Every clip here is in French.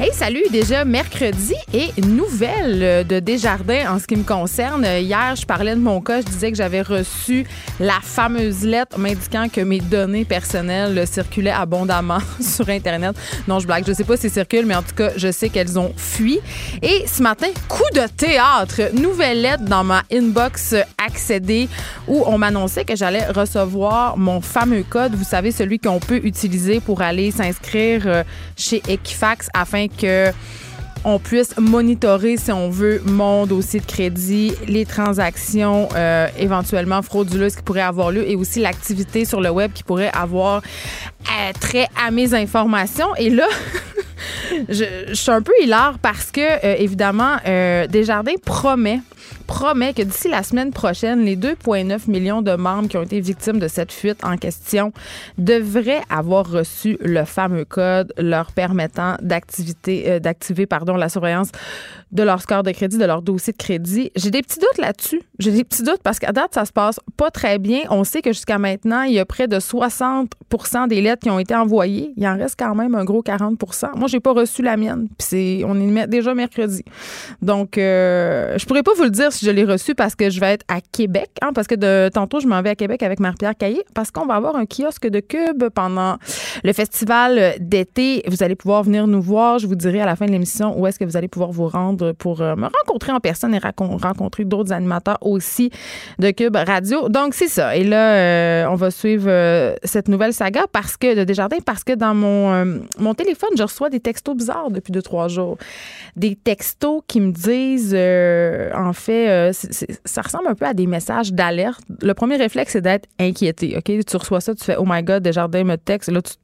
Hey, salut, déjà mercredi et nouvelle de Desjardins en ce qui me concerne. Hier, je parlais de mon cas, je disais que j'avais reçu la fameuse lettre m'indiquant que mes données personnelles circulaient abondamment sur Internet. Non, je blague, je sais pas si circulent, mais en tout cas, je sais qu'elles ont fui. Et ce matin, coup de théâtre, nouvelle lettre dans ma inbox accédée où on m'annonçait que j'allais recevoir mon fameux code, vous savez, celui qu'on peut utiliser pour aller s'inscrire euh, chez Equifax afin que on puisse monitorer, si on veut, mon dossier de crédit, les transactions euh, éventuellement frauduleuses qui pourraient avoir lieu et aussi l'activité sur le web qui pourrait avoir euh, trait à mes informations. Et là, je, suis un peu hilar parce que, euh, évidemment, Desjardins promet promet que d'ici la semaine prochaine, les 2,9 millions de membres qui ont été victimes de cette fuite en question devraient avoir reçu le fameux code leur permettant d'activer la surveillance de leur score de crédit, de leur dossier de crédit. J'ai des petits doutes là-dessus. J'ai des petits doutes parce qu'à date, ça se passe pas très bien. On sait que jusqu'à maintenant, il y a près de 60% des lettres qui ont été envoyées. Il en reste quand même un gros 40% Moi, j'ai pas reçu la mienne. Puis on est déjà mercredi. Donc, euh, je pourrais pas vous le dire si je l'ai reçu parce que je vais être à Québec. Hein, parce que de tantôt, je m'en vais à Québec avec Marie-Pierre Caillé parce qu'on va avoir un kiosque de cube pendant le festival d'été. Vous allez pouvoir venir nous voir. Je vous dirai à la fin de l'émission où est-ce que vous allez pouvoir vous rendre pour euh, me rencontrer en personne et rencontrer d'autres animateurs aussi de Cube Radio. Donc, c'est ça. Et là, euh, on va suivre euh, cette nouvelle saga parce que, de Desjardins, parce que dans mon, mon téléphone, je reçois des textos bizarres depuis deux, trois jours. Des textos qui me disent, en fait, ça ressemble un peu à des messages d'alerte. Le premier réflexe, c'est d'être inquiété. OK? Tu reçois ça, tu fais, oh my God, Desjardins me texte. Et là, tu,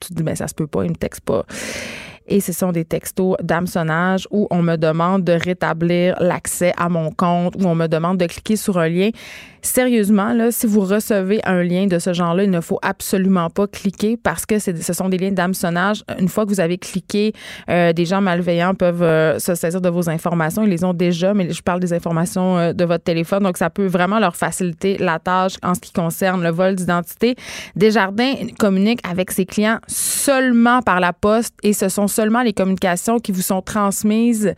tu te dis, mais ça se peut pas, il me texte pas et ce sont des textos d'hameçonnage où on me demande de rétablir l'accès à mon compte, où on me demande de cliquer sur un lien sérieusement, là, si vous recevez un lien de ce genre-là, il ne faut absolument pas cliquer parce que ce sont des liens d'hameçonnage. Une fois que vous avez cliqué, euh, des gens malveillants peuvent euh, se saisir de vos informations. Ils les ont déjà, mais je parle des informations euh, de votre téléphone. Donc, ça peut vraiment leur faciliter la tâche en ce qui concerne le vol d'identité. Desjardins communique avec ses clients seulement par la poste et ce sont seulement les communications qui vous sont transmises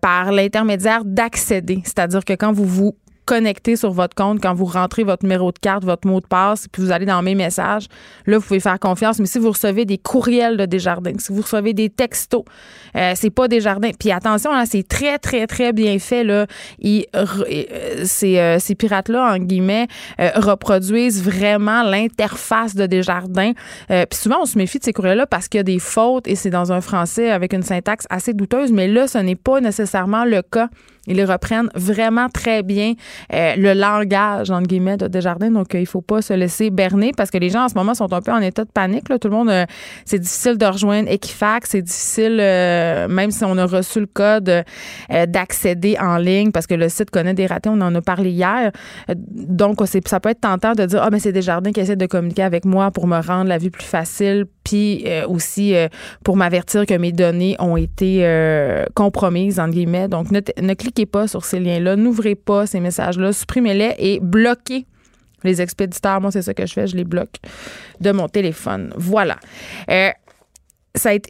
par l'intermédiaire d'accéder. C'est-à-dire que quand vous vous connecté sur votre compte quand vous rentrez votre numéro de carte, votre mot de passe, puis vous allez dans mes messages. Là, vous pouvez faire confiance. Mais si vous recevez des courriels de Desjardins, si vous recevez des textos, euh, c'est pas Desjardins. Puis attention, hein, c'est très, très, très bien fait. Là. Ils, euh, ces, euh, ces pirates-là, en guillemets, reproduisent vraiment l'interface de Desjardins. puis souvent, on se méfie de ces courriels-là parce qu'il y a des fautes et c'est dans un français avec une syntaxe assez douteuse. Mais là, ce n'est pas nécessairement le cas. Ils reprennent vraiment très bien euh, le langage, entre guillemets, de Desjardins. Donc, euh, il faut pas se laisser berner parce que les gens, en ce moment, sont un peu en état de panique. Là. Tout le monde, euh, c'est difficile de rejoindre Equifax. C'est difficile, même si on a reçu le code, d'accéder en ligne parce que le site connaît des ratés. On en a parlé hier. donc, ça peut être tentant de dire, ah, mais c'est Desjardins qui essaie de communiquer avec moi pour me rendre la vie plus facile, puis aussi pour m'avertir que mes données ont été compromises, entre guillemets. Donc, ne, ne cliquez pas sur ces liens-là, n'ouvrez pas ces messages-là, supprimez-les et bloquez les expéditeurs. Moi, c'est ça que je fais, je les bloque de mon téléphone. Voilà. Euh,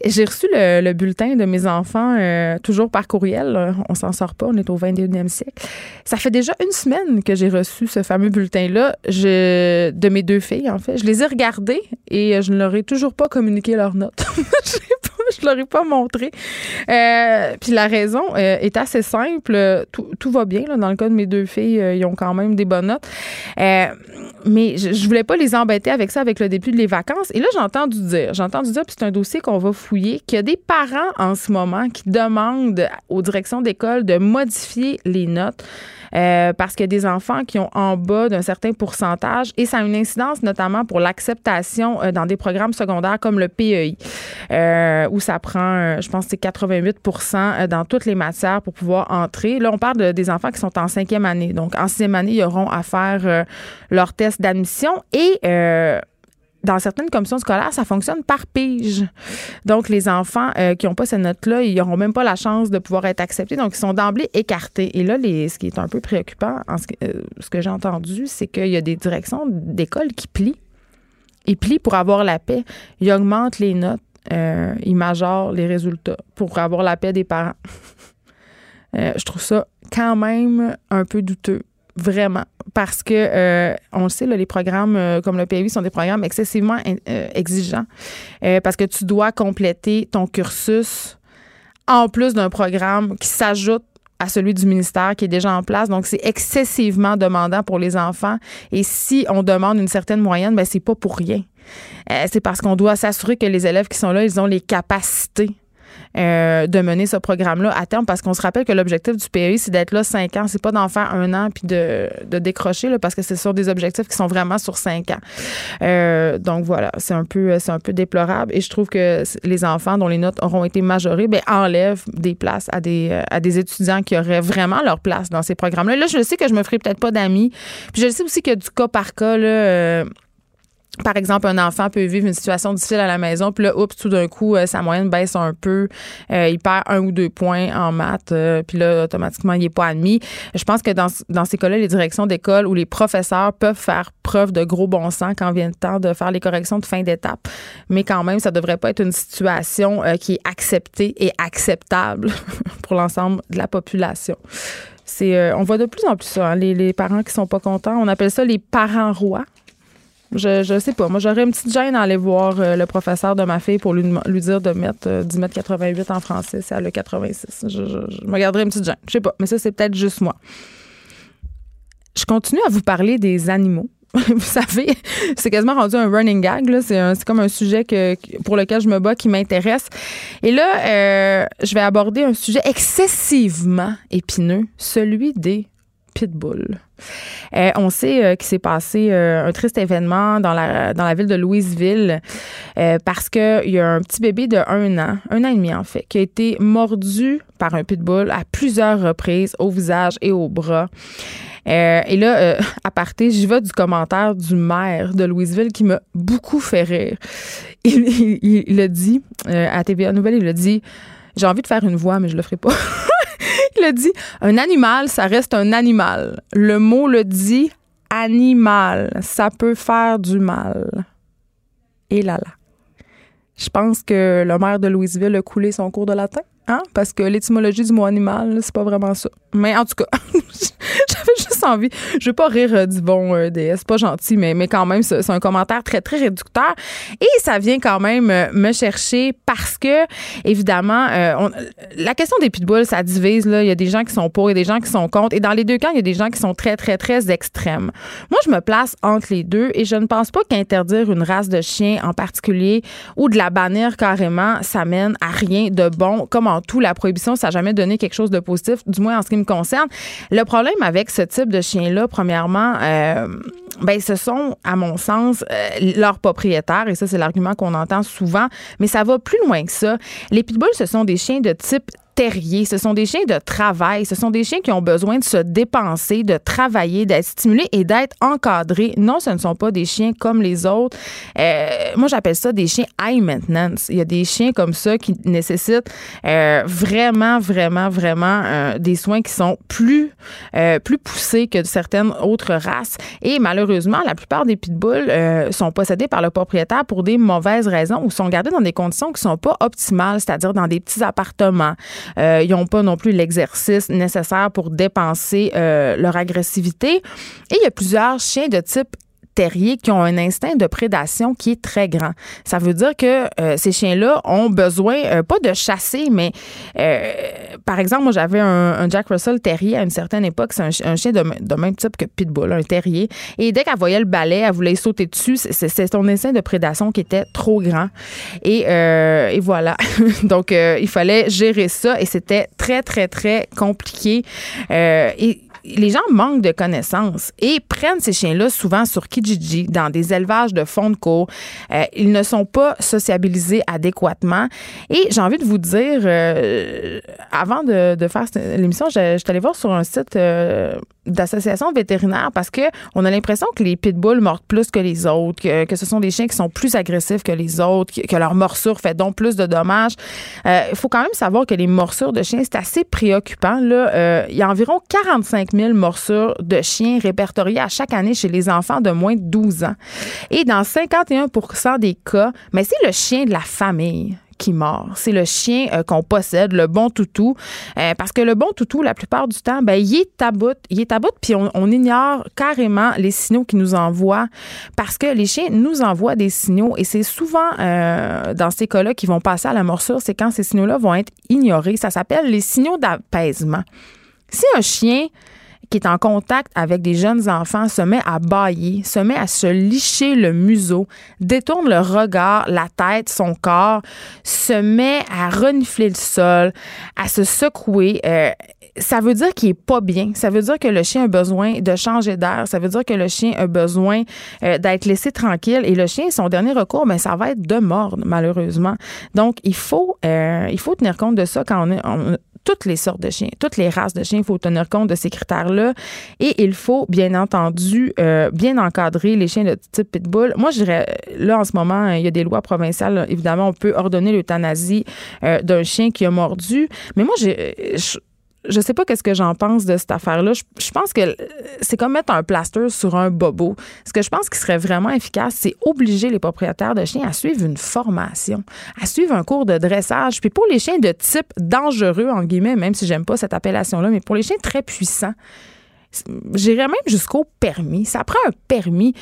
j'ai reçu le, bulletin de mes enfants euh, toujours par courriel. On s'en sort pas, on est au 21e siècle. Ça fait déjà une semaine que j'ai reçu ce fameux bulletin-là de mes deux filles, en fait. Je les ai regardés et je ne leur ai toujours pas communiqué leurs notes. je leur ai pas montré. Euh, puis la raison euh, est assez simple. Tout, tout, va bien. Là. Dans le cas de mes deux filles, euh, ils ont quand même des bonnes notes. mais je, je voulais pas les embêter avec ça avec le début de les vacances. Et là, j'ai entendu dire, j'ai entendu dire, puis c'est un dossier qu'on va fouiller, qu'il y a des parents en ce moment qui demandent aux directions d'école de modifier les notes parce qu'il y a des enfants qui ont en bas d'un certain pourcentage et ça a une incidence notamment pour l'acceptation dans des programmes secondaires comme le PEI, où ça prend, je pense, c'est 88% dans toutes les matières pour pouvoir entrer. Là, on parle de, des enfants qui sont en cinquième année. Donc, en sixième année, ils auront à faire leur test d'admission et dans certaines commissions scolaires, ça fonctionne par pige. Donc, les enfants euh, qui n'ont pas cette note-là, ils n'auront même pas la chance de pouvoir être acceptés. Donc, ils sont d'emblée écartés. Et là, ce qui est un peu préoccupant, euh, ce que j'ai entendu, c'est qu'il y a des directions d'école qui plient. Ils plient pour avoir la paix. Ils augmentent les notes. Euh, ils majorent les résultats pour avoir la paix des parents. je trouve ça quand même un peu douteux. Vraiment. Parce que, euh, on le sait, les programmes euh, comme le PAI sont des programmes excessivement euh, exigeants. parce que tu dois compléter ton cursus en plus d'un programme qui s'ajoute à celui du ministère qui est déjà en place. Donc, c'est excessivement demandant pour les enfants. Et si on demande une certaine moyenne, ben c'est pas pour rien. c'est parce qu'on doit s'assurer que les élèves qui sont là, ils ont les capacités euh, de mener ce programme-là à terme parce qu'on se rappelle que l'objectif du PAI, c'est d'être là cinq ans. C'est pas d'en faire un an puis de, décrocher là, parce que c'est sur des objectifs qui sont vraiment sur cinq ans. Euh, donc voilà, c'est un peu c'est un peu déplorable et je trouve que les enfants dont les notes auront été majorées ben, enlèvent des places à des à des étudiants qui auraient vraiment leur place dans ces programmes-là. Là, je sais que je me ferai peut-être pas d'amis. Puis je sais aussi que du cas par cas là, euh, par exemple, un enfant peut vivre une situation difficile à la maison, puis là, oups, tout d'un coup, euh, sa moyenne baisse un peu, euh, il perd un ou deux points en maths, euh, puis là, automatiquement, il n'est pas admis. Je pense que dans, dans ces cas-là, les directions d'école ou les professeurs peuvent faire preuve de gros bon sens quand vient le temps de faire les corrections de fin d'étape. Mais quand même, ça devrait pas être une situation qui est acceptée et acceptable pour l'ensemble de la population. C'est, on voit de plus en plus ça, hein, les, les parents qui sont pas contents. On appelle ça les parents rois. Je, je sais pas. Moi, j'aurais une petite gêne à aller voir euh, le professeur de ma fille pour lui, dire de mettre euh, 10 mètres 88 en français. C'est à le 86. Je, me garderais une petite gêne. Je sais pas. Mais ça, c'est peut-être juste moi. Je continue à vous parler des animaux. vous savez, c'est quasiment rendu un running gag. C'est, comme un sujet que, pour lequel je me bats qui m'intéresse. Et là, euh, je vais aborder un sujet excessivement épineux, celui des pitbulls. Euh, on sait euh, qu'il s'est passé euh, un triste événement dans la, ville de Louisville parce qu'il y a un petit bébé de un an, un an et demi en fait, qui a été mordu par un pitbull à plusieurs reprises au visage et au bras. et là, à partir, j'y vais du commentaire du maire de Louisville qui m'a beaucoup fait rire. Il, il, a dit, à TVA Nouvelle, il a dit J'ai envie de faire une voix, mais je le ferai pas. il a dit un animal, ça reste un animal. Le mot le dit animal. Ça peut faire du mal. Et là là. Je pense que le maire de Louisville a coulé son cours de latin. Hein? Parce que l'étymologie du mot animal, c'est pas vraiment ça. Mais en tout cas, j'avais juste envie. Je veux pas rire euh, du bon euh, DS, pas gentil, mais, mais quand même, c'est un commentaire très, très réducteur. Et ça vient quand même euh, me chercher parce que, évidemment, la question des pitbulls, ça divise. Là. Il y a des gens qui sont pour et des gens qui sont contre. Et dans les deux cas, il y a des gens qui sont très, très, très extrêmes. Moi, je me place entre les deux et je ne pense pas qu'interdire une race de chien en particulier ou de la bannir carrément, ça mène à rien de bon. Comme tout, la prohibition, ça n'a jamais donné quelque chose de positif, du moins en ce qui me concerne. Le problème avec ce type de chien-là, premièrement, euh, ben, ce sont, à mon sens, euh, leurs propriétaires, et ça, c'est l'argument qu'on entend souvent, mais ça va plus loin que ça. Les pitbulls, ce sont des chiens de type terriers. Ce sont des chiens de travail. Ce sont des chiens qui ont besoin de se dépenser, de travailler, d'être stimulés et d'être encadrés. Non, ce ne sont pas des chiens comme les autres. Euh, moi, j'appelle ça des chiens high maintenance. Il y a des chiens comme ça qui nécessitent euh, vraiment, vraiment, vraiment euh, des soins qui sont plus, plus poussés que certaines autres races. Et malheureusement, la plupart des pitbulls sont possédés par le propriétaire pour des mauvaises raisons ou sont gardés dans des conditions qui sont pas optimales, c'est-à-dire dans des petits appartements, euh, ils n'ont pas non plus l'exercice nécessaire pour dépenser euh, leur agressivité. Et il y a plusieurs chiens de type terriers qui ont un instinct de prédation qui est très grand. Ça veut dire que euh, ces chiens-là ont besoin, euh, pas de chasser, mais euh, par exemple, moi j'avais un, Jack Russell terrier à une certaine époque. C'est un, chien de, même type que Pitbull, un terrier. Et dès qu'elle voyait le balai, elle voulait sauter dessus. C'est son instinct de prédation qui était trop grand. Et, et voilà. Donc, il fallait gérer ça et c'était très, très, très compliqué. Les gens manquent de connaissances et prennent ces chiens-là souvent sur Kijiji, dans des élevages de fond de cours. Euh, ils ne sont pas sociabilisés adéquatement. Et j'ai envie de vous dire, euh, avant de, faire l'émission, je, suis allée voir sur un site euh, d'association vétérinaire parce que on a l'impression que les pitbulls mordent plus que les autres, que, que, ce sont des chiens qui sont plus agressifs que les autres, que, leur morsure fait donc plus de dommages. Il faut quand même savoir que les morsures de chiens, c'est assez préoccupant. Là. il y a environ 45 000 morsures de chiens répertoriées à chaque année chez les enfants de moins de 12 ans. Et dans 51 des cas, mais c'est le chien de la famille qui mord. C'est le chien euh, qu'on possède, le bon toutou. Euh, parce que le bon toutou, la plupart du temps, ben, il est à. Il est à puis on, ignore carrément les signaux qu'il nous envoie. Parce que les chiens nous envoient des signaux et c'est souvent euh, dans ces cas-là qu'ils vont passer à la morsure, c'est quand ces signaux-là vont être ignorés. Ça s'appelle les signaux d'apaisement. Si un chien qui est en contact avec des jeunes enfants se met à bailler, se met à se licher le museau, détourne le regard, la tête, son corps, se met à renifler le sol, à se secouer. Euh, ça veut dire qu'il est pas bien. Ça veut dire que le chien a besoin de changer d'air. Ça veut dire que le chien a besoin euh, d'être laissé tranquille. Et le chien, son dernier recours, ben, ça va être de mordre, malheureusement. Donc, il faut, euh, tenir compte de ça quand on, est, toutes les sortes de chiens, toutes les races de chiens. Il faut tenir compte de ces critères-là. Et il faut, bien entendu, euh, bien encadrer les chiens de type pitbull. Moi, je dirais, là, en ce moment, il y a des lois provinciales. Évidemment, on peut ordonner l'euthanasie euh, d'un chien qui a mordu. Mais moi, j'ai je sais pas qu'est-ce que j'en pense de cette affaire-là. Je, pense que c'est comme mettre un plaster sur un bobo. Ce que je pense qui serait vraiment efficace, c'est obliger les propriétaires de chiens à suivre une formation, à suivre un cours de dressage. Puis pour les chiens de type dangereux, en guillemets, même si j'aime pas cette appellation-là, mais pour les chiens très puissants, j'irais même jusqu'au permis. Ça prend un permis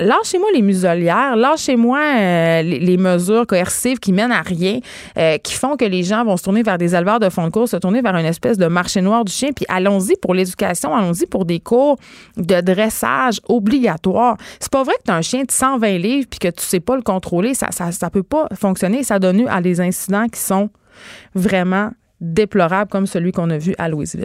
lâchez-moi les muselières, lâchez-moi euh, les, mesures coercives qui mènent à rien, euh, qui font que les gens vont se tourner vers des éleveurs de fond de course, se tourner vers une espèce de marché noir du chien, puis allons-y pour l'éducation, allons-y pour des cours de dressage obligatoires. C'est pas vrai que tu as un chien de 120 livres puis que tu sais pas le contrôler, ça, ça, ça peut pas fonctionner, ça donne lieu à des incidents qui sont vraiment déplorables comme celui qu'on a vu à Louisville.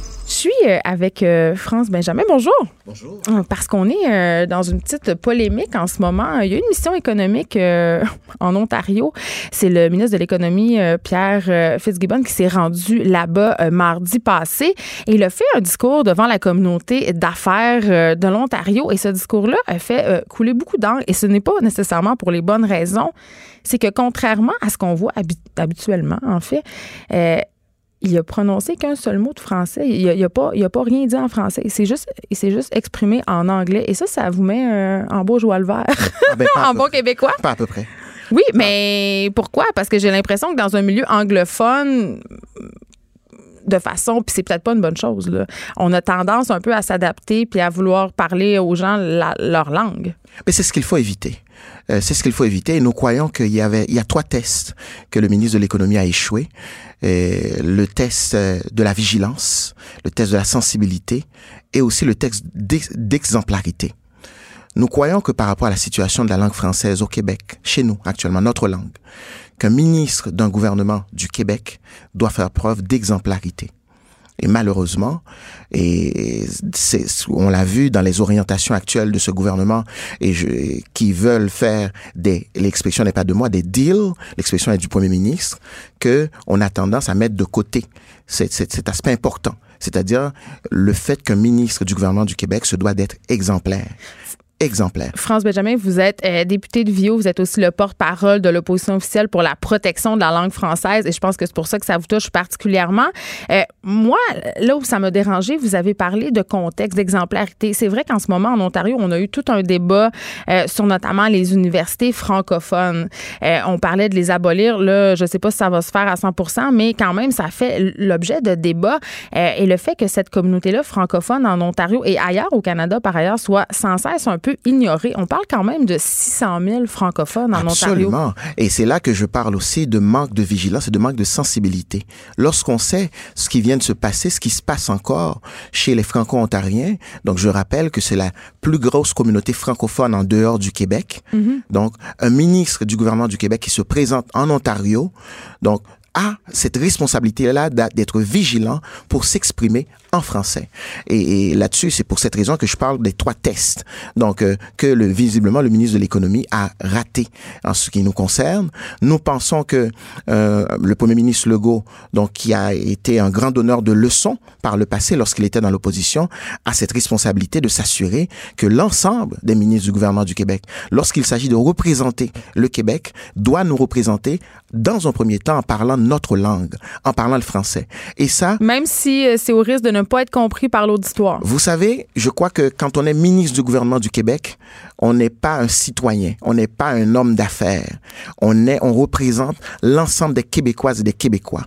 Je suis euh, avec euh, France Benjamin. Bonjour. Bonjour. Euh, parce qu'on est dans une petite polémique en ce moment. Il y a une mission économique en Ontario. C'est le ministre de l'Économie, Pierre Fitzgibbon, qui s'est rendu là-bas mardi passé. Et il a fait un discours devant la communauté d'affaires de l'Ontario. Et ce discours-là a fait couler beaucoup d'encre. Et ce n'est pas nécessairement pour les bonnes raisons. C'est que contrairement à ce qu'on voit habituellement, en fait, il a prononcé qu'un seul mot de français. Il n'a a pas, a pas rien dit en français. Il s'est juste, juste exprimé en anglais. Et ça, ça vous met euh, en beau joie le vert. Ah, ben, en bon québécois. Pas à peu près. Oui, mais pourquoi? Parce que j'ai l'impression que dans un milieu anglophone, de façon, puis c'est peut-être pas une bonne chose. Là. On a tendance un peu à s'adapter puis à vouloir parler aux gens leur langue. Mais c'est ce qu'il faut éviter. Euh, c'est ce qu'il faut éviter. Et nous croyons qu'il y avait, il y a trois tests que le ministre de l'économie a échoué. le test euh, de la vigilance, le test de la sensibilité et aussi le test d'exemplarité. Nous croyons que par rapport à la situation de la langue française au Québec, chez nous actuellement, notre langue, qu'un ministre d'un gouvernement du Québec doit faire preuve d'exemplarité. Et malheureusement, et on l'a vu dans les orientations actuelles de ce gouvernement et je, qui veulent faire des, l'expression n'est pas de moi, des deals, l'expression est du premier ministre, que on a tendance à mettre de côté cet, cet aspect important. C'est-à-dire le fait qu'un ministre du gouvernement du Québec se doit d'être exemplaire exemplaire. France Benjamin, vous êtes euh, député de Vio, vous êtes aussi le porte-parole de l'opposition officielle pour la protection de la langue française et je pense que c'est pour ça que ça vous touche particulièrement. Euh, moi, là où ça m'a dérangé, vous avez parlé de contexte, d'exemplarité. C'est vrai qu'en ce moment, en Ontario, on a eu tout un débat euh, sur notamment les universités francophones. on parlait de les abolir. Là, je sais pas si ça va se faire à 100 mais quand même, ça fait l'objet de débats. et le fait que cette communauté-là francophone en Ontario et ailleurs au Canada, par ailleurs, soit sans cesse un peu peu. On parle quand même de 600 000 francophones en Ontario. Absolument. Et c'est là que je parle aussi de manque de vigilance et de manque de sensibilité. Lorsqu'on sait ce qui vient de se passer, ce qui se passe encore chez les franco-ontariens, donc je rappelle que c'est la plus grosse communauté francophone en dehors du Québec. Mhm. Donc, un ministre du gouvernement du Québec qui se présente en Ontario, donc a cette responsabilité-là d'être vigilant pour s'exprimer en français. Et, là-dessus, c'est pour cette raison que je parle des trois tests. Donc, euh, que le, visiblement le ministre de l'économie a raté en ce qui nous concerne. Nous pensons que euh, le premier ministre Legault, donc qui a été un grand donneur de leçons par le passé lorsqu'il était dans l'opposition, a cette responsabilité de s'assurer que l'ensemble des ministres du gouvernement du Québec, lorsqu'il s'agit de représenter le Québec, doit nous représenter dans un premier temps en parlant notre langue, en parlant le français. Et ça... Même si euh, c'est au risque de ne pas être compris par l'auditoire. Vous savez, je crois que quand on est ministre du gouvernement du Québec, on n'est pas un citoyen, on n'est pas un homme d'affaires. On est, on représente l'ensemble des Québécoises et des Québécois.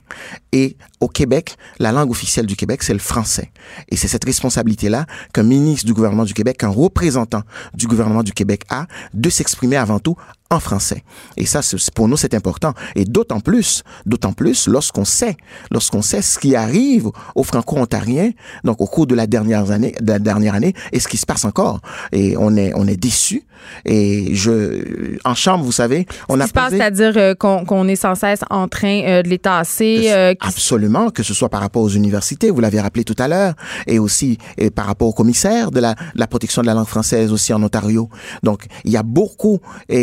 Et au Québec, la langue officielle du Québec, c'est le français. Et c'est cette responsabilité-là qu'un ministre du gouvernement du Québec, qu'un représentant du gouvernement du Québec a de s'exprimer avant tout en français. Et ça, pour nous, c'est important. Et d'autant plus, d'autant plus lorsqu'on sait, lorsqu'on sait ce qui arrive aux Franco-Ontariens, donc au cours de la dernière année, de la dernière année, et ce qui se passe encore. Et on est, on est déçus. Et je, en chambre, vous savez, on ce a qui se passe, c'est-à-dire euh, qu'on est sans cesse en train euh, de les tasser. Euh, Absolument, que ce soit par rapport aux universités, vous l'avez rappelé tout à l'heure, et aussi et par rapport au commissaire de la, de la protection de la langue française aussi en Ontario. Donc, il y a beaucoup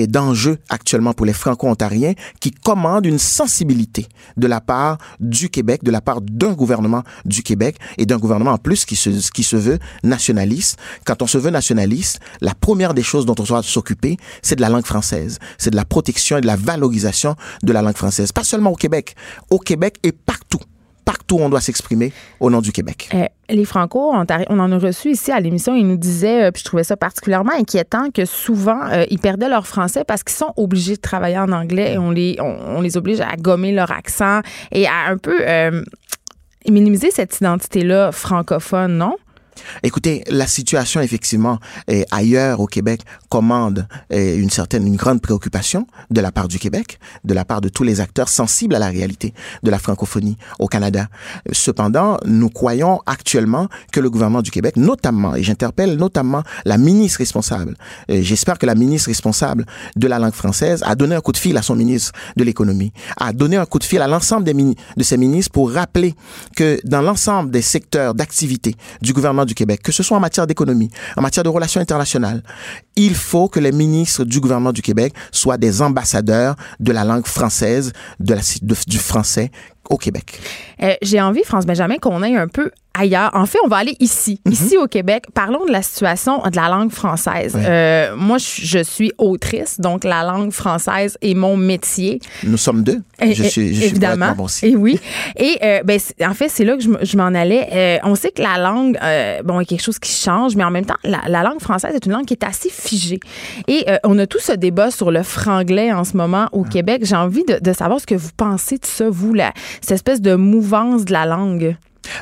d'enjeux actuellement pour les Franco-Ontariens qui commandent une sensibilité de la part du Québec, de la part d'un gouvernement du Québec et d'un gouvernement en plus qui se, qui se veut nationaliste. Quand on se veut nationaliste, la première des choses dont on doit s'occuper, c'est de la langue française. C'est de la protection et de la valorisation de la langue française. Pas seulement au Québec, au Québec et partout partout on doit s'exprimer au nom du Québec. Euh, les Franco, on, on en a reçu ici à l'émission, ils nous disaient, euh, puis je trouvais ça particulièrement inquiétant, que souvent, euh, ils perdaient leur français parce qu'ils sont obligés de travailler en anglais et on les, on, les oblige à gommer leur accent et à un peu minimiser cette identité-là francophone, non? Écoutez, la situation effectivement ailleurs au Québec commande une certaine, une grande préoccupation de la part du Québec, de la part de tous les acteurs sensibles à la réalité de la francophonie au Canada. Cependant, nous croyons actuellement que le gouvernement du Québec, notamment, et j'interpelle notamment la ministre responsable, j'espère que la ministre responsable de la langue française a donné un coup de fil à son ministre de l'économie, a donné un coup de fil à l'ensemble de ses ministres pour rappeler que dans l'ensemble des secteurs d'activité du gouvernement du Québec, que ce soit en matière d'économie, en matière de relations internationales, il faut que les ministres du gouvernement du Québec soient des ambassadeurs de la langue française, de la, du français au Québec. Euh, J'ai envie, France Benjamin, qu'on aille un peu ailleurs. En fait, on va aller ici, Mhm. ici au Québec. Parlons de la situation de la langue française. Euh, moi, je suis autrice, donc la langue française est mon métier. Nous sommes deux. Et- Je suis, je évidemment. Et oui. Et euh, ben, en fait, c'est là que je, m'en allais. Euh, on sait que la langue, bon, il y a quelque chose qui change, mais en même temps, la, la langue française est une langue qui est assez figée. Et on a tout ce débat sur le franglais en ce moment au Québec. J'ai envie de, de savoir ce que vous pensez de ça, vous, la, cette espèce de mouvance de la langue.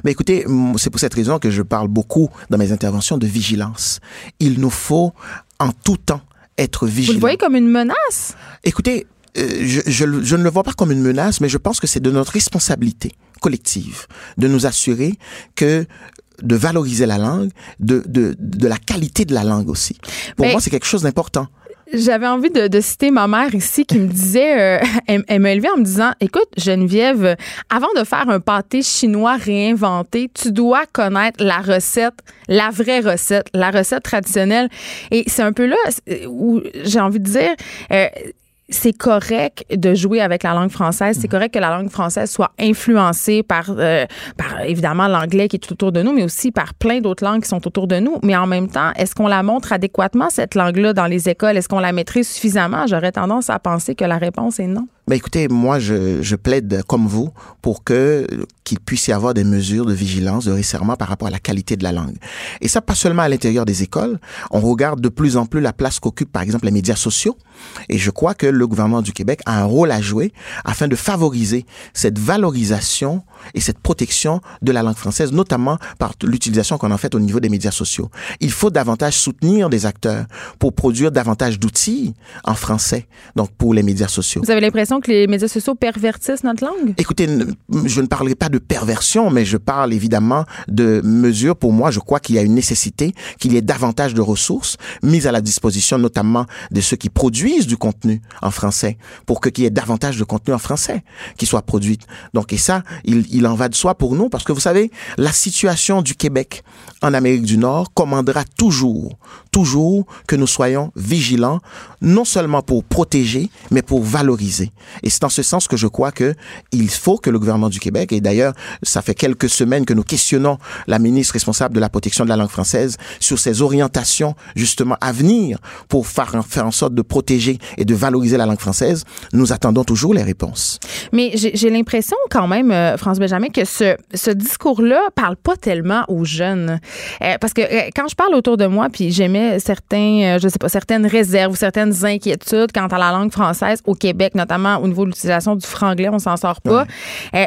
Mais écoutez, c'est pour cette raison que je parle beaucoup dans mes interventions de vigilance. Il nous faut en tout temps être Vous vigilants. le voyez comme une menace? Écoutez, euh, je, je, le- je ne le vois pas comme une menace, mais je pense que c'est de notre responsabilité collective de nous assurer que de valoriser la langue, de, de, de la qualité de la langue aussi. Pour Mais- moi, c'est quelque chose d'important. J'avais envie de, de citer ma mère ici qui me disait, euh, elle, elle m'a élevée en me disant, écoute Geneviève, avant de faire un pâté chinois réinventé, tu dois connaître la recette, la vraie recette, la recette traditionnelle. Et c'est un peu là où j'ai envie de dire, euh, c'est correct de jouer avec la langue française. C'est correct que la langue française soit influencée par, euh, par évidemment l'anglais qui est tout autour de nous, mais aussi par plein d'autres langues qui sont autour de nous. Mais en même temps, est-ce qu'on la montre adéquatement, cette langue-là, dans les écoles? Est-ce qu'on la maîtrise suffisamment? J'aurais tendance à penser que la réponse est non. Ben écoutez, moi je, je plaide comme vous pour que qu'il puisse y avoir des mesures de vigilance, de resserrement par rapport à la qualité de la langue. Et ça pas seulement à l'intérieur des écoles. On regarde de plus en plus la place qu'occupent par exemple les médias sociaux. Et je crois que le gouvernement du Québec a un rôle à jouer afin de favoriser cette valorisation et cette protection de la langue française, notamment par l'utilisation qu'on en fait au niveau des médias sociaux. Il faut davantage soutenir des acteurs pour produire davantage d'outils en français, donc pour les médias sociaux. Vous avez l'impression que les médias sociaux pervertissent notre langue? Écoutez, je ne parlerai pas de perversion, mais je parle évidemment de mesures. Pour moi, je crois qu'il y a une nécessité qu'il y ait davantage de ressources mises à la disposition, notamment de ceux qui produisent du contenu en français, pour que qu'il y ait davantage de contenu en français qui soit produit. Donc, et ça, il, il en va de soi pour nous, parce que vous savez, la situation du Québec en Amérique du Nord commandera toujours, toujours que nous soyons vigilants, non seulement pour protéger, mais pour valoriser. Et c'est dans ce sens que je crois que il faut que le gouvernement du Québec, et d'ailleurs, ça fait quelques semaines que nous questionnons la ministre responsable de la protection de la langue française sur ses orientations, justement, à venir pour faire, faire en sorte de protéger et de valoriser la langue française. Nous attendons toujours les réponses. Mais j'ai l'impression quand même, euh, France Benjamin, que ce, discours-là parle pas tellement aux jeunes. Euh, parce que euh, quand je parle autour de moi, puis j'aimais certains, euh, je sais pas, certaines réserves ou certaines inquiétudes quant à la langue française au Québec, notamment au niveau de l'utilisation du franglais, on s'en sort pas.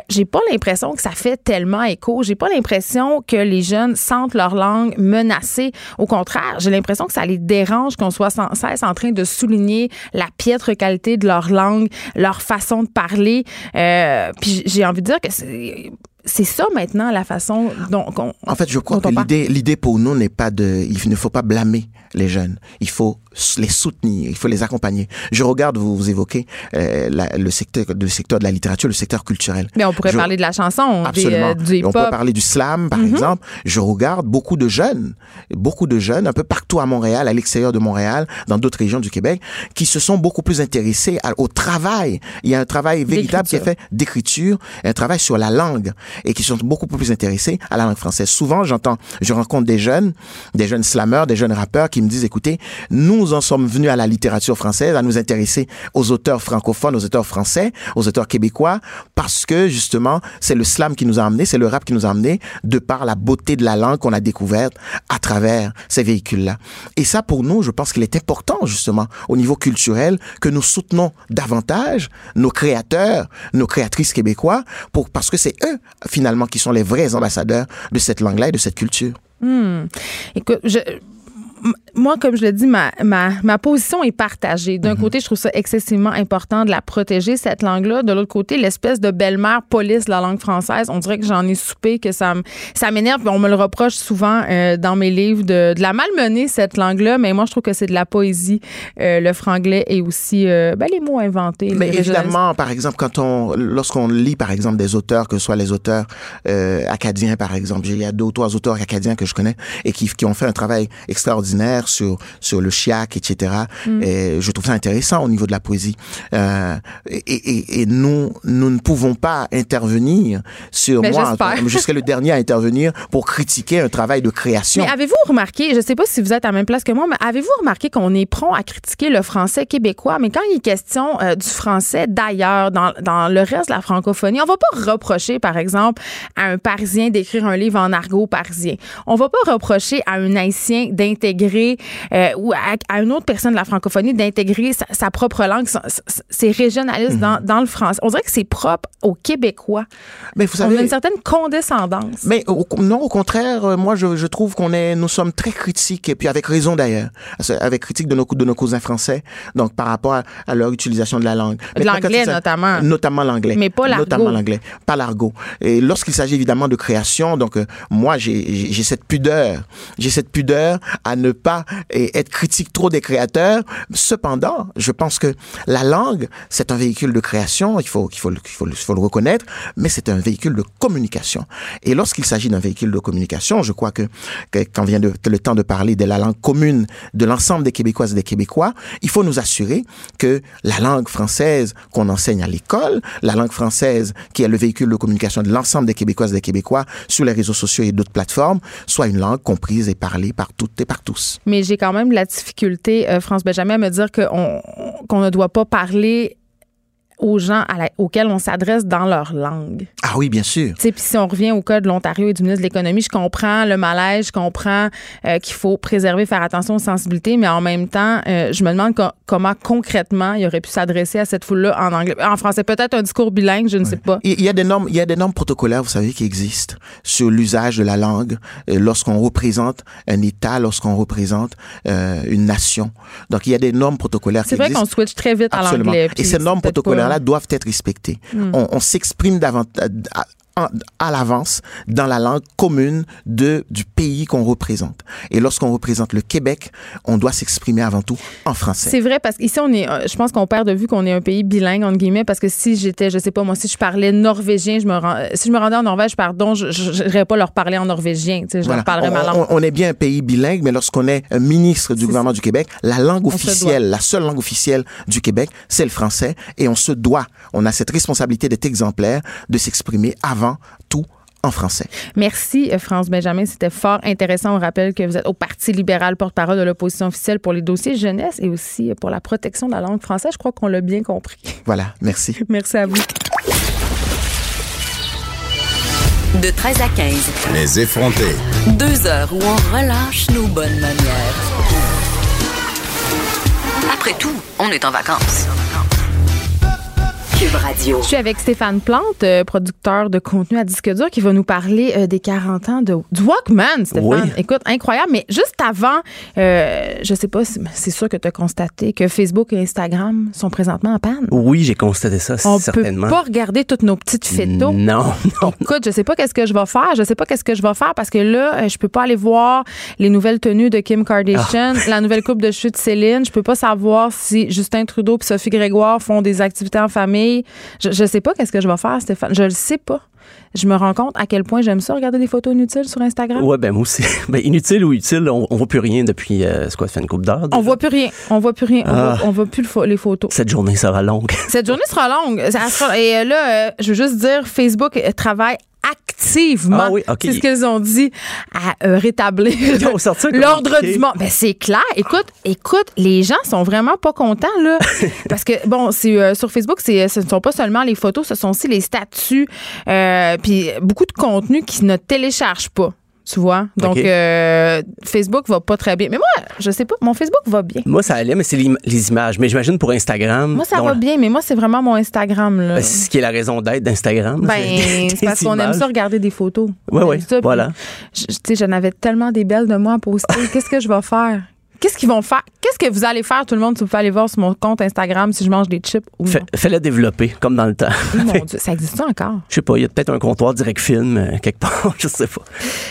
j'ai pas l'impression que ça fait tellement écho. J'ai pas l'impression que les jeunes sentent leur langue menacée. Au contraire, j'ai l'impression que ça les dérange qu'on soit sans cesse en train de souligner la piètre qualité de leur langue, leur façon de parler. puis j'ai envie de dire que c'est c'est ça maintenant la façon dont on, En fait, je crois que l'idée, l'idée pour nous n'est pas de, il ne faut pas blâmer les jeunes. Il faut les soutenir, il faut les accompagner. Je regarde, vous, vous évoquez euh, la, le secteur, le secteur de la littérature, le secteur culturel. Mais on pourrait parler de la chanson, absolument. Des, euh, du on peut parler du slam, par mm -hmm. exemple. Je regarde beaucoup de jeunes, beaucoup de jeunes, un peu partout à Montréal, à l'extérieur de Montréal, dans d'autres régions du Québec, qui se sont beaucoup plus intéressés à, au travail. Il y a un travail véritable qui est fait d'écriture, un travail sur la langue et qui sont beaucoup plus intéressés à la langue française. Souvent, j'entends, je rencontre des jeunes, des jeunes slameurs, des jeunes rappeurs qui me disent, écoutez, nous en sommes venus à la littérature française, à nous intéresser aux auteurs francophones, aux auteurs français, aux auteurs québécois, parce que justement, c'est le slam qui nous a amené, c'est le rap qui nous a amené, de par la beauté de la langue qu'on a découverte à travers ces véhicules-là. Et ça, pour nous, je pense qu'il est important, justement, au niveau culturel, que nous soutenons davantage nos créateurs, nos créatrices québécois, parce que c'est eux, finalement, qui sont les vrais ambassadeurs de cette langue-là et de cette culture. Hmm. Écoute, je, moi, comme je le dis, ma, ma, ma position est partagée. D'un mm -hmm. côté, je trouve ça excessivement important de la protéger, cette langue-là. De l'autre côté, l'espèce de belle-mère police de la langue française, on dirait que j'en ai soupé, que ça, ça m'énerve. On me le reproche souvent euh, dans mes livres de, de la malmener, cette langue-là. Mais moi, je trouve que c'est de la poésie, euh, le franglais et aussi euh, ben, les mots inventés. Mais évidemment, par exemple, quand on, lorsqu'on lit, par exemple, des auteurs, que ce soit les auteurs euh, acadiens, par exemple, il y a deux ou trois auteurs acadiens que je connais et qui, qui ont fait un travail extraordinaire sur sur le chiac, etc. Mm. Et je trouve ça intéressant au niveau de la poésie. Euh, et, et, et, nous nous ne pouvons pas intervenir sur Mais moi. Je serai le dernier à intervenir pour critiquer un travail de création. Mais avez-vous remarqué, je sais pas si vous êtes à la même place que moi, mais avez-vous remarqué qu'on est prompt à critiquer le français québécois, mais quand il est question euh, du français d'ailleurs, dans, dans le reste de la francophonie, on va pas reprocher, par exemple, à un Parisien d'écrire un livre en argot parisien. On va pas reprocher à un Haïtien d'intégrer euh, ou à, à, une autre personne de la francophonie d'intégrer sa, sa, propre langue. C'est régionaliste mm -hmm. dans, dans, le français. On dirait que c'est propre aux Québécois. Mais vous savez, On a une certaine condescendance. Mais au, non, au contraire, euh, moi, je, je, trouve qu'on est, nous sommes très critiques, et puis avec raison d'ailleurs, avec critique de nos, de nos cousins français, donc par rapport à, à leur utilisation de la langue. De l'anglais notamment. Notamment l'anglais. Mais pas l'argot. Notamment l'anglais, pas l'argot. Et lorsqu'il s'agit évidemment de création, donc euh, moi, j'ai cette pudeur, j'ai cette pudeur à ne pas être critique trop des créateurs. Cependant, je pense que la langue, c'est un véhicule de création, il faut, le reconnaître, mais c'est un véhicule de communication. Et lorsqu'il s'agit d'un véhicule de communication, je crois que, quand vient le temps de parler de la langue commune de l'ensemble des Québécoises et des Québécois, il faut nous assurer que la langue française qu'on enseigne à l'école, la langue française qui est le véhicule de communication de l'ensemble des Québécoises et des Québécois sur les réseaux sociaux et d'autres plateformes, soit une langue comprise et parlée par toutes et par tous. Mais j'ai quand même la difficulté, euh, France Benjamin, à me dire qu'on qu'on ne doit pas parler aux gens auxquels on s'adresse dans leur langue. Ah oui, bien sûr. Puis si on revient au cas de l'Ontario et du ministre de l'Économie, je comprends le malaise, je comprends euh, qu'il faut préserver, faire attention aux sensibilités, mais en même temps, euh, je me demande comment concrètement il aurait pu s'adresser à cette foule-là en anglais. En français, peut-être un discours bilingue, je ne sais pas. Il y a des normes, il y a des normes protocolaires, vous savez, qui existent sur l'usage de la langue euh, lorsqu'on représente un État, lorsqu'on représente une nation. Donc, il y a des normes protocolaires C'est vrai qu'on switch très vite à l'anglais. Et ces normes doivent être respectées. Hmm. On, on s'exprime davantage à l'avance dans la langue commune de, du pays qu'on représente. Et lorsqu'on représente le Québec, on doit s'exprimer avant tout en français. C'est vrai parce qu'ici, on est, euh, je pense qu'on perd de vue qu'on est un pays bilingue, entre guillemets, parce que si j'étais, je sais pas, moi, si je parlais norvégien, je me rends, euh, si je me rendais en Norvège, pardon, je n'irais pas leur parler en norvégien, tu sais, je leur parlerais ma langue. On, est bien un pays bilingue, mais lorsqu'on est un ministre du gouvernement du Québec, la langue officielle, la seule langue officielle du Québec, c'est le français et on se doit, on a cette responsabilité d'être exemplaire, de s'exprimer avant tout en français. Merci, euh, France Benjamin. C'était fort intéressant. On rappelle que vous êtes au Parti libéral, porte-parole de l'opposition officielle pour les dossiers jeunesse et aussi pour la protection de la langue française. Je crois qu'on l'a bien compris. Voilà, merci. merci à vous. De 13 à 15. Les effrontés. Deux heures où on relâche nos bonnes manières. Après tout, on est en vacances. Je suis avec Stéphane Plante, euh, producteur de contenu à disque dur, qui va nous parler euh, des 40 ans de, du Walkman, Stéphane. Écoute, incroyable. Mais juste avant, euh, je sais pas, c'est sûr que tu as constaté que Facebook et Instagram sont présentement en panne. Oui, j'ai constaté ça, On certainement. On peut pas regarder toutes nos petites photos. Non, non. Écoute, je sais pas qu'est-ce que je vais faire. Je sais pas qu'est-ce que je vais faire parce que là, je peux pas aller voir les nouvelles tenues de Kim Kardashian, ah. la nouvelle coupe de chute de Céline. Je peux pas savoir si Justin Trudeau et Sophie Grégoire font des activités en famille je, ne sais pas qu'est-ce que je vais faire, Stéphane. Je le sais pas. Je me rends compte à quel point j'aime ça, regarder des photos inutiles sur Instagram. Ouais, ben moi aussi. Ben, inutile ou utile, on, ne voit plus rien depuis, euh, ce quoi, fait une coupe d'heure. On voit plus rien. On voit plus rien. On, voit, ah. voit plus les photos. Cette journée sera longue. Cette journée sera longue. Et euh, là, euh, je veux juste dire, Facebook travaille activement. Ah oui, C'est ce qu'ils ont dit à euh, rétablir l'ordre du monde. Ben, c'est clair. Écoute, écoute, les gens sont vraiment pas contents, là. parce que, bon, c'est, euh, sur Facebook, c'est, ce ne sont pas seulement les photos, ce sont aussi les statuts, euh, puis beaucoup de contenu qui ne téléchargent pas. Tu vois? Donc, euh, Facebook va pas très bien. Mais moi, je sais pas, mon Facebook va bien. Moi, ça allait, mais c'est les, images. Mais j'imagine pour Instagram. Moi, ça va bien, mais moi, c'est vraiment mon Instagram. Là. Ben, c'est ce qui est la raison d'être d'Instagram. Ben, c'est parce qu'on aime ça regarder des photos. Oui, oui. Voilà. Tu sais, j'en avais tellement des belles de moi à poster. Qu'est-ce que je vais faire? Qu'est-ce qu'ils vont faire? Qu'est-ce que vous allez faire, tout le monde, si vous pouvez aller voir sur mon compte Instagram si je mange des chips ou non? Fais-le développer, comme dans le temps. mon Dieu, ça existe encore? Je sais pas, il y a peut-être un comptoir direct film euh, quelque part, je sais pas.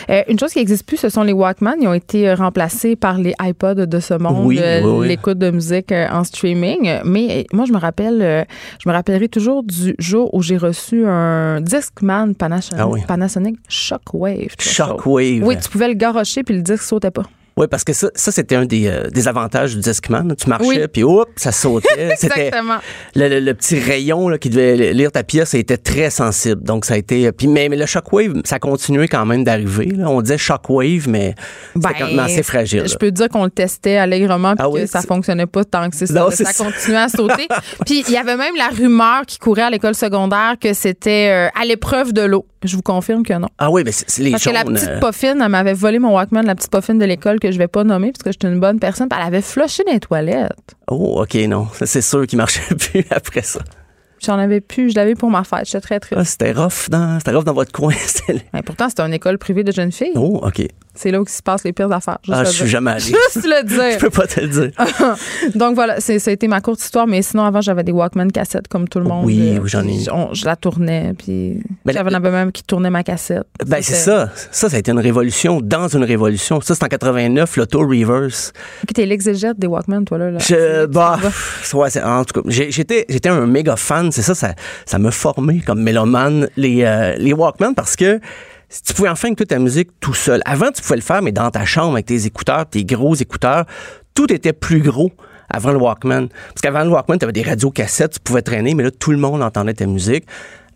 Euh, une chose qui n'existe plus, ce sont les Walkman. Ils ont été euh, remplacés par les iPods de ce monde, oui, l'écoute de musique en streaming. Mais moi, je me rappelle, je me rappellerai toujours du jour où j'ai reçu un Discman Panasonic, ah Panasonic Shockwave. Shockwave. Oui, tu pouvais le garocher puis le disque sautait pas. Oui, parce que ça, ça c'était un des, euh, des, avantages du Discman. Tu marchais, puis hop, ça sautait. Exactement. Le, le, petit rayon là, qui devait lire ta pièce, ça était très sensible. Donc, ça a été. Puis, mais, mais le shockwave, ça a continué quand même d'arriver. On disait shockwave, mais c'était quand même assez fragile. Je peux dire qu'on le testait allègrement, puis ah que ça fonctionnait pas tant que c'est ça. ça, continuait à sauter. puis, il y avait même la rumeur qui courait à l'école secondaire que c'était euh, à l'épreuve de l'eau. Je vous confirme que non. Ah oui, mais c'est les Parce que la petite euh, poffine, elle m'avait volé mon Walkman, la petite poffine de l'école que je vais pas nommer parce que j'étais une bonne personne. Puis elle avait flushé dans les toilettes. Oh, OK, non. C'est sûr qu'il marchait plus après ça. J'en avais plus, je l'avais pour ma fête. J'étais très triste. Ah, c'était rough dans, c'était rough dans votre coin. Mais pourtant, c'était une école privée de jeunes filles. Oh, OK. C'est là où se passent les pires affaires. ah, je suis jamais allé. Juste le dire. je peux pas te le dire. Donc voilà, c'est, ça a été ma courte histoire. Mais sinon, avant, j'avais des Walkman cassettes comme tout le monde. Oui, j'en ai. Je, la tournais, puis j'avais un même qui tournait ma cassette. Ben c'est ça. Ça, ça a été une révolution dans une révolution. Ça, c'est en 89, l'auto reverse. Puis t'es l'exégète des Walkman, toi là. là. Je, bah, ouais, en tout cas, j'étais, j'étais un méga fan. C'est ça, ça, ça m'a formé comme mélomane les, euh, les Walkman parce que si tu pouvais enfin écouter ta musique tout seul. Avant, tu pouvais le faire, mais dans ta chambre avec tes écouteurs, tes gros écouteurs, tout était plus gros avant le Walkman. Parce qu'avant le Walkman, tu avais des radios cassettes, tu pouvais traîner, mais là, tout le monde entendait ta musique.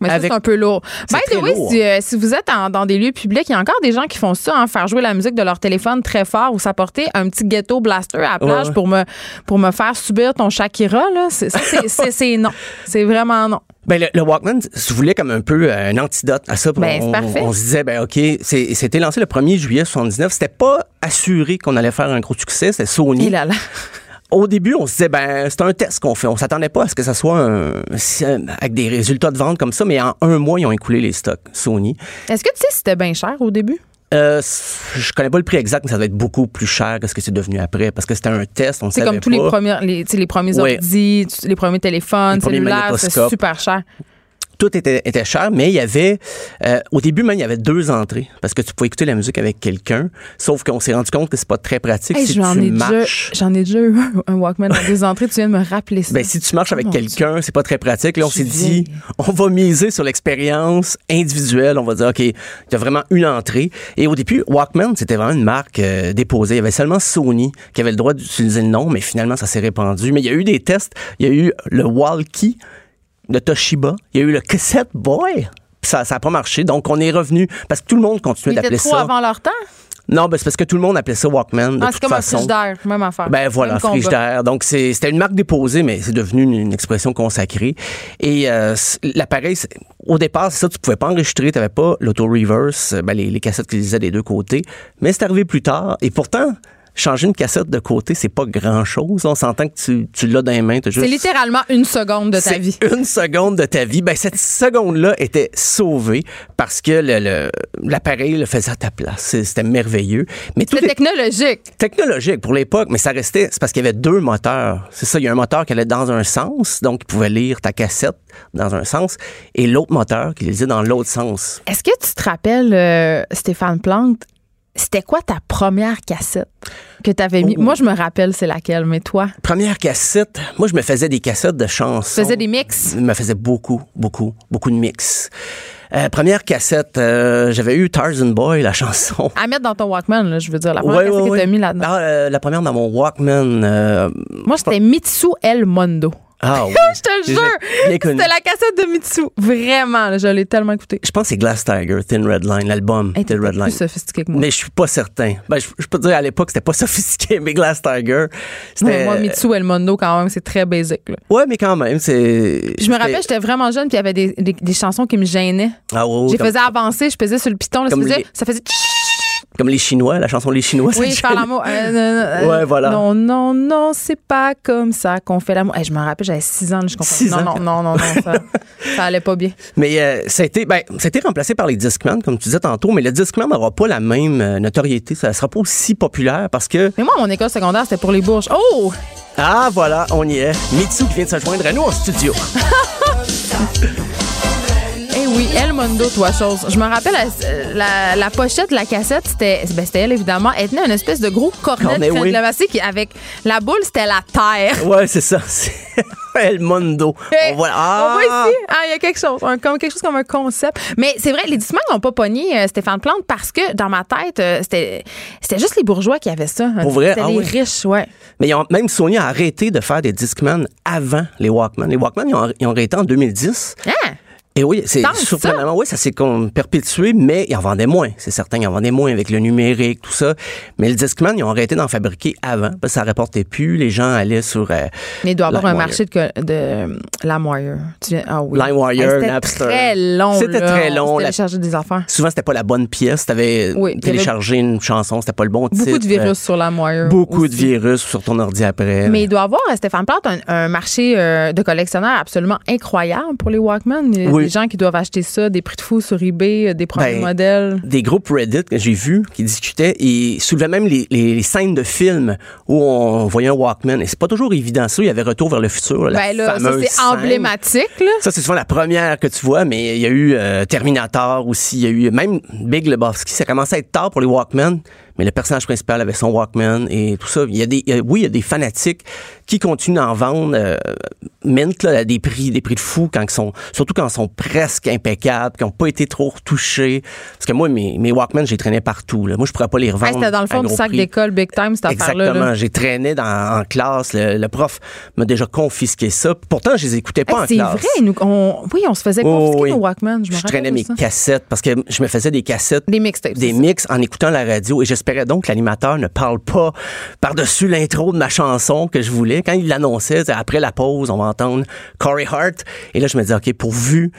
Mais ça, c'est un peu lourd. By the way, si, euh, si, vous êtes dans des lieux publics, il y a encore des gens qui font ça, hein, faire jouer la musique de leur téléphone très fort ou s'apporter un petit ghetto blaster à la plage pour, me, pour me faire subir ton Shakira. Là. C'est, c'est, non. C'est vraiment non. Ben, le, Walkman, vous voulez, comme un peu euh, un antidote à ça. Ben, on, parfait. on, se disait, ben, OK, c'était lancé le 1er juillet 79. C'était pas assuré qu'on allait faire un gros succès. C'était Sony. Et là là au début, on se disait, ben, c'est un test qu'on fait. On s'attendait pas à ce que ça soit avec des résultats de vente comme ça, mais en un mois, ils ont écoulé les stocks Sony. Est-ce que tu sais si c'était bien cher au début? Euh, je connais pas le prix exact, mais ça doit être beaucoup plus cher que ce que c'est devenu après, parce que c'était un test, on C'est comme tous les premiers, les, les premiers ordi, les premiers téléphones, les cellulaires, c'est super cher tout était, était cher, mais il y avait, euh, au début même, il y avait deux entrées parce que tu pouvais écouter la musique avec quelqu'un. Sauf qu'on s'est rendu compte que c'est pas très pratique si tu marches. J'en ai déjà eu un Walkman dans deux entrées. Tu viens de me rappeler ça. Ben, si tu marches avec oh quelqu'un, c'est pas très pratique. Là, on s'est dit, on va miser sur l'expérience individuelle. On va dire, OK, il y a vraiment une entrée. Et au début, Walkman, c'était vraiment une marque euh, déposée. Il y avait seulement Sony qui avait le droit d'utiliser le nom, mais finalement, ça s'est répandu. Mais il y a eu des tests. Il y a eu le Walkie de Toshiba. Il y a eu le Cassette Boy. Ça n'a pas marché. Donc, on est revenu parce que tout le monde continuait d'appeler ça. trop avant leur temps? Non, ben c'est parce que tout le monde appelait ça Walkman. ah, c'est comme un frigidaire, même affaire. Ben voilà, frigidaire. Donc c'était une marque déposée, mais c'est devenu une, expression consacrée. Et euh, l'appareil, au départ, c'est ça, tu pouvais pas enregistrer, tu n'avais pas l'auto-reverse, ben, les, les, cassettes qui lisaient des deux côtés. Mais c'est arrivé plus tard. Et pourtant, changer une cassette de côté, c'est pas grand-chose. On s'entend que tu, tu l'as dans les mains. C'est littéralement une seconde de ta vie. Une seconde de ta vie. Ben, cette seconde-là était sauvée parce que l'appareil le, le, faisait à ta place. C'était merveilleux. Mais C'était technologique. Technologique pour l'époque, mais ça restait. C'est parce qu'il y avait deux moteurs. C'est ça, il y a un moteur qui allait dans un sens, donc il pouvait lire ta cassette dans un sens, et l'autre moteur qui lisait dans l'autre sens. Est-ce que tu te rappelles, euh, Stéphane Plante, c'était quoi ta première cassette que tu avais mis? Oh. Moi, je me rappelle c'est laquelle, mais toi? Première cassette, moi, je me faisais des cassettes de chansons. Tu faisais des mix? Je me faisais beaucoup, beaucoup, beaucoup de mix. Euh, première cassette, euh, j'avais eu Tarzan Boy, la chanson. À mettre dans ton Walkman, là, je veux dire. La première cassette que tu as mis là-dedans. Ah, euh, la première dans mon Walkman. Moi, c'était Mitsu El Mondo. Ah oui. je te le jure. C'était la cassette de Mitsu. Vraiment, je l'ai tellement écouté. Je pense que c'est Glass Tiger, Thin Red Line, l'album Thin Red Line. plus sophistiqué que moi. Mais je suis pas certain. Ben, je, peux te dire, à l'époque, c'était pas sophistiqué, mais Glass Tiger, c'était... moi, Mitsu El Mondo, quand même, c'est très basic. Là. Ouais, mais quand même, c'est... Je me rappelle, j'étais vraiment jeune, puis il y avait des, des, chansons qui me gênaient. Ah ouais, Je faisais avancer, je pesais sur le piton, là, ça, faisait, ça faisait... Comme les Chinois, la chanson Les Chinois. Oui, je parle l'amour. Euh, euh, ouais, voilà. Non, non, non, c'est pas comme ça qu'on fait l'amour. je me rappelle, j'avais 6 ans, je comprends. Non, non, non, non, non, ça, ça allait pas bien. Mais euh, ça, a été, ben, ça a été remplacé par les Discman, comme tu disais tantôt, mais le Discman n'aura pas la même euh, notoriété. Ça sera pas aussi populaire parce que. Mais moi, mon école secondaire, c'était pour les bourges. Oh! Ah, voilà, on y est. Mitsu qui vient de se joindre à nous en studio. oui, El Mondo, toi, chose. Je me rappelle, la, la, pochette de la cassette, c'était ben, elle, évidemment. Elle tenait une espèce de gros cornet de oui. qui, avec la boule, c'était la terre. Ouais, c'est ça. El Mondo. on voit, ah! ici. Ah, il y a quelque chose, comme, quelque chose comme un concept. Mais c'est vrai, les Discman n'ont pas pogné euh, Stéphane Plante parce que dans ma tête, euh, c'était, c'était juste les bourgeois qui avaient ça. Pour vrai? C'était ah les riches, ouais. Mais même Sony a arrêté de faire des Discman avant les Walkman. Les Walkman, ils ont, ils ont arrêté en 2010. Ah! Et oui, c'est surprenamment, oui, ça s'est comme perpétué, mais ils en vendaient moins. C'est certain, ils en vendaient moins avec le numérique, tout ça. Mais le Discman, ils ont arrêté d'en fabriquer avant, parce que ça rapportait plus. Les gens allaient sur. Euh, mais il doit y avoir un marché de, de LimeWire. Ah oui. LimeWire, Napster. C'était très long. C'était très long. Télécharger des affaires. Souvent, c'était pas la bonne pièce. Tu avais téléchargé une chanson, c'était pas le bon titre. Beaucoup de virus sur LimeWire. Beaucoup de virus sur ton ordi après. Mais il doit y avoir, Stéphane Plante, un, marché euh, de collectionneurs absolument incroyable pour les Walkman. Oui des gens qui doivent acheter ça, des prix de fou sur eBay, euh, des premiers ben, modèles. Des groupes Reddit que j'ai vus qui discutaient et soulevaient même les, scènes de films où on voyait un Walkman. Et c'est pas toujours évident ça. Il y avait Retour vers le futur, la ben là, ça c'est emblématique. Là. Ça c'est souvent la première que tu vois, mais il y a eu euh, Terminator aussi. Il y a eu même Big Lebowski. Ça commençait à être tard pour les Walkman. mais le personnage principal avait son Walkman et tout ça. Il y a des, oui, il y a des fanatiques qui continuent d'en vendre, euh, mint là, à des prix, des prix de fou quand ils sont, surtout quand ils sont presque impeccables, qui n'ont pas été trop retouchés. Parce que moi, mes, mes Walkman, j'ai traîné partout. Là. Moi, je pourrais pas les revendre. Hey, C'était dans le fond du sac d'école Big Time, cette affaire-là. Exactement. J'ai traîné dans, en classe. Le, le prof m'a déjà confisqué ça. Pourtant, je les écoutais pas Hey, en c'est classe. vrai, nous, on, oui, on se faisait Oh, confisquer oui. nos Walkman. Je, Je traînais mes ça. cassettes parce que je me faisais des cassettes Des mixtapes. des c'est mix en écoutant la radio et j'espérais donc que l'animateur ne parle pas par-dessus l'intro de ma chanson que je voulais. Quand il l'annonçait, après la pause, on va entendre Corey Hart. Et là, je me disais, OK, pourvu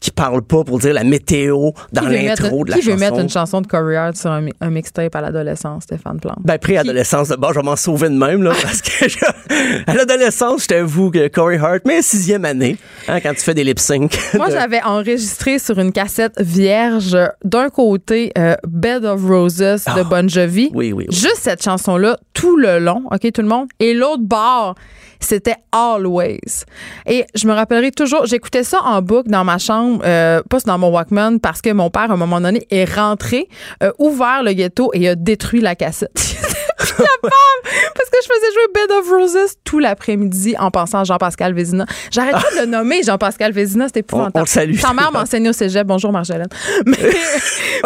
qu'il parle pas pour dire la météo dans Qui veut l'intro de la Qui veut chanson. mettre une chanson de Corey Hart sur un, mi- un mixtape à l'adolescence, Stéphane Plante? Ben, pré-adolescence, de bord, je vais m'en sauver de même, là, parce que je- à l'adolescence, je t'avoue que Corey Hart, mais sixième année, hein, quand tu fais des lip sync. Moi, j'avais enregistré sur une cassette vierge d'un côté euh, Bed of Roses de Ah. Bon Jovi. Oui, oui, oui. Juste cette chanson-là, tout le long, OK, tout le monde. Et l'autre bord, c'était Always. Et je me rappellerai toujours, j'écoutais ça en boucle dans ma chambre, euh, pas dans mon Walkman, parce que mon père, à un moment donné, est rentré, euh, ouvert le ghetto et a détruit la cassette. Parce que je faisais jouer Bed of Roses tout l'après-midi en pensant à Jean-Pascal Vézina. J'arrête pas de le nommer Jean-Pascal Vézina, c'était épouvantable. Sa mère m'enseignait au cégep. Bonjour, Marjolaine. Mais,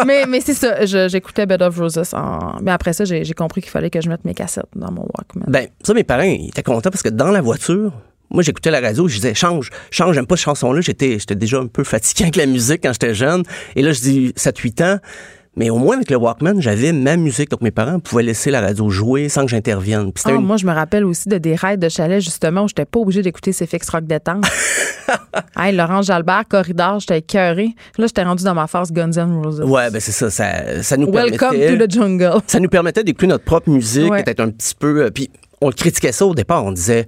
mais, mais c'est ça, je- j'écoutais Bed of Roses. En... Mais après ça, j'ai j'ai compris qu'il fallait que je mette mes cassettes dans mon Walkman. Ben, ça, mes parents, ils étaient contents parce que dans la voiture, moi, j'écoutais la radio, je disais, change, change, j'aime pas cette chanson-là. J'étais, j'étais déjà un peu fatigué avec la musique quand j'étais jeune. Et là, je dis 7-8 ans. Mais au moins, avec le Walkman, j'avais ma musique. Donc, mes parents pouvaient laisser la radio jouer sans que j'intervienne. Ah, une- Moi, je me rappelle aussi de des raids de chalet, justement, où j'étais pas obligée d'écouter ces fixes rock détente. hey, Laurence Jalbert, Corridor, j'étais écœurée. Là, j'étais rendue dans ma phase Guns N' Roses. Ouais, ben c'est ça, ça, ça nous Welcome permettait... to the jungle. ça nous permettait d'écouter notre propre musique, Ouais. peut-être un petit peu. euh, puis on critiquait ça au départ. On disait,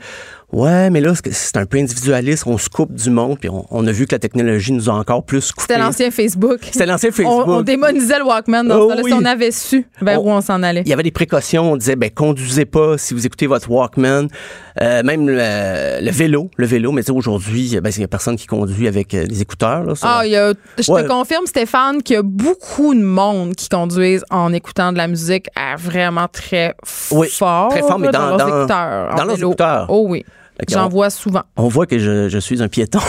ouais, mais là, c'est- un peu individualiste. On se coupe du monde. Puis on, on a vu que la technologie nous a encore plus coupé. C'était l'ancien Facebook. C'était l'ancien Facebook. On, on démonisait le Walkman dans Oh ce oui. Si on avait su vers On- où on s'en allait. Il y avait des précautions. On disait, ben, conduisez pas si vous écoutez votre Walkman. Euh, même le, le vélo, le vélo. Mais tu sais, aujourd'hui, ben, il y a personne qui conduit avec euh, des écouteurs. Là, sur- Ah, il y a- je Ouais. te confirme, Stéphane, qu'il y a beaucoup de monde qui conduisent en écoutant de la musique à vraiment très Oui, fort. très fort, mais dans- leurs dans- écouteurs. en dans leurs écouteurs. Oh oui. J'en vois souvent. On voit que je, je suis un piéton.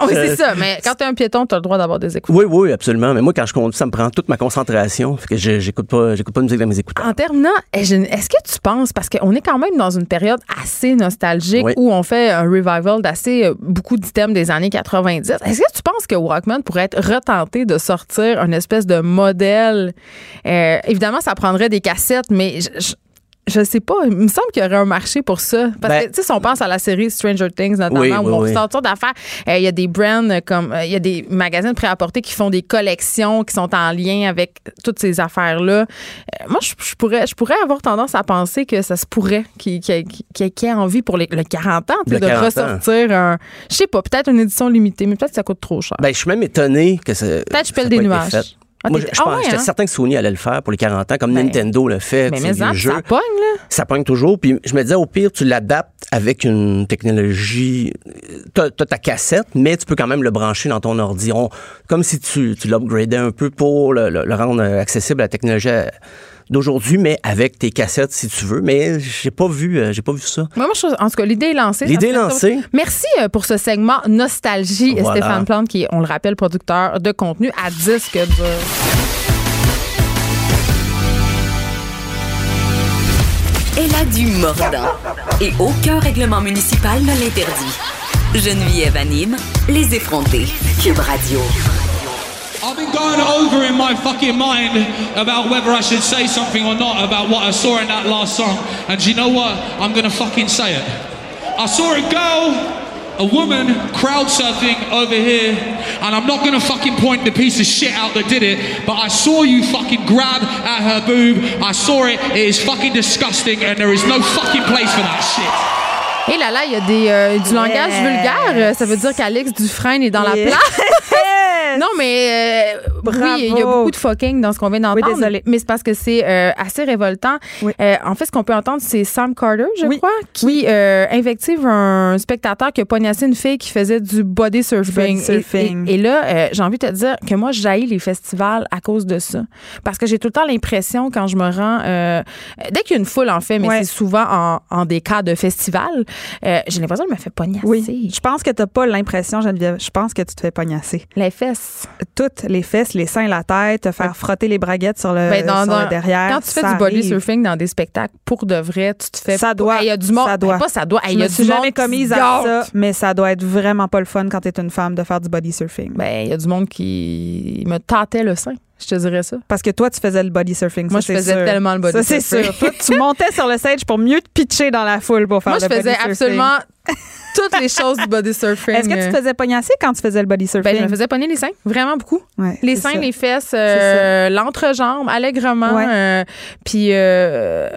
Oui, Je- c'est ça. Mais quand t'es un piéton, t'as le droit d'avoir des écouteurs. Oui, oui, absolument. Mais moi, quand je conduis, ça me prend toute ma concentration. Fait que je- j'écoute pas, j'écoute pas de musique dans mes écouteurs. En terminant, eh, est-ce que tu penses, parce qu'on est quand même dans une période assez nostalgique Oui. où on fait un revival d'assez euh, beaucoup d'items des années 90, est-ce que tu penses que Walkman pourrait être retenté de sortir une espèce de modèle? Euh, évidemment, ça prendrait des cassettes, mais je, je- je sais pas, il me semble qu'il y aurait un marché pour ça. Parce Ben- que, tu sais, si on pense à la série Stranger Things, notamment, Oui, où oui, on oui. sort d'affaires, euh, il y a des brands euh, comme, euh, il y a des magasins prêt-à-porter qui font des collections qui sont en lien avec toutes ces affaires-là. Euh, moi, je, je pourrais, je pourrais avoir tendance à penser que ça se pourrait qu'il y ait- y envie pour les- le 40 ans, Le de 40 ans. ressortir un, je sais pas, peut-être une édition limitée, mais peut-être que ça coûte trop cher. Ben, je suis même étonné que ça. peut-être je ça pèle des nuages. Ah, Moi, je, je ah pense- ouais, j'étais hein? certain que Sony allait le faire pour les 40 ans, comme Ben, Nintendo le fait. mais sais, mais vieux ça, jeu. ça pogne, là. Ça pogne toujours. Puis je me disais, au pire, tu l'adaptes avec une technologie. Tu as, ta cassette, mais tu peux quand même le brancher dans ton ordi. On- comme si tu, tu l'upgradais un peu pour le, le- le rendre accessible à la technologie d'aujourd'hui, mais avec tes cassettes si tu veux. Mais j'ai pas vu, euh, j'ai pas vu ça. Moi, moi, je trouve- en tout cas, l'idée est lancée. L'idée est lancée. Merci euh, pour ce segment Nostalgie, Voilà. Stéphane Plante, qui est, on le rappelle, producteur de contenu à disque dur. Elle a du mordant et aucun règlement municipal ne l'interdit. Geneviève anime les effrontés. Cube Radio. I've been going over in my fucking mind about whether I should say something or not about what I saw in that last song. And you know what? I'm gonna fucking say it. I saw a girl, a woman, crowd surfing over here, and I'm not gonna fucking point the piece of shit out that did it, but I saw you fucking grab at her boob. I saw it. It is fucking disgusting, and there is no fucking place for that shit. Et là, là, il y a des, euh, du langage vulgaire. Ça veut dire qu'Alex Dufresne est dans la place. Non, mais euh, oui, il y a beaucoup de fucking dans ce qu'on vient d'entendre. Oui, désolée. Mais c'est parce que c'est euh, assez révoltant. Oui. Euh, en fait, ce qu'on peut entendre, c'est Sam Carter, je Oui. crois, qui euh, invective un spectateur qui a pognassé une fille qui faisait du body surfing. body surfing. Et, et- et là, euh, j'ai envie de te dire que moi, j'haïs les festivals à cause de ça. Parce que j'ai tout le temps l'impression, quand je me rends... euh, dès qu'il y a une foule, en fait, mais c'est souvent en, en des cas de festival, euh, j'ai l'impression que je me fais pognasser. Oui. Je pense que t'as pas l'impression, Geneviève. Je pense que tu te fais pognasser. Les fesses. Toutes les fesses, les seins, la tête, te faire frotter les braguettes sur le, Ben, sur le derrière. Quand tu fais du body surfing dans des spectacles, pour de vrai, tu te fais. Ça doit. Il y a du monde. Ça doit. Ben, Pas ça doit. Je Il y a me du suis jamais commise se à ça, mais ça doit être vraiment pas le fun quand t'es une femme de faire du body surfing. Ben, il y a du monde qui me tâtait le sein. Je te dirais ça. Parce que toi, tu faisais le body surfing. Moi, ça, je faisais sûr. tellement le body Ça, c'est surfing. sûr. Toi, tu montais sur le stage pour mieux te pitcher dans la foule pour faire Moi, je le body faisais surfing. absolument toutes les choses du body surfing. Est-ce que tu te faisais pognasser quand tu faisais le body surfing? Ben, je me faisais pogner les seins, vraiment beaucoup. Ouais, Les seins, ça. les fesses, euh, l'entrejambe, allègrement. Ouais. euh, Puis, euh,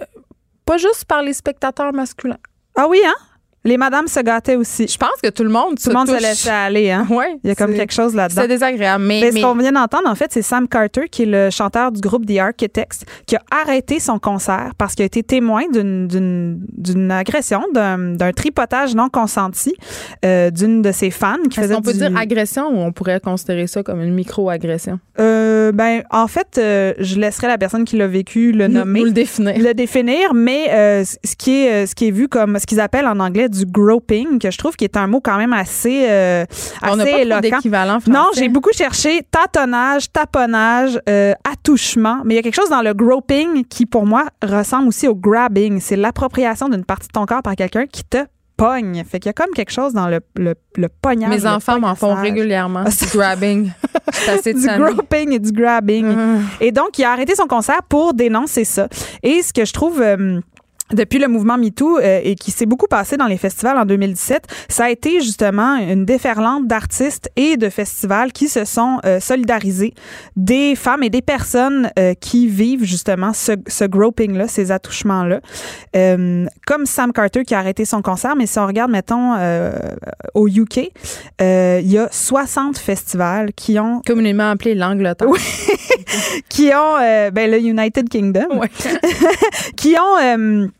pas juste par les spectateurs masculins. Ah oui, hein? Les madames se gâtaient aussi. Je pense que tout le monde Tout le monde se laissait aller, hein? Ouais, Il y a comme quelque chose là-dedans. C'est désagréable. Mais, Mais mais- ce qu'on vient d'entendre, en fait, c'est Sam Carter, qui est le chanteur du groupe The Architects, qui a arrêté son concert parce qu'il a été témoin d'une- d'une d'une agression, d'un d'un tripotage non consenti euh, d'une de ses fans est-ce qu'on peut du- dire agression ou on pourrait considérer ça comme une micro-agression? Euh, ben, en fait, euh, je laisserai la personne qui l'a vécu le nommer. Nous le définir. le définir, mais euh, ce qui est euh, ce qui est vu comme ce qu'ils appellent en anglais du groping, que je trouve qui est un mot quand même assez euh, On assez pas éloquent. d'équivalent français. Non, j'ai beaucoup cherché tâtonnage, taponnage, euh, attouchement, mais il y a quelque chose dans le groping qui pour moi ressemble aussi au grabbing, c'est l'appropriation d'une partie de ton corps par quelqu'un qui te pogne. Fait qu'il y a comme quelque chose dans le le, le pognage. Mes enfants m'en font régulièrement. Ah, du grabbing. C'est assez du groping et du grabbing. Hum. Et donc, il a arrêté son concert pour dénoncer ça. Et ce que je trouve... euh, depuis le mouvement MeToo euh, et qui s'est beaucoup passé dans les festivals en 2017, ça a été justement une déferlante d'artistes et de festivals qui se sont euh, solidarisés des femmes et des personnes euh, qui vivent justement ce, ce groping-là, ces attouchements-là. Euh, comme Sam Carter qui a arrêté son concert, mais si on regarde, mettons, euh, au UK, euh, il y a 60 festivals qui ont Communément appelé l'Angleterre. Oui. qui ont euh, ben, le United Kingdom Ouais. qui ont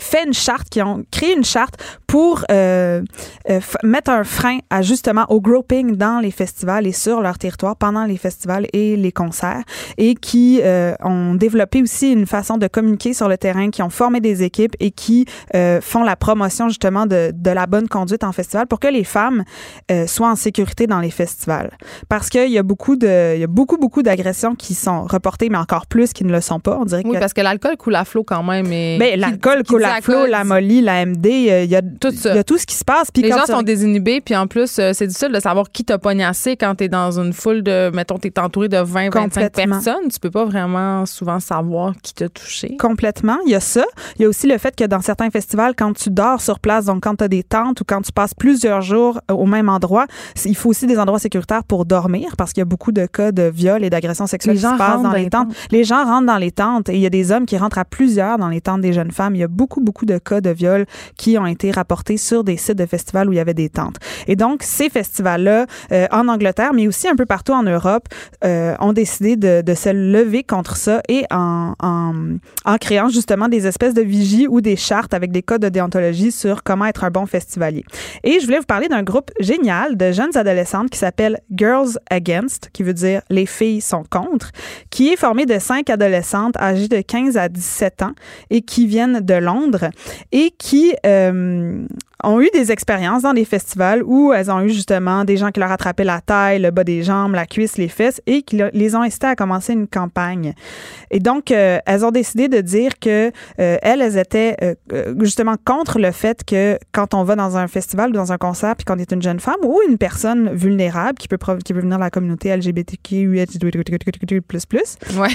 fait une charte, qui ont créé une charte pour euh, euh, mettre un frein à justement au groping dans les festivals et sur leur territoire pendant les festivals et les concerts et qui euh, ont développé aussi une façon de communiquer sur le terrain, qui ont formé des équipes et qui euh, font la promotion justement de, de la bonne conduite en festival pour que les femmes euh, soient en sécurité dans les festivals. Parce qu'il y a beaucoup de, il y a beaucoup beaucoup d'agressions qui sont reportées, mais encore plus qui ne le sont pas. On dirait Oui, que parce que l'alcool coule à flot quand même. Et ben, l'alcool la molly, la MD, euh, il y a Tout ça. il y a tout ce qui se passe. Puis Les gens tu- sont désinhibés, puis en plus, euh, c'est difficile de savoir qui t'a pognassé quand t'es dans une foule de, mettons, t'es entouré de 20, 25 Complètement. personnes. Tu peux pas vraiment souvent savoir qui t'a touché. Complètement. Il y a ça. Il y a aussi le fait que dans certains festivals, quand tu dors sur place, donc quand tu as des tentes ou quand tu passes plusieurs jours au même endroit, il faut aussi des endroits sécuritaires pour dormir parce qu'il y a beaucoup de cas de viol et d'agressions sexuelles Les qui se passent dans dans les les tentes. Les gens rentrent dans les tentes et il y a des hommes qui rentrent à plusieurs dans les tentes des jeunes femmes. Il y a beaucoup, beaucoup de cas de viol qui ont été rapportés sur des sites de festivals où il y avait des tentes. Et donc, ces festivals-là, euh, en Angleterre, mais aussi un peu partout en Europe, euh, ont décidé de, se lever contre ça et en, en, en créant justement des espèces de vigies ou des chartes avec des codes de déontologie sur comment être un bon festivalier. Et je voulais vous parler d'un groupe génial de jeunes adolescentes qui s'appelle Girls Against, qui veut dire les filles sont contre, qui est formé de cinq adolescentes âgées de 15 à 17 ans et qui viennent de Londres et qui euh, ont eu des expériences dans des festivals où elles ont eu justement des gens qui leur attrapaient la taille, le bas des jambes, la cuisse, les fesses et qui le- les ont incitées à commencer une campagne. Et donc, euh, elles ont décidé de dire que euh, elles, elles étaient euh, euh, justement contre le fait que quand on va dans un festival ou dans un concert puis qu'on est une jeune femme ou une personne vulnérable qui peut, qui peut venir de la communauté LGBTQ, Ouais.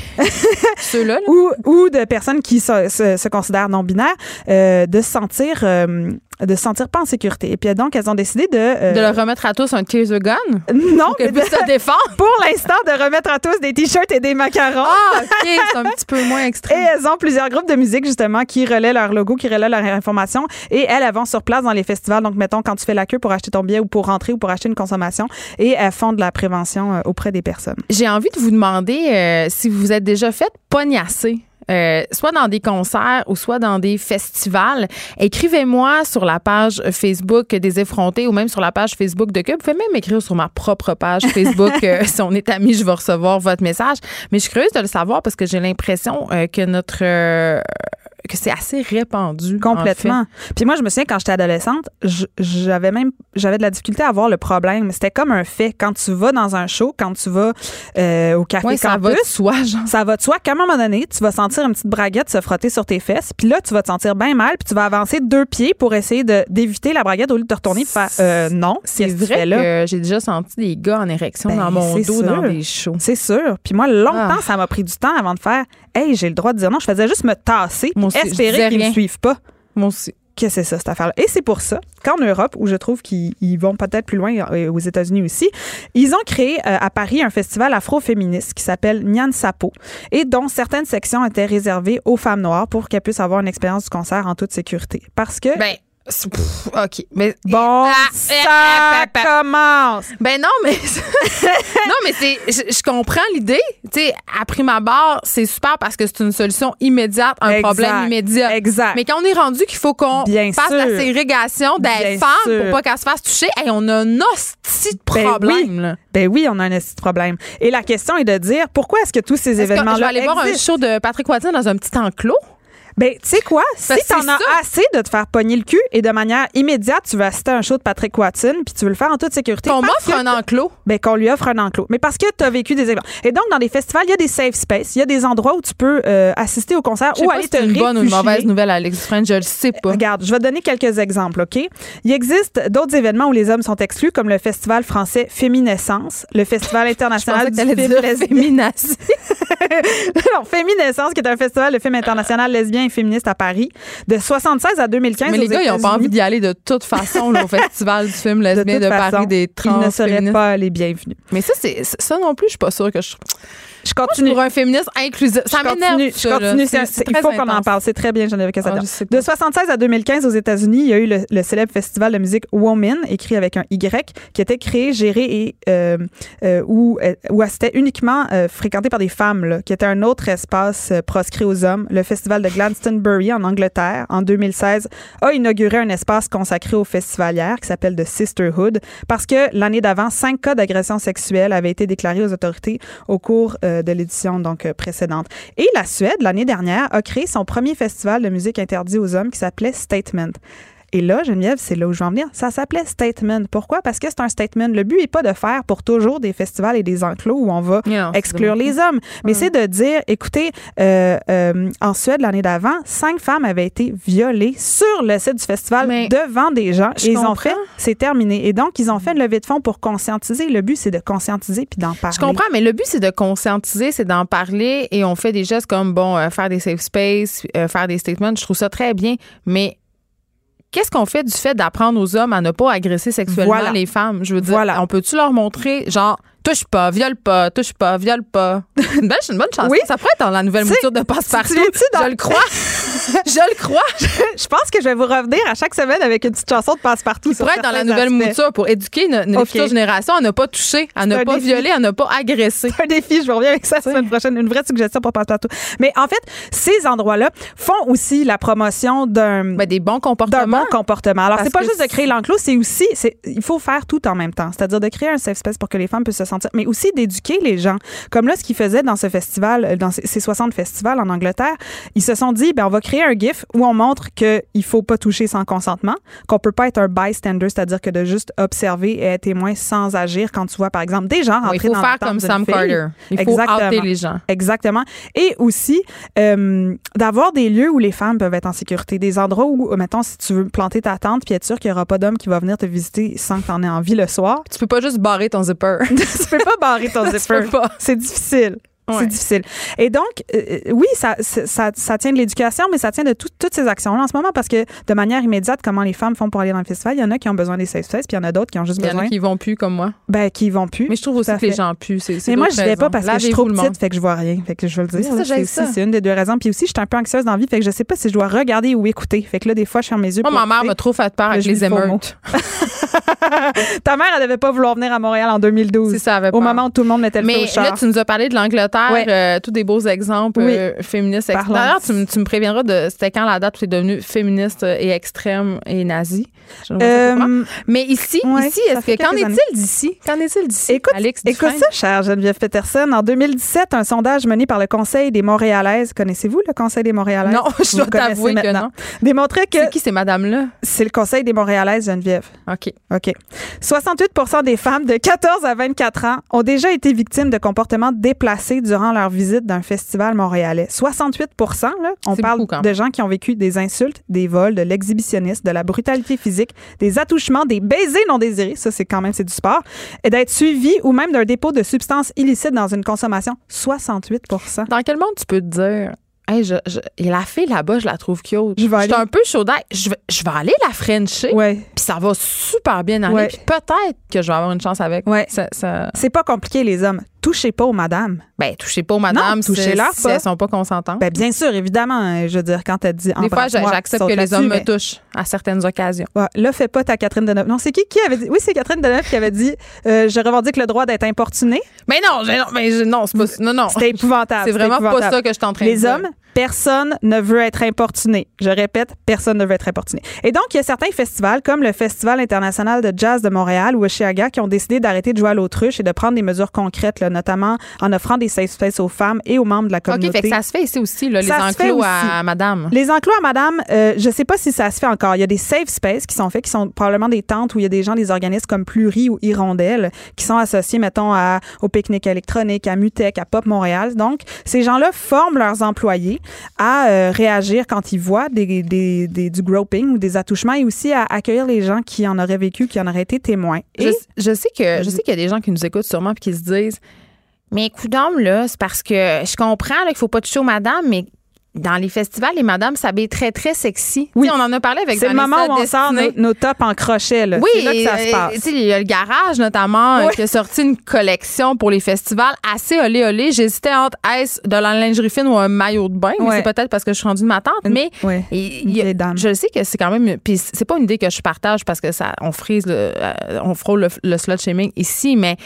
Ceux-là, là. ou, ou de personnes qui se, se- se considèrent non binaires, euh, de se sentir euh, de se sentir pas en sécurité. Et puis donc, elles ont décidé de... euh, De leur remettre à tous un teaser gun? non, Qu'elles mais de- puissent se défendre? pour l'instant, de remettre à tous des t-shirts et des macarons. Ah, OK, c'est un petit peu moins Et extrême. elles ont plusieurs groupes de musique, justement, qui relaient leur logo, qui relaient leur information. Et elles, elles vont sur place dans les festivals. Donc, mettons, quand tu fais la queue pour acheter ton billet ou pour rentrer ou pour acheter une consommation. Et elles font de la prévention euh, auprès des personnes. J'ai envie de vous demander euh, si vous vous êtes déjà fait pognasser. Euh, soit dans des concerts ou soit dans des festivals. Écrivez-moi sur la page Facebook des effrontés ou même sur la page Facebook de Cube. Vous pouvez même écrire sur ma propre page Facebook. euh, si on est amis, je vais recevoir votre message. Mais je suis curieuse de le savoir parce que j'ai l'impression euh, que notre que c'est assez répandu. en Complètement. Puis moi, je me souviens, quand j'étais adolescente, j'avais même j'avais de la difficulté à voir le problème. C'était comme un fait. Quand tu vas dans un show, quand tu vas euh, au café Ouais, ça va de soi, genre. ça va de soi qu'à un moment donné, tu vas sentir une petite braguette se frotter sur tes fesses, puis là, tu vas te sentir bien mal, puis tu vas avancer deux pieds pour essayer d'éviter la braguette au lieu de te retourner et faire euh, non, C'est vrai que j'ai déjà senti des gars en érection Ben, dans mon dos dans des shows. C'est sûr. Puis moi, longtemps, Ah. ça m'a pris du temps avant de faire Hey, j'ai le droit de dire non. Je faisais juste me tasser, aussi, espérer qu'ils ne me suivent pas. Moi aussi. que c'est ça, cette affaire-là. Et c'est pour ça qu'en Europe, où je trouve qu'ils ils vont peut-être plus loin, et aux États-Unis aussi, ils ont créé euh, à Paris un festival afro-féministe qui s'appelle Nyan Sapo et dont certaines sections étaient réservées aux femmes noires pour qu'elles puissent avoir une expérience du concert en toute sécurité. Parce que, Ben, pff, OK. Mais bon, Ah, ça ah, ah, ah. commence! Ben non, mais non, mais c'est je, je comprends l'idée. Tu sais, à prime abord, c'est super parce que c'est une solution immédiate, un Exact. problème immédiat. Exact. Mais quand on est rendu qu'il faut qu'on fasse sûr. la ségrégation femmes sûr. pour pas qu'elles se fassent toucher, hey, on a un hostie de Ben problème. oui. là. Ben oui, on a un petit problème. Et la question est de dire pourquoi est-ce que tous ces événements-là je vais aller voir un show de Patrick Watson dans un petit enclos? Ben, tu sais quoi? Si Parce t'en as assez de te faire pogner le cul et de manière immédiate, tu vas assister à un show de Patrick Watson puis tu veux le faire en toute sécurité. Qu'on m'offre un enclos. ben, qu'on lui offre un enclos. Mais parce que tu as vécu des événements. Et donc, dans les festivals, il y a des safe space, il y a des endroits où tu peux euh, assister au concert Je ou aller te une bonne ou une mauvaise nouvelle, Alex Dufresne, je le sais pas. Regarde, je vais te donner quelques exemples, OK? Il existe d'autres événements où les hommes sont exclus, comme le Festival français Féminescence, le Festival Je international que du film lesbien. non, Féminescence, qui est un festival de film international lesbien et féministe à Paris, de 76 à 2015. Mais les gars, ils n'ont pas envie d'y aller de toute façon là, au festival du film lesbien de, Paris des trans Ils ne seraient féministes. pas les bienvenus. Mais ça, c'est ça non plus, je suis pas sûre que je. Je Moi, je continue. pour un féminisme inclusif. Ça je m'énerve. continue, ça, je continue. C'est- c'est- c'est il faut qu'on en parle. C'est très bien, Geneviève Ah, je sais pas. de 76 à 2015 aux États-Unis, il y a eu le, le célèbre festival de musique Woman, écrit avec un Y, qui était créé, géré et euh, euh, où, euh, où c'était uniquement euh, fréquenté par des femmes, là, qui était un autre espace proscrit aux hommes. Le festival de Glastonbury en Angleterre, en 2016, a inauguré un espace consacré aux festivalières qui s'appelle The Sisterhood, parce que l'année d'avant, cinq cas d'agression sexuelle avaient été déclarés aux autorités au cours euh, de l'édition donc euh, précédente. Et la Suède, l'année dernière, a créé son premier festival de musique interdit aux hommes qui s'appelait Statement. Et là, Geneviève, c'est là où je veux en venir. Ça s'appelait Statement. Pourquoi? Parce que c'est un statement. Le but n'est pas de faire pour toujours des festivals et des enclos où on va Non, exclure les hommes, mais c'est de dire, écoutez, euh, euh, en Suède, l'année d'avant, cinq femmes avaient été violées sur le site du festival Mais devant des gens. Et ils ont comprends. fait, c'est terminé. Et donc, ils ont fait une levée de fonds pour conscientiser. Le but, c'est de conscientiser puis d'en parler. Je comprends, mais le but, c'est de conscientiser, c'est d'en parler et on fait des gestes comme, bon, euh, faire des safe space, euh, faire des statements. Je trouve ça très bien, mais qu'est-ce qu'on fait du fait d'apprendre aux hommes à ne pas agresser sexuellement Voilà. les femmes? Je veux dire, Voilà. on peut-tu leur montrer, genre, touche pas, viole pas, touche pas, viole pas? Une belle, une bonne chanson. Oui. Ça pourrait être dans la nouvelle mouture de Passe-Partout. dans- Je le crois. je le crois. Je pense que je vais vous revenir à chaque semaine avec une petite chanson de passe-partout. Sur pourrait être dans la nouvelle aspects. mouture pour éduquer no- nos OK. futures générations à ne pas toucher, à ne pas défi. violer, à ne pas agresser. C'est un défi, je vous reviens avec ça la semaine prochaine. Une vraie suggestion pour passe-partout. Mais en fait, ces endroits-là font aussi la promotion d'un Ben, des bons comportements. bon comportement. Alors, c'est pas juste de créer l'enclos, c'est aussi, il faut faire tout en même temps. C'est-à-dire de créer un safe space pour que les femmes puissent se sentir, mais aussi d'éduquer les gens. Comme là, ce qu'ils faisaient dans ce festival, euh, dans ces ces 60 festivals en Angleterre, ils se sont dit, ben, on va créer un GIF où on montre qu'il faut pas toucher sans consentement, qu'on peut pas être un bystander, c'est-à-dire que de juste observer et être témoin sans agir quand tu vois, par exemple, des gens Oui, rentrer il faut faire comme Sam fille. Carter. Il faut outer les gens. Exactement. Et aussi, euh, d'avoir des lieux où les femmes peuvent être en sécurité. Des endroits où, mettons, si tu veux planter ta tente puis être sûr qu'il n'y aura pas d'homme qui va venir te visiter sans que tu en aies envie le soir, Tu peux pas juste barrer ton zipper. tu peux pas barrer ton zipper. C'est difficile. Ouais. C'est difficile. Et donc, euh, oui, ça, ça, ça tient de l'éducation, mais ça tient de tout- toutes ces actions-là en ce moment parce que de manière immédiate, comment les femmes font pour aller dans le festival, il y en a qui ont besoin des safe spaces, puis il y en a d'autres qui ont juste Il y en besoin, a qui vont plus comme moi. ben, qui vont plus. Mais je trouve aussi que les fait. gens puent. C'est, c'est Mais moi, je vais pas parce que je suis trop petite, fait que je vois rien. Fait que je veux le dire. C'est ça. aussi- c'est une des deux raisons. Puis aussi, je suis un peu anxieuse dans la vie, fait que je sais pas si je dois regarder ou écouter. Fait que là, des fois, je ferme mes yeux. Moi, ma mère m'a trop fait peur avec les émeutes. Ta mère, elle devait pas vouloir venir à Montréal en 2012. C'est ça, Au moment où tout le monde mettait le Mais là, tu nous as parlé de l'Angleterre, Ouais. euh, tous des beaux exemples Oui. euh, féministes. D'ailleurs, tu, me- tu me préviendras de c'était quand la date où tu es devenue féministe et extrême et nazie? Euh, Mais ici, ouais, ici, est-ce que qu'en est-il d'ici? Qu'en est-il d'ici Écoute, Alex écoute ça, chère Geneviève Peterson. En 2017, un sondage mené par le Conseil des Montréalaises, connaissez-vous le Conseil des Montréalaises? Non, je dois t'avouer que maintenant. non. Démontrait que C'est qui ces madames-là? c'est le Conseil des Montréalaises, Geneviève. OK. OK. 68 des femmes de 14 à 24 ans ont déjà été victimes de comportements déplacés durant leur visite d'un festival montréalais. 68 là, on parle beaucoup, de gens qui ont vécu des insultes, des vols, de l'exhibitionnisme, de la brutalité physique, des attouchements, des baisers non désirés, ça c'est quand même c'est du sport, et d'être suivis ou même d'un dépôt de substances illicites dans une consommation. 68% Dans quel monde tu peux te dire Hey, je, je- la fille là-bas, je la trouve cute. Je vais suis un peu chaud d'ail. Je vais, je vais aller la Frencher. Ouais. Puis ça va super bien aller. Ouais. Puis peut-être que je vais avoir une chance avec. Ouais. Ça, ça- C'est pas compliqué les hommes. Touchez pas aux madames. Ben, touchez pas aux madames Non, si- touchez-leur si pas. elles sont pas consentantes. Ben bien sûr, évidemment, euh, je veux dire quand elle dit Des fois, j'accepte que les hommes mais- me touchent à certaines occasions. Ouais, là, fais pas ta Catherine Deneuve. Non, c'est qui qui avait dit? Oui, c'est Catherine Deneuve qui avait dit euh, Je revendique le droit d'être importuné. Mais non, je- non, mais je- non, c'est pas. Non, non. C'était épouvantable. C'est vraiment pas ça que je suis en train de Les hommes, personne ne veut être importuné. Je répète, personne ne veut être importuné. Et donc, il y a certains festivals, comme le Festival international de jazz de Montréal ou Oshiaga, qui ont décidé d'arrêter de jouer à l'autruche et de prendre des mesures concrètes, là, notamment en offrant des safe spaces aux femmes et aux membres de la OK, communauté. fait que ça se fait ici aussi, là, les Ça enclos aussi. à madame. Les enclos à madame, euh, je sais pas si ça se fait encore. Il y a des safe spaces qui sont faits, qui sont probablement des tentes où il y a des gens, des organismes comme Pluri ou Hirondelle, qui sont associés, mettons, à, au pique-nique électronique, à Mutec, à Pop Montréal. Donc, ces gens-là forment leurs employés à euh, réagir quand ils voient des, des- des- du groping ou des attouchements et aussi à accueillir les gens qui en auraient vécu, qui en auraient été témoins. Je, Et je sais que je sais qu'il y a des gens qui nous écoutent sûrement puis qui se disent Mais coudonc, là, c'est parce que je comprends qu'il faut pas toucher aux madames, mais dans les festivals, les madames s'habillent très, très sexy. Oui. On en a parlé avec c'est le moment où on sort nos, nos tops en crochet. Là. Oui, c'est là que ça se euh, passe. il y a le garage notamment euh, Oui. qui a sorti une collection pour les festivals assez olé olé. J'hésitais entre est-ce de la lingerie fine ou un maillot de bain, mais Ouais. c'est peut-être parce que je suis rendue de ma tante. Mais il y a- je sais que c'est quand même. Puis c'est pas une idée que je partage parce que ça, on frise, le, euh, on frôle le, le slut shaming ici, mais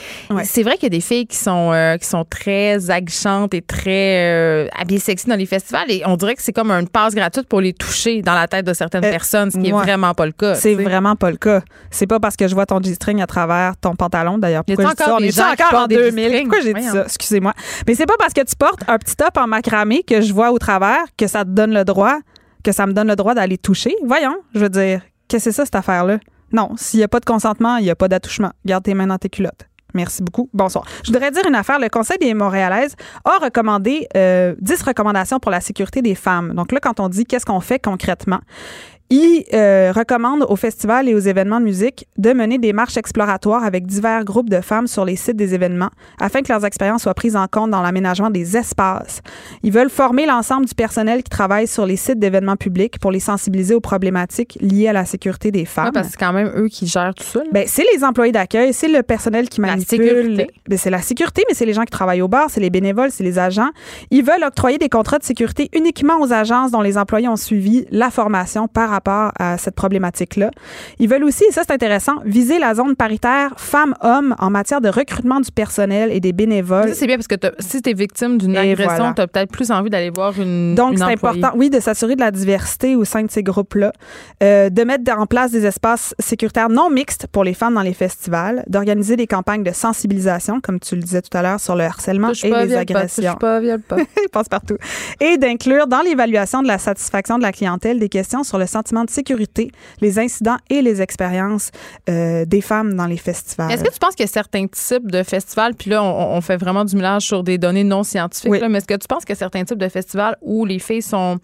c'est vrai qu'il y a des filles qui sont euh, qui sont très aguichantes et très habillées sexy dans les festivals et on dirait que c'est comme une passe gratuite pour les toucher dans la tête de certaines Euh, personnes, ce qui ouais. est vraiment pas le cas. C'est vraiment pas le cas. C'est pas parce que je vois ton G-string à travers ton pantalon, d'ailleurs. Pourquoi je dis ça? encore On est encore en portent des 2000. G-strings? Pourquoi j'ai dit ça? Excusez-moi. Mais c'est pas parce que tu portes un petit top en macramé que je vois au travers que ça te donne le droit, que ça me donne le droit d'aller toucher? Voyons, je veux dire, qu'est-ce que c'est ça, cette affaire-là? Non, s'il n'y a pas de consentement, il n'y a pas d'attouchement. Garde tes mains dans tes culottes. Merci beaucoup. Bonsoir. Je voudrais dire une affaire. Le Conseil des Montréalaises a recommandé euh, 10 recommandations pour la sécurité des femmes. Donc là, quand on dit qu'est-ce qu'on fait concrètement, il euh, recommande aux festivals et aux événements de musique de mener des marches exploratoires avec divers groupes de femmes sur les sites des événements afin que leurs expériences soient prises en compte dans l'aménagement des espaces. Ils veulent former l'ensemble du personnel qui travaille sur les sites d'événements publics pour les sensibiliser aux problématiques liées à la sécurité des femmes. Ouais, parce que c'est quand même eux qui gèrent tout ça. Ben, c'est les employés d'accueil, c'est le personnel qui La manipule. sécurité. Ben, c'est la sécurité, mais c'est les gens qui travaillent au bar, c'est les bénévoles, c'est les agents. Ils veulent octroyer des contrats de sécurité uniquement aux agences dont les employés ont suivi la formation par rapport à cette problématique-là. Ils veulent aussi, et ça c'est intéressant, viser la zone paritaire femmes-hommes en matière de recrutement du personnel et des bénévoles. C'est bien parce que si tu es victime d'une agression, voilà. tu as peut-être plus envie d'aller voir une Donc, c'est important, oui, de s'assurer de la diversité au sein de ces groupes-là, euh, de mettre en place des espaces sécuritaires non mixtes pour les femmes dans les festivals, d'organiser des campagnes de sensibilisation, comme tu le disais tout à l'heure, sur le harcèlement Touche et pas, les viole pas, agressions. touche pas, pas. Passe partout. Et d'inclure dans l'évaluation de la satisfaction de la clientèle des questions sur le sentiment de sécurité, les incidents et les expériences euh, des femmes dans les festivals. Est-ce que tu penses qu'il y a certains types de festivals, puis là, on, on fait vraiment du mélange sur des données non scientifiques, Oui. là, mais est-ce que tu penses a certains types de festivals où les filles sont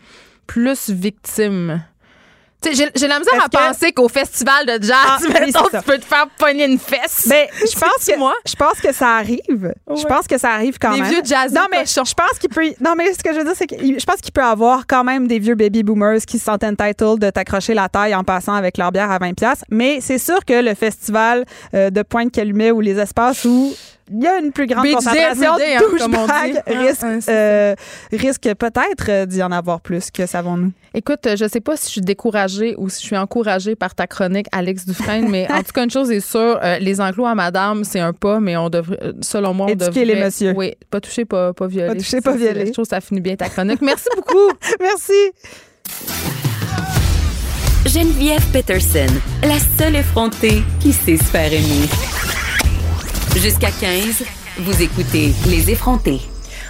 plus victimes? J'ai j'ai la misère à que- penser qu'au festival de jazz, Ah, mettons, tu peux te faire pogner une fesse. Ben, je pense que moi. je pense que ça arrive. Je pense que ça arrive quand Des même. vieux jazzeux Non mais je pense qu'il peut Non mais ce que je veux dire c'est que je pense qu'il peut avoir quand même des vieux baby boomers qui se sentent entitled de t'accrocher la taille en passant avec leur bière à 20 pièces, mais c'est sûr que le festival euh, de Pointe-Calumet ou les espaces où il y a une plus grande concentration day, hein, de douchebags. Ah, risque, euh, risque peut-être euh, d'y en avoir plus que savons-nous. Écoute, je sais pas si je suis découragée ou si je suis encouragée par ta chronique, Alex Dufresne, mais en tout cas, une chose est sûre, euh, les enclos à madame, c'est un pas, mais on devrait, selon moi, on Éduquer devrait... les messieurs. Oui, pas toucher, pas, pas violer. Pas toucher, pas violer. Je trouve que ça finit bien ta chronique. Merci beaucoup. Merci. Geneviève Peterson, la seule effrontée qui sait se faire aimer. Jusqu'à 15, vous écoutez Les effrontés.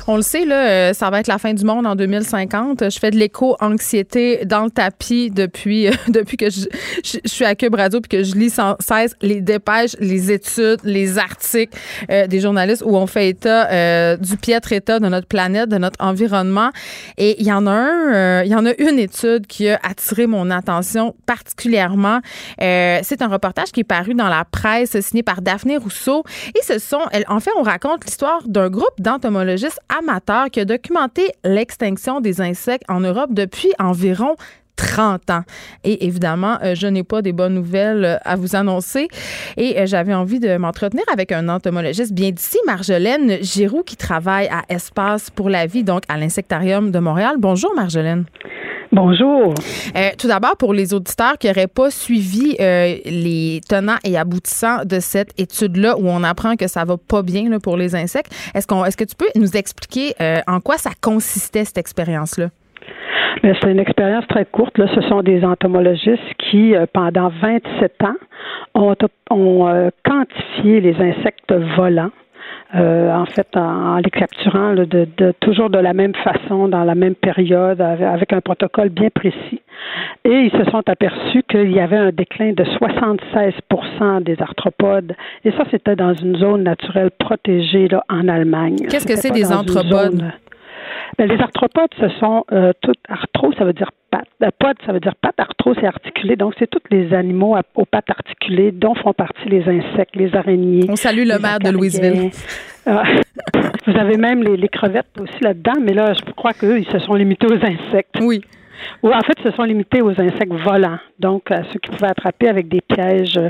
On le sait, là, euh, ça va être la fin du monde en 2050. Je fais de l'éco-anxiété dans le tapis depuis, euh, depuis que je, suis à Cube Radio puis que je lis sans cesse les dépêches, les études, les articles euh, des journalistes où on fait état euh, du piètre état de notre planète, de notre environnement. Et il y en a un, euh, il y en a une étude qui a attiré mon attention particulièrement. Euh, c'est un reportage qui est paru dans la presse signé par Daphné Rousseau. Et ce sont, en fait, on raconte l'histoire d'un groupe d'entomologistes amateurs qui a documenté l'extinction des insectes en Europe depuis environ 30 ans. Et évidemment, euh, je n'ai pas des bonnes nouvelles euh, à vous annoncer. Et euh, j'avais envie de m'entretenir avec un entomologiste bien d'ici, Marjolaine Giroux, qui travaille à Espace pour la vie, donc à l'Insectarium de Montréal. Bonjour, Marjolaine. Bonjour. Euh, tout d'abord, pour les auditeurs qui n'auraient pas suivi euh, les tenants et aboutissants de cette étude-là, où on apprend que ça va pas bien là, pour les insectes, est-ce, qu'on, est-ce que tu peux nous expliquer euh, en quoi ça consistait, cette expérience-là? Mais C'est une expérience très courte. Là. Ce sont des entomologistes qui, pendant 27 ans, ont, ont quantifié les insectes volants. Euh, en fait, en, en les capturant là, de, de- toujours de la même façon, dans la même période, avec, un protocole bien précis. Et ils se sont aperçus qu'il y avait un déclin de 76 des arthropodes. Et ça, c'était dans une zone naturelle protégée là, en Allemagne. Qu'est-ce que c'est des arthropodes? ben, les arthropodes, ce sont euh, toutes arthro, ça veut dire pattes. Pod, ça veut dire pattes. Arthro, c'est articulé. Donc, c'est tous les animaux à- aux pattes articulées dont font partie les insectes, les araignées. On salue le maire de. Louisville. Ah, Vous avez même les, les crevettes aussi là-dedans, mais là, je crois qu'eux, ils se sont limités aux insectes. Oui. Ou en fait, ils se sont limités aux insectes volants, donc à ceux qui pouvaient attraper avec des pièges euh,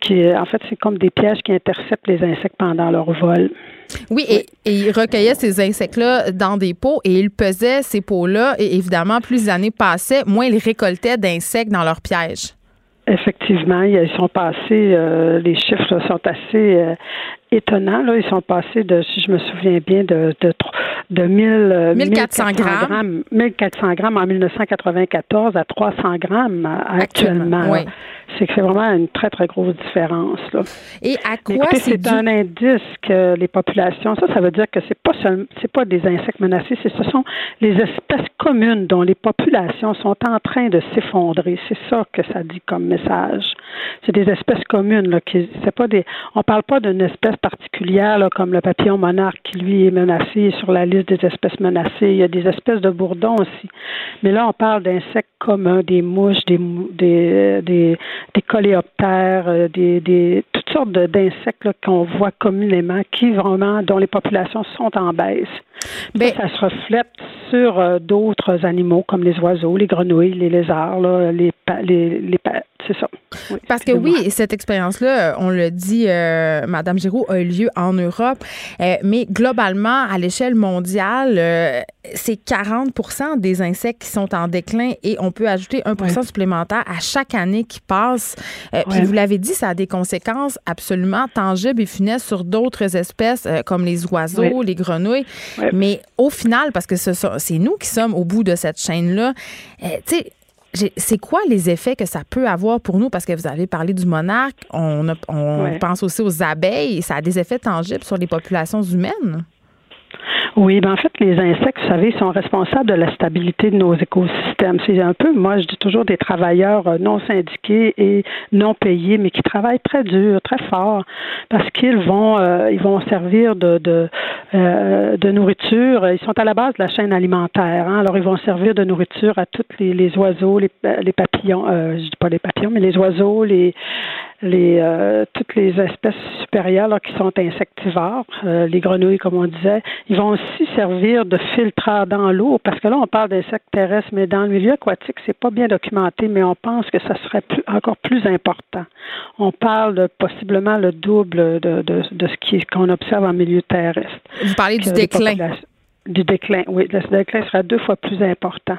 qui, euh, en fait, c'est comme des pièges qui interceptent les insectes pendant leur vol. Oui, et, et ils recueillaient ces insectes-là dans des pots et ils pesaient ces pots-là. Et évidemment, plus les années passaient, moins ils récoltaient d'insectes dans leurs pièges. Effectivement, ils sont passés, euh, les chiffres sont assez euh, étonnants. Là. Ils sont passés de, si je me souviens bien, de, de, de 1000, euh, 1400 grammes. 1400 grammes en 1994 à 300 grammes actuellement. Actuellement, là. oui. C'est que c'est vraiment une très, très grosse différence. Là. Et à quoi c'est dû? un indice que les populations, ça, ça veut dire que c'est pas c'est pas des insectes menacés, c'est ce sont les espèces communes dont les populations sont en train de s'effondrer. C'est ça que ça dit comme message. C'est des espèces communes là, qui, c'est pas des, on parle pas d'une espèce particulière là, comme le papillon monarque qui lui est menacé sur la liste des espèces menacées. Il y a des espèces de bourdons aussi, mais là on parle d'insectes communs, des mouches, des des des, des coléoptères, euh, des, des toutes sortes d'insectes là, qu'on voit communément, qui vraiment dont les populations sont en baisse. Ben- ça, ça se reflète sur euh, d'autres animaux comme les oiseaux, les grenouilles, les lézards, là, les, les, les c'est ça. Oui, Parce que oui, cette expérience-là, on le dit, euh, Madame Giroux, a eu lieu en Europe, euh, mais globalement, à l'échelle mondiale, euh, c'est 40% des insectes qui sont en déclin et on peut ajouter 1 Ouais. supplémentaire à chaque année qui passe. Euh, Puis vous l'avez dit, ça a des conséquences absolument tangibles et funestes sur d'autres espèces euh, comme les oiseaux, les grenouilles. Mais au final, parce que ce c'est nous qui sommes au bout de cette chaîne-là, euh, tu sais, c'est quoi les effets que ça peut avoir pour nous? Parce que vous avez parlé du monarque, on, a- on Ouais. pense aussi aux abeilles, ça a des effets tangibles sur les populations humaines? Oui, ben en fait, les insectes, vous savez, sont responsables de la stabilité de nos écosystèmes. C'est un peu, moi, je dis toujours des travailleurs euh, non syndiqués et non payés, mais qui travaillent très dur, très fort, parce qu'ils vont, euh, ils vont servir de de, euh, de nourriture. Ils sont à la base de la chaîne alimentaire. Hein, alors, ils vont servir de nourriture à tous les, les oiseaux, les, les papillons. je dis pas les papillons, mais les oiseaux, les les euh, toutes les espèces supérieures qui sont insectivores, euh, les grenouilles comme on disait, ils vont aussi servir de filtreur dans l'eau parce que là on parle d'insectes terrestres, mais dans le milieu aquatique c'est pas bien documenté, mais on pense que ça serait plus, encore plus important. On parle de possiblement le double de, de, de ce qu'on observe en milieu terrestre. Vous parlez du déclin du déclin, oui, le déclin sera deux fois plus important.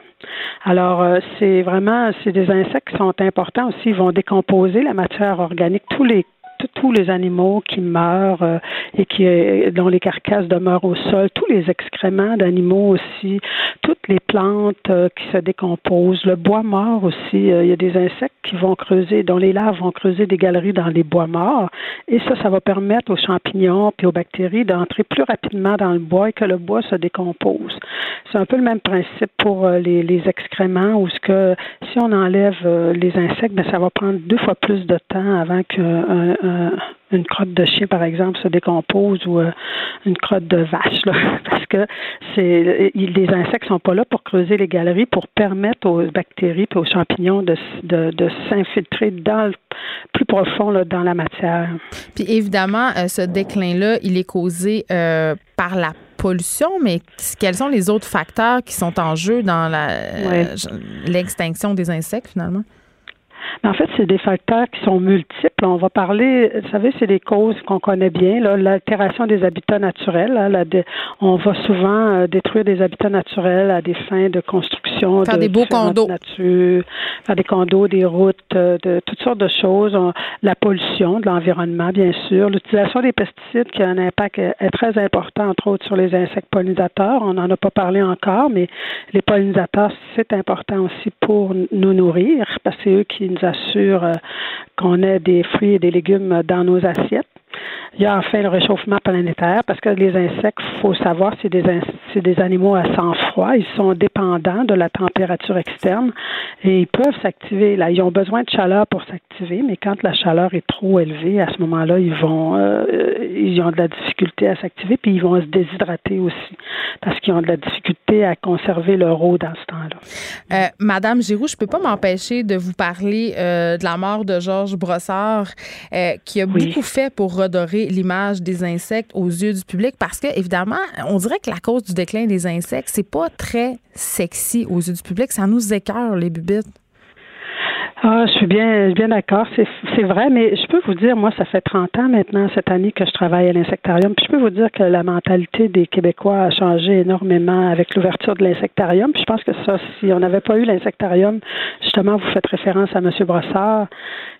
Alors, euh, c'est vraiment, c'est des insectes qui sont importants aussi. Ils vont décomposer la matière organique. Tous les tous les animaux qui meurent euh, et qui euh, dont les carcasses demeurent au sol, tous les excréments d'animaux aussi, toutes les plantes euh, qui se décomposent, le bois mort aussi. il y a des insectes qui vont creuser, dont les larves vont creuser des galeries dans les bois morts, et ça, ça va permettre aux champignons et aux bactéries d'entrer plus rapidement dans le bois et que le bois se décompose. C'est un peu le même principe pour les, les excréments, où ce que si on enlève les insectes, ben, ça va prendre deux fois plus de temps avant qu'un euh, une crotte de chien, par exemple, se décompose ou euh, une crotte de vache, parce que c'est les insectes sont pas là pour creuser les galeries, pour permettre aux bactéries et aux champignons de, de, s'infiltrer dans le plus profond dans la matière. Puis évidemment, euh, ce déclin-là, il est causé par la pollution, mais quels sont les autres facteurs qui sont en jeu dans l'extinction des insectes finalement? En fait, c'est des facteurs qui sont multiples. On va parler, vous savez, c'est des causes qu'on connaît bien, l'altération des habitats naturels. Hein, on va souvent euh, détruire des habitats naturels à des fins de construction. Faire des beaux condos. Nature, faire des condos, des routes, euh, de toutes sortes de choses. la pollution de l'environnement, bien sûr. L'utilisation des pesticides qui a un impact est très important, entre autres, sur les insectes pollinisateurs. On n'en a pas parlé encore, mais les pollinisateurs, c'est important aussi pour nous nourrir, parce que c'est eux qui assure euh, qu'on ait des fruits et des légumes dans nos assiettes. Il y a enfin le réchauffement planétaire parce que les insectes, il faut savoir, c'est des, c'est des animaux à sang froid. Ils sont dépendants de la température externe et ils peuvent s'activer. Là, ils ont besoin de chaleur pour s'activer, mais quand la chaleur est trop élevée, à ce moment-là, ils vont, euh, ils ont de la difficulté à s'activer puis ils vont se déshydrater aussi parce qu'ils ont de la difficulté à conserver leur eau dans ce temps-là. Euh, Madame Giroux, je peux pas m'empêcher de vous parler euh, de la mort de Georges Brossard qui a beaucoup fait pour redorer l'image des insectes aux yeux du public parce que, évidemment, on dirait que la cause du déclin des insectes, c'est pas très sexy aux yeux du public. Ça nous écœure, les bubites. Ah, je suis bien, bien d'accord. C'est vrai, mais je peux vous dire, moi, ça fait 30 ans maintenant, cette année, que je travaille à l'insectarium. Puis je peux vous dire que la mentalité des Québécois a changé énormément avec l'ouverture de l'insectarium. Puis je pense que ça, si on n'avait pas eu l'insectarium, justement, vous faites référence à M. Brossard,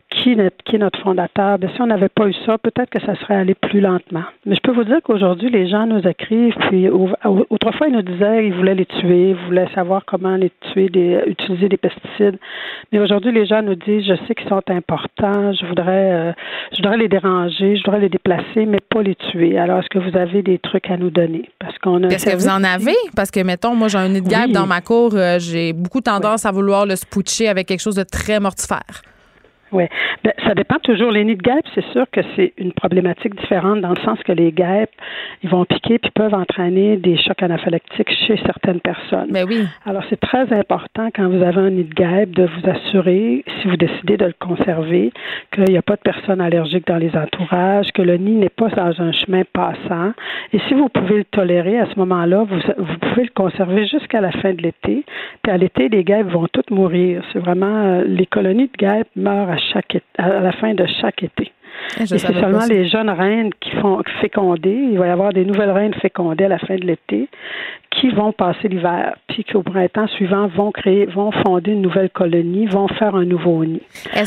qui, est notre fondateur, bien, si on n'avait pas eu ça, peut-être que ça serait allé plus lentement. Mais je peux vous dire qu'aujourd'hui, les gens nous écrivent, puis autrefois, ils nous disaient qu'ils voulaient les tuer, ils voulaient savoir comment les tuer, des, utiliser des pesticides. Mais aujourd'hui, les gens nous disent, je sais qu'ils sont importants, je voudrais, euh, je voudrais les déranger, je voudrais les déplacer, mais pas les tuer. Alors, est-ce que vous avez des trucs à nous donner? Parce qu'on a. Est-ce que vous en avez? Parce que, mettons, moi, j'ai un nid de guêpe dans ma cour, euh, j'ai beaucoup tendance à vouloir le spoucher avec quelque chose de très mortifère. Oui. Ben, ça dépend toujours. Les nids de guêpes, c'est sûr que c'est une problématique différente dans le sens que les guêpes, ils vont piquer puis peuvent entraîner des chocs anaphylactiques chez certaines personnes. Mais ben oui. Alors, c'est très important quand vous avez un nid de guêpe de vous assurer, si vous décidez de le conserver, qu'il n'y a pas de personnes allergiques dans les entourages, que le nid n'est pas dans un chemin passant. Et si vous pouvez le tolérer à ce moment-là, vous, vous pouvez le conserver jusqu'à la fin de l'été. Puis à l'été, les guêpes vont toutes mourir. C'est vraiment, euh, les colonies de guêpes meurent à chaque, à la fin de chaque été. Eh, Et c'est seulement les jeunes reines qui font féconder. Il va y avoir des nouvelles reines fécondées à la fin de l'été qui vont passer l'hiver, puis qu'au printemps suivant vont créer, vont fonder une nouvelle colonie, vont faire un nouveau nid.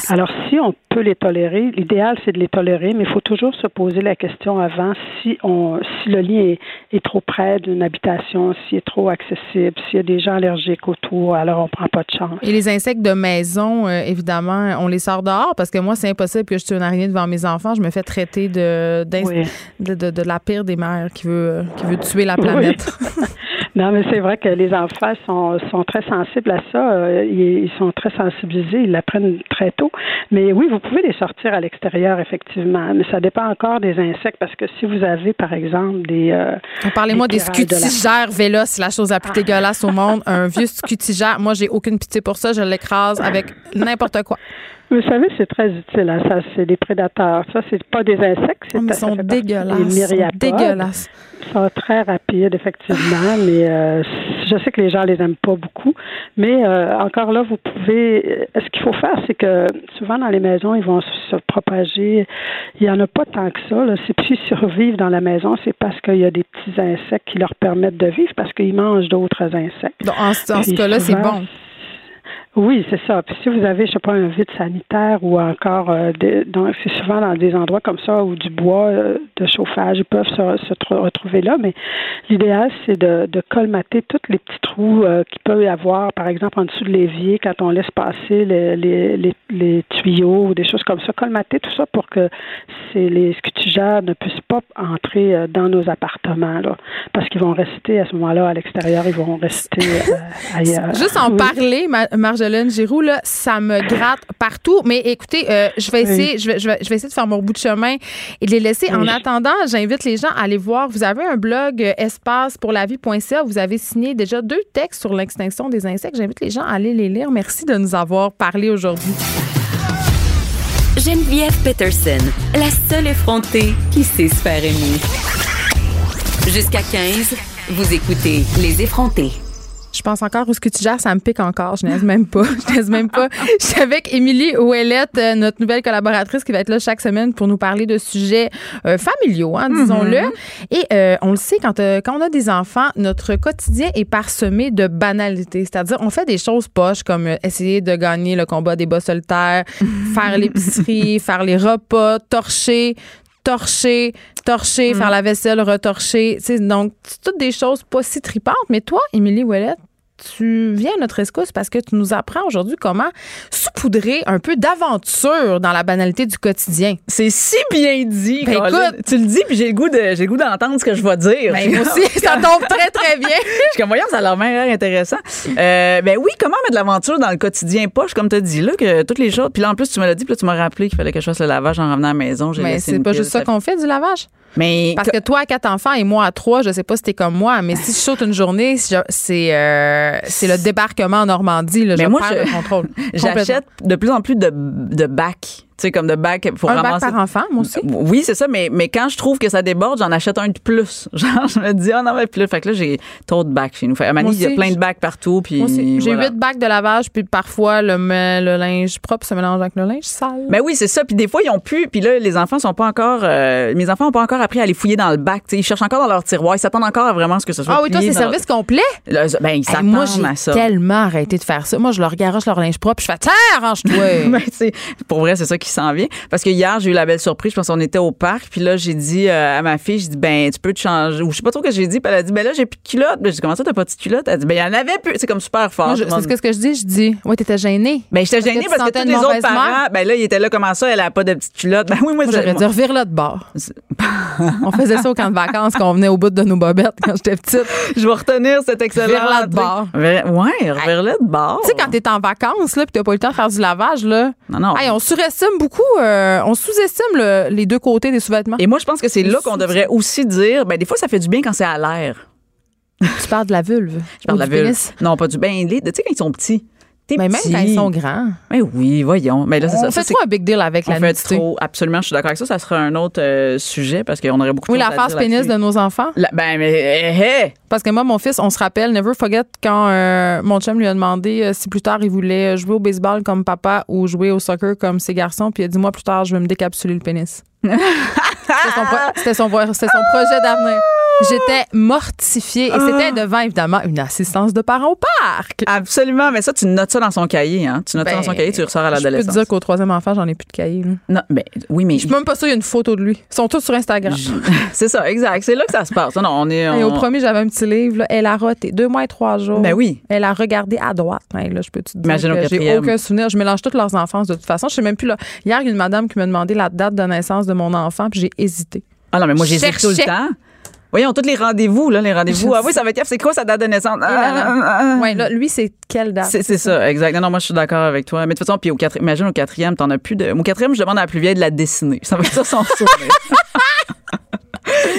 Alors, si on peut les tolérer, l'idéal c'est de les tolérer, mais il faut toujours se poser la question avant si on, si le lit est, trop près d'une habitation, s'il est trop accessible, s'il y a des gens allergiques autour, alors on prend pas de chance. Et les insectes de maison, euh, évidemment, on les sort dehors parce que moi c'est impossible que je tue une araignée devant mes enfants, je me fais traiter de, Oui. de, de, de la pire des mères qui veut, qui veut tuer la planète. Non, mais c'est vrai que les enfants sont, sont très sensibles à ça. Euh, Ils, sont très sensibilisés. Ils l'apprennent très tôt. Mais oui, vous pouvez les sortir à l'extérieur, effectivement. Mais ça dépend encore des insectes parce que si vous avez, par exemple, des. euh, Parlez-moi des pyrales de la- scutigères c'est la chose la plus dégueulasse au monde. Un vieux scutigère, moi, j'ai aucune pitié pour ça. Je l'écrase avec n'importe quoi. Vous savez, c'est très utile. hein, Ça, c'est des prédateurs. Ça, c'est pas des insectes. c'est Oh, ils sont dégueulasses. Des Ils sont dégueulasses. Ils sont très rapides, effectivement, mais euh, je sais que les gens les aiment pas beaucoup. Mais euh, encore là, vous pouvez. euh, Ce qu'il faut faire, c'est que souvent dans les maisons, ils vont se propager. Il y en a pas tant que ça. Là. C'est s'ils survivent dans la maison, c'est parce qu'il y a des petits insectes qui leur permettent de vivre, parce qu'ils mangent d'autres insectes. Donc, en, ce- en ce cas-là, c'est bon. Oui, c'est ça. Puis si vous avez, je sais pas, un vide sanitaire ou encore, euh, des- c'est souvent dans des endroits comme ça où du bois euh, de chauffage, ils peuvent se, se tr- retrouver là. Mais l'idéal, c'est de, de colmater tous les petits trous euh, qu'il peut y avoir, par exemple en dessous de l'évier, quand on laisse passer les, les, les, les tuyaux ou des choses comme ça. Colmater tout ça pour que les scutigères ne puissent pas entrer euh, dans nos appartements, là, parce qu'ils vont rester à ce moment-là à l'extérieur, ils vont rester ailleurs. Juste en Oui. parler, Ma- Marjolaine Giroux, là, ça me gratte partout. Mais écoutez, euh, je vais essayer, je vais, je vais, je vais essayer de faire mon bout de chemin et de les laisser. En attendant, j'invite les gens à aller voir. Vous avez un blog euh, espacepourlavie.ca. Vous avez signé déjà deux textes sur l'extinction des insectes. J'invite les gens à aller les lire. Merci de nous avoir parlé aujourd'hui. Geneviève Peterson, la seule effrontée qui sait se faire aimer. Jusqu'à 15, vous écoutez Les effrontés. Je pense encore au scutigère, ça me pique encore. Je n'aise même pas. Je n'aise même pas. Je suis avec Émilie Ouellette, euh, notre nouvelle collaboratrice qui va être là chaque semaine pour nous parler de sujets euh, familiaux, hein, disons-le. Et euh, on le sait, quand, euh, quand on a des enfants, notre quotidien est parsemé de banalités. C'est-à-dire, on fait des choses poches comme essayer de gagner le combat des bas solitaires, faire l'épicerie, faire les repas, torcher, torcher, torcher, faire la vaisselle, retorcher. Tu donc, c'est toutes des choses pas si tripantes. Mais toi, Émilie Ouellette, tu viens à notre rescousse parce que tu nous apprends aujourd'hui comment saupoudrer un peu d'aventure dans la banalité du quotidien. C'est si bien dit. Ben, écoute. tu le dis, puis j'ai le goût de, j'ai le goût d'entendre ce que je vais dire. Ben, moi aussi, ça tombe très, très bien. Je suis comme, voyons, ça a l'air bien l'air intéressant. Euh, ben oui, comment mettre de l'aventure dans le quotidien? Poche, comme tu as dit, là, que toutes les choses. Puis là, en plus, tu me l'as dit, puis là, tu m'as rappelé qu'il fallait que je fasse le lavage en revenant à la maison. Mais c'est pas juste ça qu'on fait, du lavage? Mais Parce que toi, à quatre enfants et moi à trois, je sais pas si t'es comme moi, mais si je saute une journée, si c'est euh, c'est le débarquement en Normandie. Là, Mais je moi, perds je- le contrôle. j'achète de plus en plus de, de bacs. Tu sais, comme de bacs pour Un bac ramasser. par enfant, moi aussi. Oui, c'est ça, mais, mais quand je trouve que ça déborde, j'en achète un de plus. Genre, je me dis, ah non, mais plus. Fait que là, j'ai trop de bacs chez nous. Fait, à il y a plein de bacs partout. Puis. J'ai huit bacs de lavage, puis parfois le, le linge propre se mélange avec le linge sale. Ben oui, c'est ça. Puis des fois, ils ont pu. Puis là, les enfants sont pas encore. euh, mes enfants ont pas encore appris à les fouiller dans le bac. Ils cherchent encore dans leur tiroir. Ils s'attendent encore à vraiment ce que ce soit. ah oui, toi, c'est leur- service complet? Ben, ils s'attendent à ça. tellement arrêté de faire ça. Moi, je leur garoche leur linge propre, je fais Tiens, arrange-toi. Ben, pour vrai, c'est ça qui s'en vient. Parce que hier, j'ai eu la belle surprise. Je pense qu'on était au parc. Puis là, j'ai dit euh, à ma fille, j'ai dit, ben, tu peux te changer. Ou je sais pas trop ce que j'ai dit. Puis elle a dit, ben là, j'ai plus de culotte. Ben, j'ai dit, comment ça, t'as pas de culotte? Elle a dit, ben, il y en avait plus. C'est comme super fort. C'est ce que, ce que je dis. Je dis Ouais, t'étais gênée. Ben, j'étais que gênée parce que, tous une les autres parents, mère? ben là, ils étaient là, comment ça, elle a pas de petite culotte? Ben oui, moi, Moi, J'aurais dû revire là de bord. On faisait ça au camp de vacances quand on venait au bout de nos bobettes quand j'étais petite. je vais retenir cette excellente. Vire-la de bord. Ouais, vers-là de bord. Tu sais, quand t'es en vacances, là, puis t'as pas eu le temps de faire du lavage, là. Non, non. Hey, on surestime beaucoup, euh, on sous-estime le- les deux côtés des sous-vêtements. Et moi, je pense que c'est là qu'on devrait aussi dire, ben, des fois, ça fait du bien quand c'est à l'air. tu parles de la vulve. Je parle de la vulve. pénis. Non, pas du bien. Tu sais, quand ils sont petits. T'es Mais même quand ils sont grands. Mais oui, voyons. Mais là, c'est On ça. ça, fait c'est- trop un big deal avec on la fait nudité. trop. Absolument, je suis d'accord avec ça. Ça sera un autre euh, sujet parce qu'on aurait beaucoup de Oui, la face pénis de nos enfants. La- ben, mais, hé, hé! Parce que moi, mon fils, on se rappelle, never forget, quand euh, mon chum lui a demandé euh, si plus tard il voulait jouer au baseball comme papa ou jouer au soccer comme ses garçons, puis il a dit Moi, plus tard, je vais me décapsuler le pénis. C'était son, pro- c'était son, c'était son projet d'avenir. J'étais mortifiée. Et c'était devant, évidemment, une assistance de parents au parc. Absolument, mais ça, tu notes ça dans son cahier. Hein? Tu notes ça dans son Ben, cahier, tu ressors à Je peux te l'adolescence. dire qu'au troisième enfant, j'en ai plus de cahier. là. Non, mais oui, mais Je suis même pas sûre qu'il y a une photo de lui. Ils sont tous sur Instagram. c'est ça, exact. C'est là que ça se passe. Non, on est. Et au premier, j'avais un petit livre. là. Elle a roté deux mois et trois jours. Ben oui. Elle a regardé à droite. Hey, là, je peux te dire Imagine au que j'ai aucun souvenir. Je mélange toutes leurs enfances de toute façon. Je sais même plus là. Hier, il y a une madame qui m'a demandé la date de naissance de mon enfant, puis j'ai hésité. Ah non, mais moi, j'hésite tout le temps. Voyons, tous les rendez-vous, là, les rendez-vous. Ah oui, ça va être c'est quoi sa date de naissance? Là, là. Ah, ah, ah. Ouais, là, lui, c'est quelle date? C'est c'est ça, exact. Non, non, moi, je suis d'accord avec toi. Mais de toute façon, puis au quatrième, imagine au quatrième, t'en as plus de. Au quatrième, je demande à la plus vieille de la dessiner. Ça va être ça son souvenir.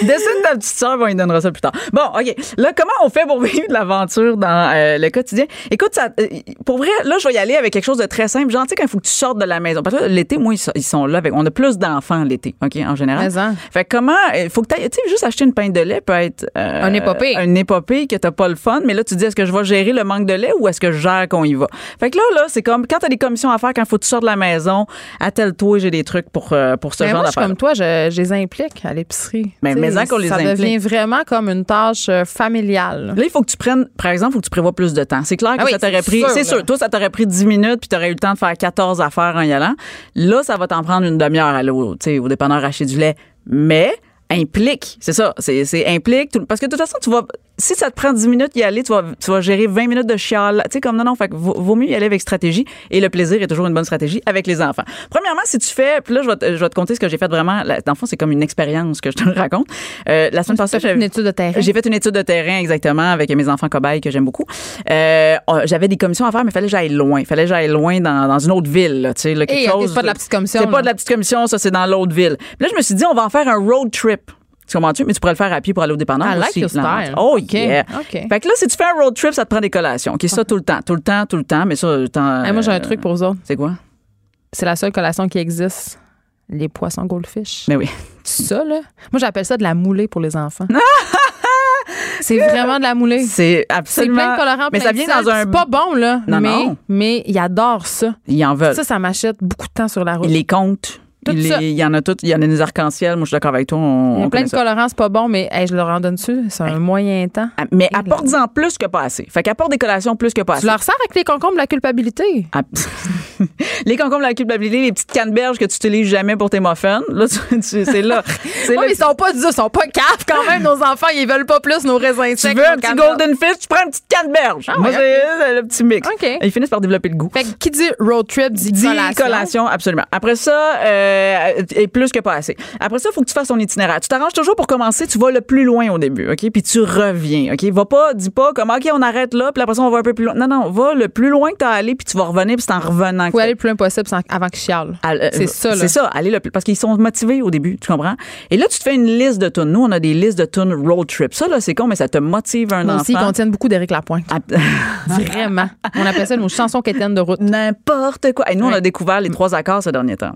Dessine ta petite sœur, on lui donnera ça plus tard. Bon, OK. Là, comment on fait pour vivre de l'aventure dans euh, le quotidien? Écoute, ça, euh, pour vrai, là, je vais y aller avec quelque chose de très simple. Genre, tu sais, quand il faut que tu sortes de la maison. Parce que l'été, moi, ils sont- là avec. On a plus d'enfants l'été, OK, en général. Mais en. Fait que comment. Il faut que tu Tu sais, juste acheter une pinte de lait peut être. euh, Un épopée. Une épopée que t'as pas le fun. Mais là, tu te dis, est-ce que je vais gérer le manque de lait ou est-ce que je gère qu'on y va? Fait que là, là, c'est comme quand t'as des commissions à faire, quand il faut que tu sortes de la maison, attelle-toi, j'ai des trucs pour, euh, pour ce Mais genre suis d'affaires. comme toi, je, je les implique à l'épicerie. Mais- qu'on les Ça implique. devient vraiment comme une tâche euh, familiale. Là, il faut que tu prennes, par exemple, il faut que tu prévois plus de temps. C'est clair que Ah oui, ça t'aurait pris, c'est sûr, toi, ça t'aurait pris 10 minutes puis t'aurais eu le temps de faire 14 affaires en y allant. Là, ça va t'en prendre une demi-heure à aller au, tu sais, au dépanneur acheter du lait. Mais, implique, c'est ça, c'est, c'est implique, tout- parce que de toute façon, tu vas, si ça te prend 10 minutes y aller, tu vas, tu vas gérer 20 minutes de chial. Tu sais, comme non, non, fait que vaut, vaut mieux y aller avec stratégie. Et le plaisir est toujours une bonne stratégie avec les enfants. Premièrement, si tu fais, puis là, je vais te, je vais te conter ce que j'ai fait vraiment. Là, Dans le fond, c'est comme une expérience que je te raconte. Euh, la semaine passée, T'as fait une étude de terrain? j'ai fait une étude de terrain exactement avec mes enfants cobayes que j'aime beaucoup. Euh, on- J'avais des commissions à faire, mais il fallait que j'aille loin. Il fallait que j'aille loin dans, dans une autre ville. Tu sais, là, quelque chose. c'est pas de la petite commission. C'est pas de la petite commission, ça, c'est dans l'autre ville. Puis là, je me suis dit, on va en faire un road trip. Tu comprends-tu? Mais tu pourrais le faire à pied pour aller au dépanneur I like aussi. your style. Oh, yeah. OK. Fait que là, si tu fais un road trip, ça te prend des collations. OK, ça tout le temps, tout le temps, tout le temps. Mais ça, t'en- Hey, moi, j'ai un truc pour vous autres. C'est quoi? C'est la seule collation qui existe. Les poissons goldfish. Mais oui. Ça, là? Moi, j'appelle ça de la moulée pour les enfants. c'est vraiment de la moulée. C'est C'est absolument. plein de colorants. Mais ça vient dans un. C'est pas bon, là. Non, mais, non. mais ils adorent ça. Ils en veulent. Ça, ça m'achète beaucoup de temps sur la route. Ils les comptent. Tout Il, y en a tout. Il y en a des arcs-en-ciel. Moi, je suis d'accord avec toi. On, Il y on a plein de ça. colorants, c'est pas bon, mais hey, je leur en donne dessus. C'est un moyen temps. Ah, Mais apporte-en plus que pas assez. Fait qu'apporte des collations plus que pas assez. Tu leur sers avec les concombres de la culpabilité. Ah, les concombres de la culpabilité, les petites canneberges que tu utilises jamais pour tes muffins, là, tu- tu- c'est là. Mais ils sont pas durs, ils sont pas caves quand même, nos enfants. Ils veulent pas plus nos raisins tu secs. veux un petit golden fish, tu prends une petite canneberge. Ah Moi, ouais, c'est le petit mix. Ils finissent par développer le goût. Fait que qui dit road trip dit, Dit collation. collation, absolument. Après ça, euh, et plus que pas assez. Après ça, il faut que tu fasses ton itinéraire. Tu t'arranges toujours pour commencer, tu vas le plus loin au début, OK? Puis tu reviens, OK? Va pas, dis pas comme, OK, on arrête là, puis après ça, on va un peu plus loin. Non, non, va le plus loin que tu as allé, puis tu vas revenir, puis c'est en revenant ça- aller le plus loin possible sans- avant qu'ils chialent. euh, C'est ça, là. C'est ça, aller le plus. Parce qu'ils sont motivés au début, tu comprends? Et là, tu te fais une liste de tunes. Nous, on a des listes de tunes road trip. Ça, là, c'est con, mais ça te motive un Moi aussi, ils enfant. contiennent beaucoup d'Éric Lapointe. à- Vraiment. On appelle ça nos chansons quétaines de route. N'importe quoi. Et nous, on a découvert les trois accords ces derniers temps.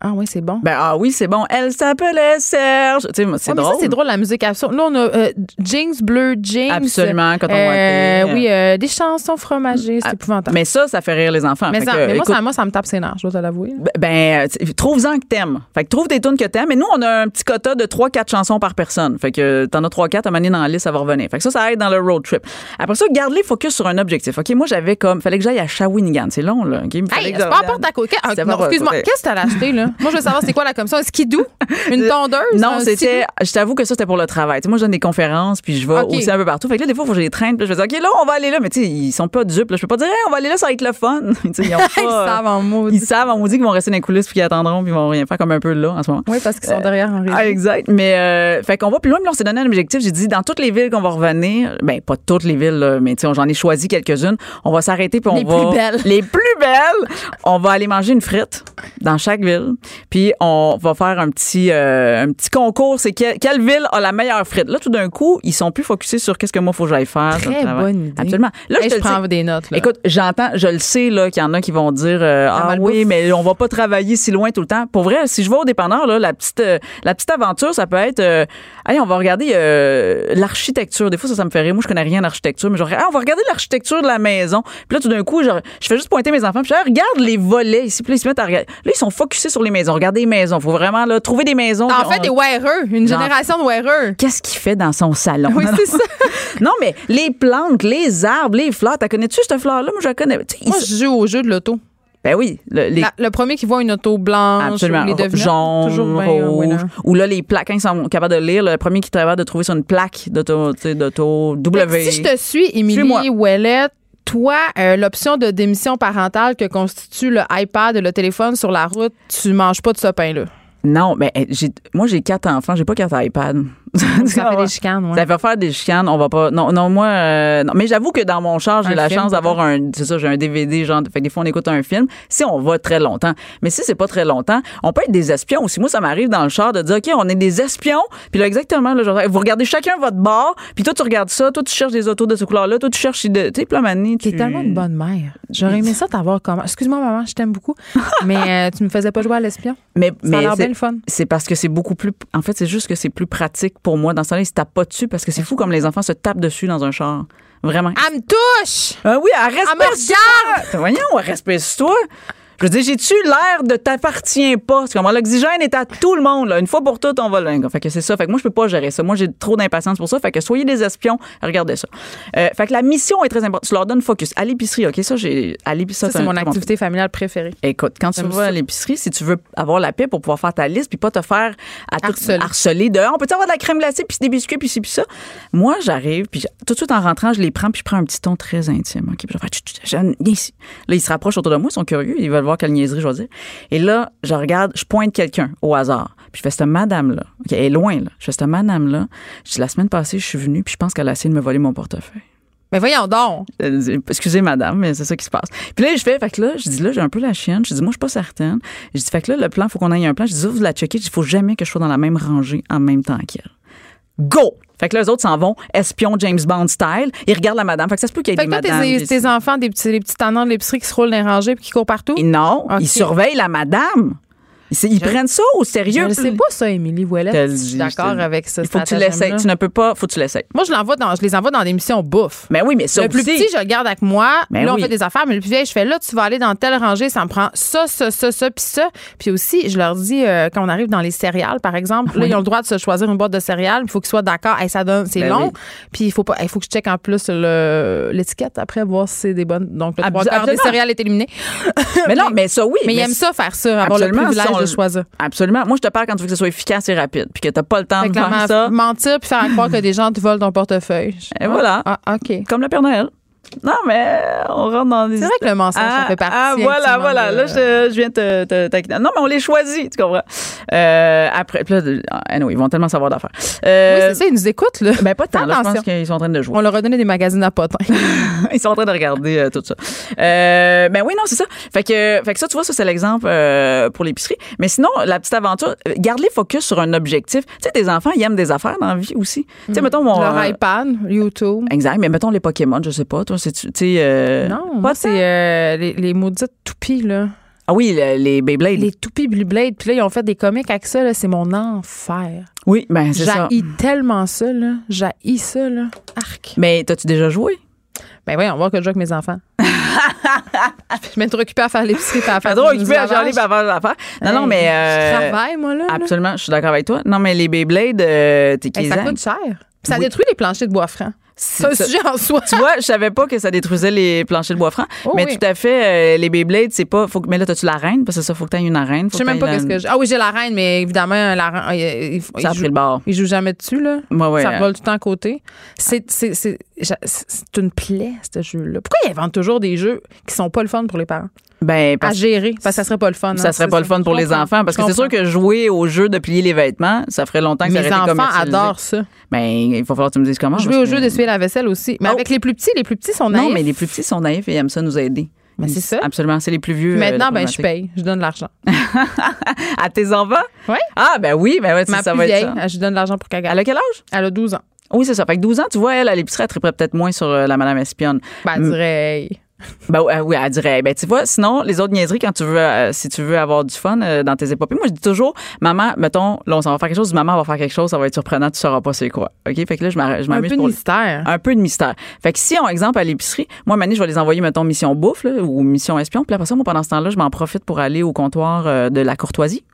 Ah oui, c'est bon. Ben, ah oui, c'est bon. Elle s'appelait Serge. Tu sais, c'est Ouais, drôle. c'est drôle, la musique absurde. Là, on a euh, Jeans Bleu, James. Absolument, quand on euh, voit Oui, euh, des chansons fromagées. C'est Ah, épouvantable. Mais ça, ça fait rire les enfants. Mais, ça- que, mais moi, écoute, ça, moi, ça me tape ses nerfs, je dois te l'avouer. Ben, Ben, euh, trouve-en que t'aimes. Fait que trouve des tunes que t'aimes. Et nous, on a un petit quota de 3-4 chansons par personne. Fait que t'en as 3-4, à un moment donné, dans la liste, ça va revenir. Fait que ça, ça aide dans le road trip. Après ça, garde-les focus sur un objectif. OK, moi, j'avais comme, fallait que j'aille à Shawinigan. C'est long, là. OK? Il fallait Hey, que c'est pas à côté. Ah, excuse-moi. Qu'est-ce que t'as acheté, là? Moi, je veux savoir, c'est quoi la commission? Un skidoo? Une tondeuse? Non, c'était. Je t'avoue que ça, c'était pour le travail. Tu sais, moi, je donne des conférences, puis je vais aussi un peu partout. Fait que là, des fois, faut que je les traîne. Puis je vais dire, OK, là, on va aller là. Mais tu sais, ils sont pas dupes. là. Je peux pas dire, Hey, on va aller là, ça va être le fun. Ils, savent en mot. Ils savent, on dit qu'ils vont rester dans les coulisses, puis qu'ils attendront, puis ils vont rien faire comme un peu là, en ce moment. Oui, parce qu'ils sont derrière en régie. Ah, exact. Mais, euh, fait qu'on va plus loin, puis on s'est donné un objectif. J'ai dit, dans toutes les villes qu'on va revenir, ben, pas toutes les villes, là, mais tu sais, j'en ai choisi quelques-unes. On va s'arrêter, puis on Les va. plus belles. Les plus belles. On va aller manger une frite dans chaque ville, puis on va faire un petit, euh, un petit concours. C'est quelle, quelle ville a la meilleure frite? Là, tout d'un coup, ils sont plus focusés sur qu'est-ce que moi, faut que j'aille faire. Très bonne idée. Absolument. Là, Hey, je te je le dis- prends des notes. Là. Écoute, j'entends, je le sais là qu'il y en a qui vont dire euh, ah malbouffe. oui, mais on va pas travailler si loin tout le temps. Pour vrai, si je vais au dépanneur là, la petite euh, la petite aventure, ça peut être hey, on va regarder l'architecture. Des fois ça ça me fait rire. Moi je connais rien d'architecture, mais genre ah, on va regarder l'architecture de la maison. Puis là tout d'un coup, genre, je fais juste pointer mes enfants, puis je Ah, regarde les volets ici, puis là, ils se mettent à regarder. Là ils sont focusés sur les maisons. Regardez les maisons. Faut vraiment là, trouver des maisons. En fait, des wearers, une Genre- génération de wearers. Qu'est-ce qu'il fait dans son salon? Oui, Non, c'est ça. non, mais les plantes, les arbres, les fleurs, t'as connais-tu cette fleur-là? Moi, je la connais. Moi, je joue au jeu de l'auto. Ben oui, le, les, La- Le premier qui voit une auto blanche, ou les Jaune, toujours bien, euh, rouge. Ou là, les plaques, quand ils sont capables de lire, le premier qui travaille de trouver sur une plaque d'auto, d'auto W. Si je te suis, Émilie. Ouellette, toi, euh, l'option de démission parentale que constitue le iPad et le téléphone sur la route, tu manges pas de ce pain-là? Non, mais eh, j'ai, moi, j'ai quatre enfants, j'ai pas quatre iPads. Ça fait des chicanes, ouais. Ça fait faire des chicanes, on va pas. Non, non, moi, euh, non. mais j'avoue que dans mon char, j'ai la film, chance d'avoir un, c'est ça, j'ai un DVD, genre, fait que des fois on écoute un film. Si on va très longtemps, mais si c'est pas très longtemps, on peut être des espions aussi. Moi, ça m'arrive dans le char de dire, ok, on est des espions, puis là exactement, là, genre, vous regardez chacun votre bord, puis toi tu regardes ça, toi tu cherches des autos de ce couleur-là, toi tu cherches, de, tu sais, T'es tu- tellement une bonne mère. J'aurais aimé ça t'avoir comme. Excuse-moi, maman, je t'aime beaucoup. mais euh, tu me faisais pas jouer à l'espion. Mais, Ça mais le fun? c'est parce que c'est beaucoup plus. En fait, c'est juste que c'est plus pratique pour moi. Dans ce temps-là, ils se tapent pas dessus parce que c'est fou comme les enfants se tapent dessus dans un char. Vraiment. Elle me touche! Ah oui, elle Elle me respecte regarde! Voyons, respecte-toi. Je veux dire, j'ai-tu l'air de t'appartiens pas? L'oxygène est à tout le monde. Là. Une fois pour toutes, on va là. Fait que c'est ça. Fait que moi, je peux pas gérer ça. Moi, j'ai trop d'impatience pour ça. Fait que soyez des espions. Regardez ça. Euh, fait que la mission est très importante. Tu leur donnes focus. À l'épicerie, OK? Ça, j'ai. À l'épicerie, Ça, c'est mon activité familiale préférée. Écoute, quand tu vas à ça. l'épicerie, si tu veux avoir la paix pour pouvoir faire ta liste puis pas te faire à tout- Harceler. harceler de on peut avoir de la crème glacée puis des biscuits puis ci puis ça. Moi, j'arrive puis tout de suite en rentrant, je les prends puis je prends un petit ton très intime. OK, puis je viens ici. Là, ils se rapprochent autour de moi, ils sont curieux, ils veulent voir quelle niaiserie je vais dire. Et là, je regarde, je pointe quelqu'un au hasard. Puis je fais cette madame là. OK, elle est loin là. Je fais cette madame là. Je dis la semaine passée, je suis venue puis je pense qu'elle a essayé de me voler mon portefeuille. Mais voyons donc! Dit, Excusez, madame, mais c'est ça qui se passe. Puis là, je fais, fait que là, je dis, là, j'ai un peu la chienne. Je dis, moi, je suis pas certaine. Je dis, fait que là, le plan, faut qu'on aille un plan. Je dis, vous la checkez. Je dis, faut jamais que je sois dans la même rangée en même temps qu'elle. Go! Fait que là, les autres s'en vont, espion James Bond style. Ils regardent la madame. Fait que ça se peut qu'il y ait Fait des madames. tes, tes enfants, des petits, les petits tannants de l'épicerie qui se roulent dans les rangées puis qui courent partout? Et non, ils surveillent la madame. Ils, prennent ça au Je sérieux. ne sais pas ça, Émilie Ouellet. Je Je suis d'accord je avec ça. Il faut que tu l'essayes. Tu ne peux pas, faut que tu l'essayes. Moi, je, l'envoie dans, je les envoie dans des missions bouffe. Mais oui, mais ça le plus petit, je le garde avec moi. Ben là, on oui. fait des affaires, mais le plus vieil, je fais là, tu vas aller dans telle rangée, ça me prend ça, ça, ça, ça, puis ça. Puis aussi, je leur dis, euh, quand on arrive dans les céréales, par exemple, là, ils ont le droit de se choisir une boîte de céréales. Il faut qu'ils soient d'accord. Hey, ça donne, c'est Ben long. oui. Puis il faut pas, il faut que je check en plus le- l'étiquette après, voir si c'est des bonnes. Donc, le trois quarts des céréales est éliminé. Mais non, mais ça, oui. Mais ils aiment ça, faire ça, avoir le privilège on de le- choisir. Absolument. Moi, je te parle quand tu veux que ce soit efficace et rapide, puis que t'as pas le temps Fait de faire ça. mentir puis faire croire que des gens te volent ton portefeuille. Et voilà. Ah, OK. Comme le Père Noël. Non, mais on rentre dans des. C'est vrai que le mensonge, ça Ah, fait partie. Ah, voilà, voilà. de- Là, je, je viens de te, te. Non, mais on les choisit, tu comprends? Euh, après, là, ah, anyway, ils vont tellement savoir d'affaires. Oui, Euh, c'est ça, ils nous écoutent, là. ben, pas tant, là. Je pense qu'ils sont en train de jouer. On leur a donné des magazines à potins. Ils sont en train de regarder euh, tout ça. Euh, ben oui, non, c'est ça. Fait que, fait que ça, tu vois, ça, c'est l'exemple pour l'épicerie. Mais sinon, la petite aventure, euh, garde les focus sur un objectif. Tu sais, tes enfants, ils aiment des affaires dans la vie aussi. Tu sais, mettons, mon. Leur iPad, YouTube. Exact, mais mettons les Pokémon, je sais pas. Toi, c'est tu sais. euh, Non, moi, c'est euh, les, les maudites toupies, là. Ah oui, le- les Beyblade. Les toupies Blue Blade. Puis là, ils ont fait des comics avec ça, là. C'est mon enfer. Oui, ben c'est ça. J'haïs tellement ça, là. J'haïs ça, là. Arc. Mais t'as-tu déjà joué? Ben voyons, on va que je joue avec mes enfants. je m'être trop occupée à faire l'épicerie et à faire trop à faire l'affaire. Non, non, Hey, mais. Je euh, travaille, moi, là. là. absolument, je suis d'accord avec toi. Non, mais les Beyblade, euh, t'es Hey, ça qu'ils coûte cher. Puis ça Oui. détruit les planchers de bois franc. C'est un ça- sujet en soi. Tu vois, je savais pas que ça détruisait les planchers de bois franc. Oh mais oui. tout à fait, euh, les Beyblade, c'est pas. Faut, mais là, t'as-tu l'arène? Parce que ça, faut que t'aies une arène. Je sais même pas qu'est-ce que j'ai. Ah oui, j'ai la reine, mais évidemment, la reine, il, il- Ça a il pris joue, le bord. il joue jamais dessus, là. Ouais, ouais. ça euh, vole tout le temps à côté. C'est, c'est, c'est, j'a- c'est une plaie, ce jeu-là. Pourquoi ils inventent toujours des jeux qui sont pas le fun pour les parents? ben, À parce gérer, parce que ça serait pas le fun. ça hein, serait pas le fun pour les enfants. Parce que c'est sûr que jouer au jeu de plier les vêtements, ça ferait longtemps que ça Mes aurait été enfants adorent ça. Ben, il va falloir que tu me dises comment. Jouer au jeu la vaisselle aussi. Mais Oh. avec les plus petits, les plus petits sont naïfs. Non, mais les plus petits sont naïfs et aiment ça nous aider. Mais c'est ça. Absolument. C'est les plus vieux. euh, Maintenant, ben, je paye. Je donne de l'argent. À tes enfants? Oui. Ah, ben oui, ben ouais, Ma ça plus va être vieille, ça. je donne de l'argent pour qu'elle Elle a quel âge? Elle a 12 ans. Oui, c'est ça. Fait que 12 ans, tu vois, elle, à l'épicerie, elle triperait peut-être moins sur euh, la madame espionne. Ben, elle dirait, hey, Ben ouais, oui, elle dirait. Ben tu vois, sinon les autres niaiseries quand tu veux, euh, si tu veux avoir du fun euh, dans tes épopées, moi je dis toujours, maman, mettons, là on s'en va faire quelque chose, maman va faire quelque chose, ça va être surprenant, tu sauras pas c'est quoi. Ok, fait que là je je Un m'amuse peu de mystère. un peu de mystère. Fait que si on exemple à l'épicerie, moi Mané, je vais les envoyer mettons mission bouffe là, ou mission espion, puis après ça moi pendant ce temps-là, je m'en profite pour aller au comptoir euh, de la courtoisie.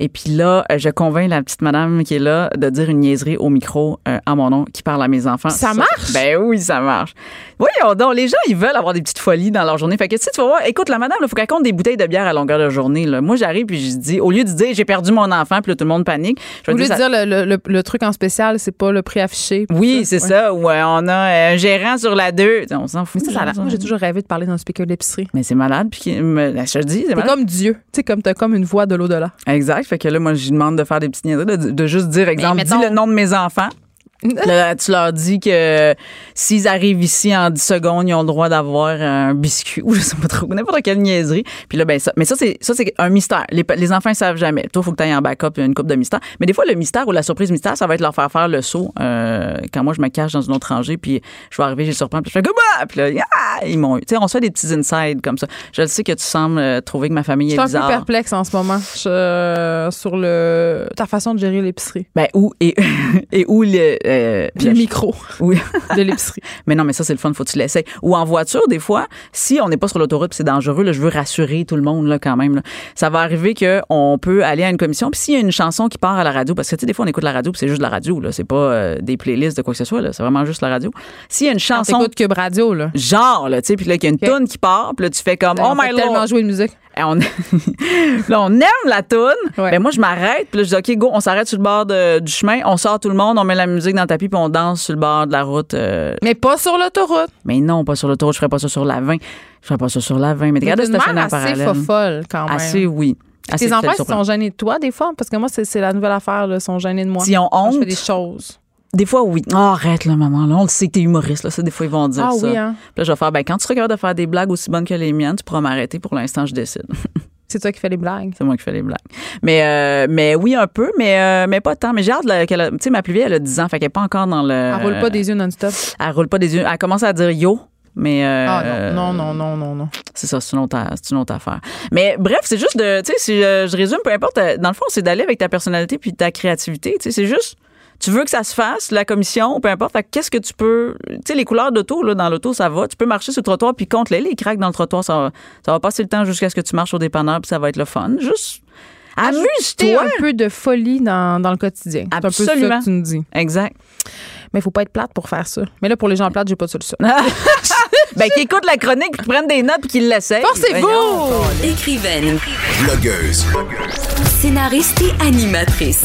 Et puis là, euh, je convainc la petite madame qui est là de dire une niaiserie au micro euh, à mon nom qui parle à mes enfants. Ça marche? Ben oui, ça marche. Voyons donc, les gens, ils veulent avoir des petites folies dans leur journée. Fait que tu sais, tu vas voir, écoute, la madame, il faut qu'elle compte des bouteilles de bière à longueur de journée. Là. Moi, j'arrive puis je dis, au lieu de dire j'ai perdu mon enfant, puis là, tout le monde panique, je Au lieu dire, de dire le, le- le- le truc en spécial, c'est pas le prix affiché. oui, c'est Ouais. ça. Ouais, on a euh, un gérant sur la 2. On s'en fout. Mais ça, moi, j'ai toujours rêvé de parler dans un speaker d'épicerie. Mais c'est malade. Puis, me- je te dis, c'est comme Dieu. Tu sais, comme t'as comme une voix de l'au-delà. Exact. Fait que là, moi, je demande de faire des petites niaiseries, de, de juste dire, exemple, mettons- dis le nom de mes enfants. Là, tu leur dis que s'ils arrivent ici en 10 secondes, ils ont le droit d'avoir un biscuit ou je sais pas trop, n'importe quelle niaiserie. Puis là, ben ça, mais ça, c'est, ça, c'est un mystère. Les, les enfants, ils savent jamais. Toi, faut que tu ailles en backup une coupe de mystère. Mais des fois, le mystère ou la surprise mystère, ça va être leur faire faire le saut, euh, quand moi, je me cache dans une autre rangée, puis je vais arriver, je les surprends, puis je fais comme, ah! Puis là, ah! ils m'ont eu. Tu sais, on se fait des petits insides comme ça. Je le sais que tu sembles euh, trouver que ma famille Je est suis un peu bizarre. perplexe en ce moment je- sur le ta façon de gérer l'épicerie. Ben, où, et, et où le, euh, Puis le micro oui. de l'épicerie. Mais non, mais ça, c'est le fun, faut que tu l'essayes. Ou en voiture, des fois, si on n'est pas sur l'autoroute c'est dangereux, là, je veux rassurer tout le monde, là, quand même. là. Ça va arriver qu'on peut aller à une commission, puis s'il y a une chanson qui part à la radio, parce que, tu sais, des fois, on écoute la radio, puis c'est juste de la radio, là. C'est pas euh, des playlists de quoi que ce soit, là. C'est vraiment juste la radio. S'il y a une Quand chanson. t'écoutes Cube Radio, là. Genre, là, tu sais, puis là, qu'il y a une Ok. toune qui part, puis là, tu fais comme, oh my tellement lord. jouer de musique. On... là, on aime la toune. Ouais. Ben moi, je m'arrête. Puis là, je dis, OK, go, on s'arrête sur le bord de- du chemin. On sort tout le monde, on met la musique dans le tapis, puis on danse sur le bord de la route. euh, Mais pas sur l'autoroute. mais non, pas sur l'autoroute. Je ferais pas ça sur la 20. Je ferais pas ça sur la 20. Mais regarde stationnaire assez parallèle. folle quand même. Assez, oui. Assez Tes enfants, ils sont gênés de toi des fois? Parce que moi, c'est c'est la nouvelle affaire, là. Ils sont gênés de moi. S'ils ont Quand je honte, fais des choses. Des fois, oui. Oh, arrête, là, maman. Là, on le sait que t'es humoriste. Là. Ça, des fois, ils vont dire Ah ça. oui, hein? Puis là, je vais faire, ben, quand tu seras capable de faire des blagues aussi bonnes que les miennes, tu pourras m'arrêter. Pour l'instant, je décide. C'est toi qui fais les blagues. C'est moi qui fais les blagues. Mais, euh, mais oui, un peu, mais, euh, mais pas tant. Mais j'ai hâte qu'elle Tu sais, ma plus vieille, elle a 10 ans, fait qu'elle est pas encore dans le. Elle roule pas des yeux non-stop. Elle roule pas des yeux. Elle commence à dire yo. Mais euh, Ah non, non, non, non, non, non. c'est ça, c'est une, autre, c'est une autre affaire. Mais bref, c'est juste de, tu sais, si euh, je résume, peu importe, dans le fond, c'est d'aller avec ta personnalité puis ta créativité. Tu sais, c'est juste, tu veux que ça se fasse, la commission, peu importe. Qu'est-ce que tu peux, tu sais, les couleurs d'auto, là, dans l'auto, ça va. Tu peux marcher sur le trottoir puis contre les, les craques dans le trottoir, ça va, ça va passer le temps jusqu'à ce que tu marches au dépanneur puis ça va être le fun. Juste, Ajouter amuse-toi. un peu de folie dans, dans le quotidien. C'est un peu ça Absolument. que tu nous dis. Exact. Mais il faut pas être plate pour faire ça. Mais là, pour les gens plates, j'ai pas de solution. ben, qui écoute la chronique, qui prennent des notes puis qui l'essayent. Forcez-vous! Écrivaine, Blogueuse. scénariste et animatrice.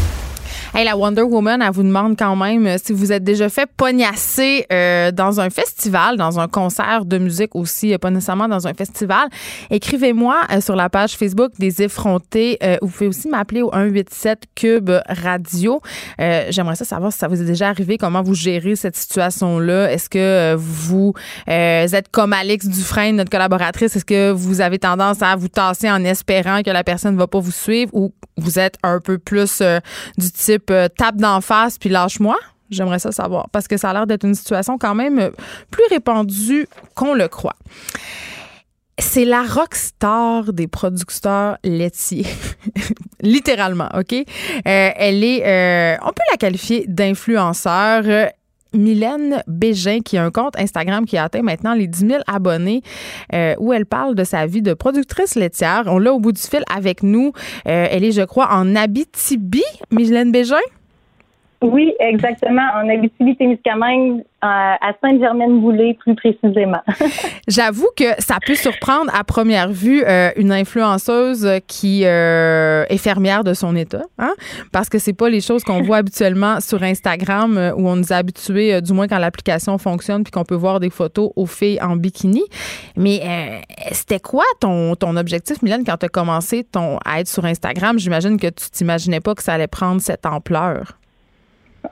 Hey, la Wonder Woman, elle vous demande quand même euh, si vous êtes déjà fait pognasser euh, dans un festival, dans un concert de musique aussi, euh, pas nécessairement dans un festival. Écrivez-moi euh, sur la page Facebook des effrontés. Euh, vous pouvez aussi m'appeler au 187 Cube Radio. J'aimerais ça savoir si ça vous est déjà arrivé, comment vous gérez cette situation-là. Est-ce que vous êtes comme Alex Dufresne, notre collaboratrice? Est-ce que vous avez tendance à vous tasser en espérant que la personne ne va pas vous suivre ou vous êtes un peu plus du type euh, tape d'en face puis lâche-moi? J'aimerais ça savoir parce que ça a l'air d'être une situation quand même euh, plus répandue qu'on le croit. C'est la rockstar des producteurs laitiers. Littéralement, OK? Euh, elle est, on peut la qualifier d'influenceur. Mylène Bégin, qui a un compte Instagram qui atteint maintenant les 10 000 abonnés, euh, où elle parle de sa vie de productrice laitière. On l'a au bout du fil avec nous. Euh, elle est, je crois, en Abitibi, Mylène Bégin? Oui, exactement. En Abitibi-Témiscamingue, à à Sainte-Germaine-Boulay, plus précisément. J'avoue que ça peut surprendre à première vue euh, une influenceuse qui euh, est fermière de son état, hein? parce que c'est pas les choses qu'on voit habituellement sur Instagram euh, où on nous a habitués, euh, du moins quand l'application fonctionne, puis qu'on peut voir des photos aux filles en bikini. Mais euh, c'était quoi ton, ton objectif, Mylène, quand tu as commencé ton, à être sur Instagram? J'imagine que tu t'imaginais pas que ça allait prendre cette ampleur.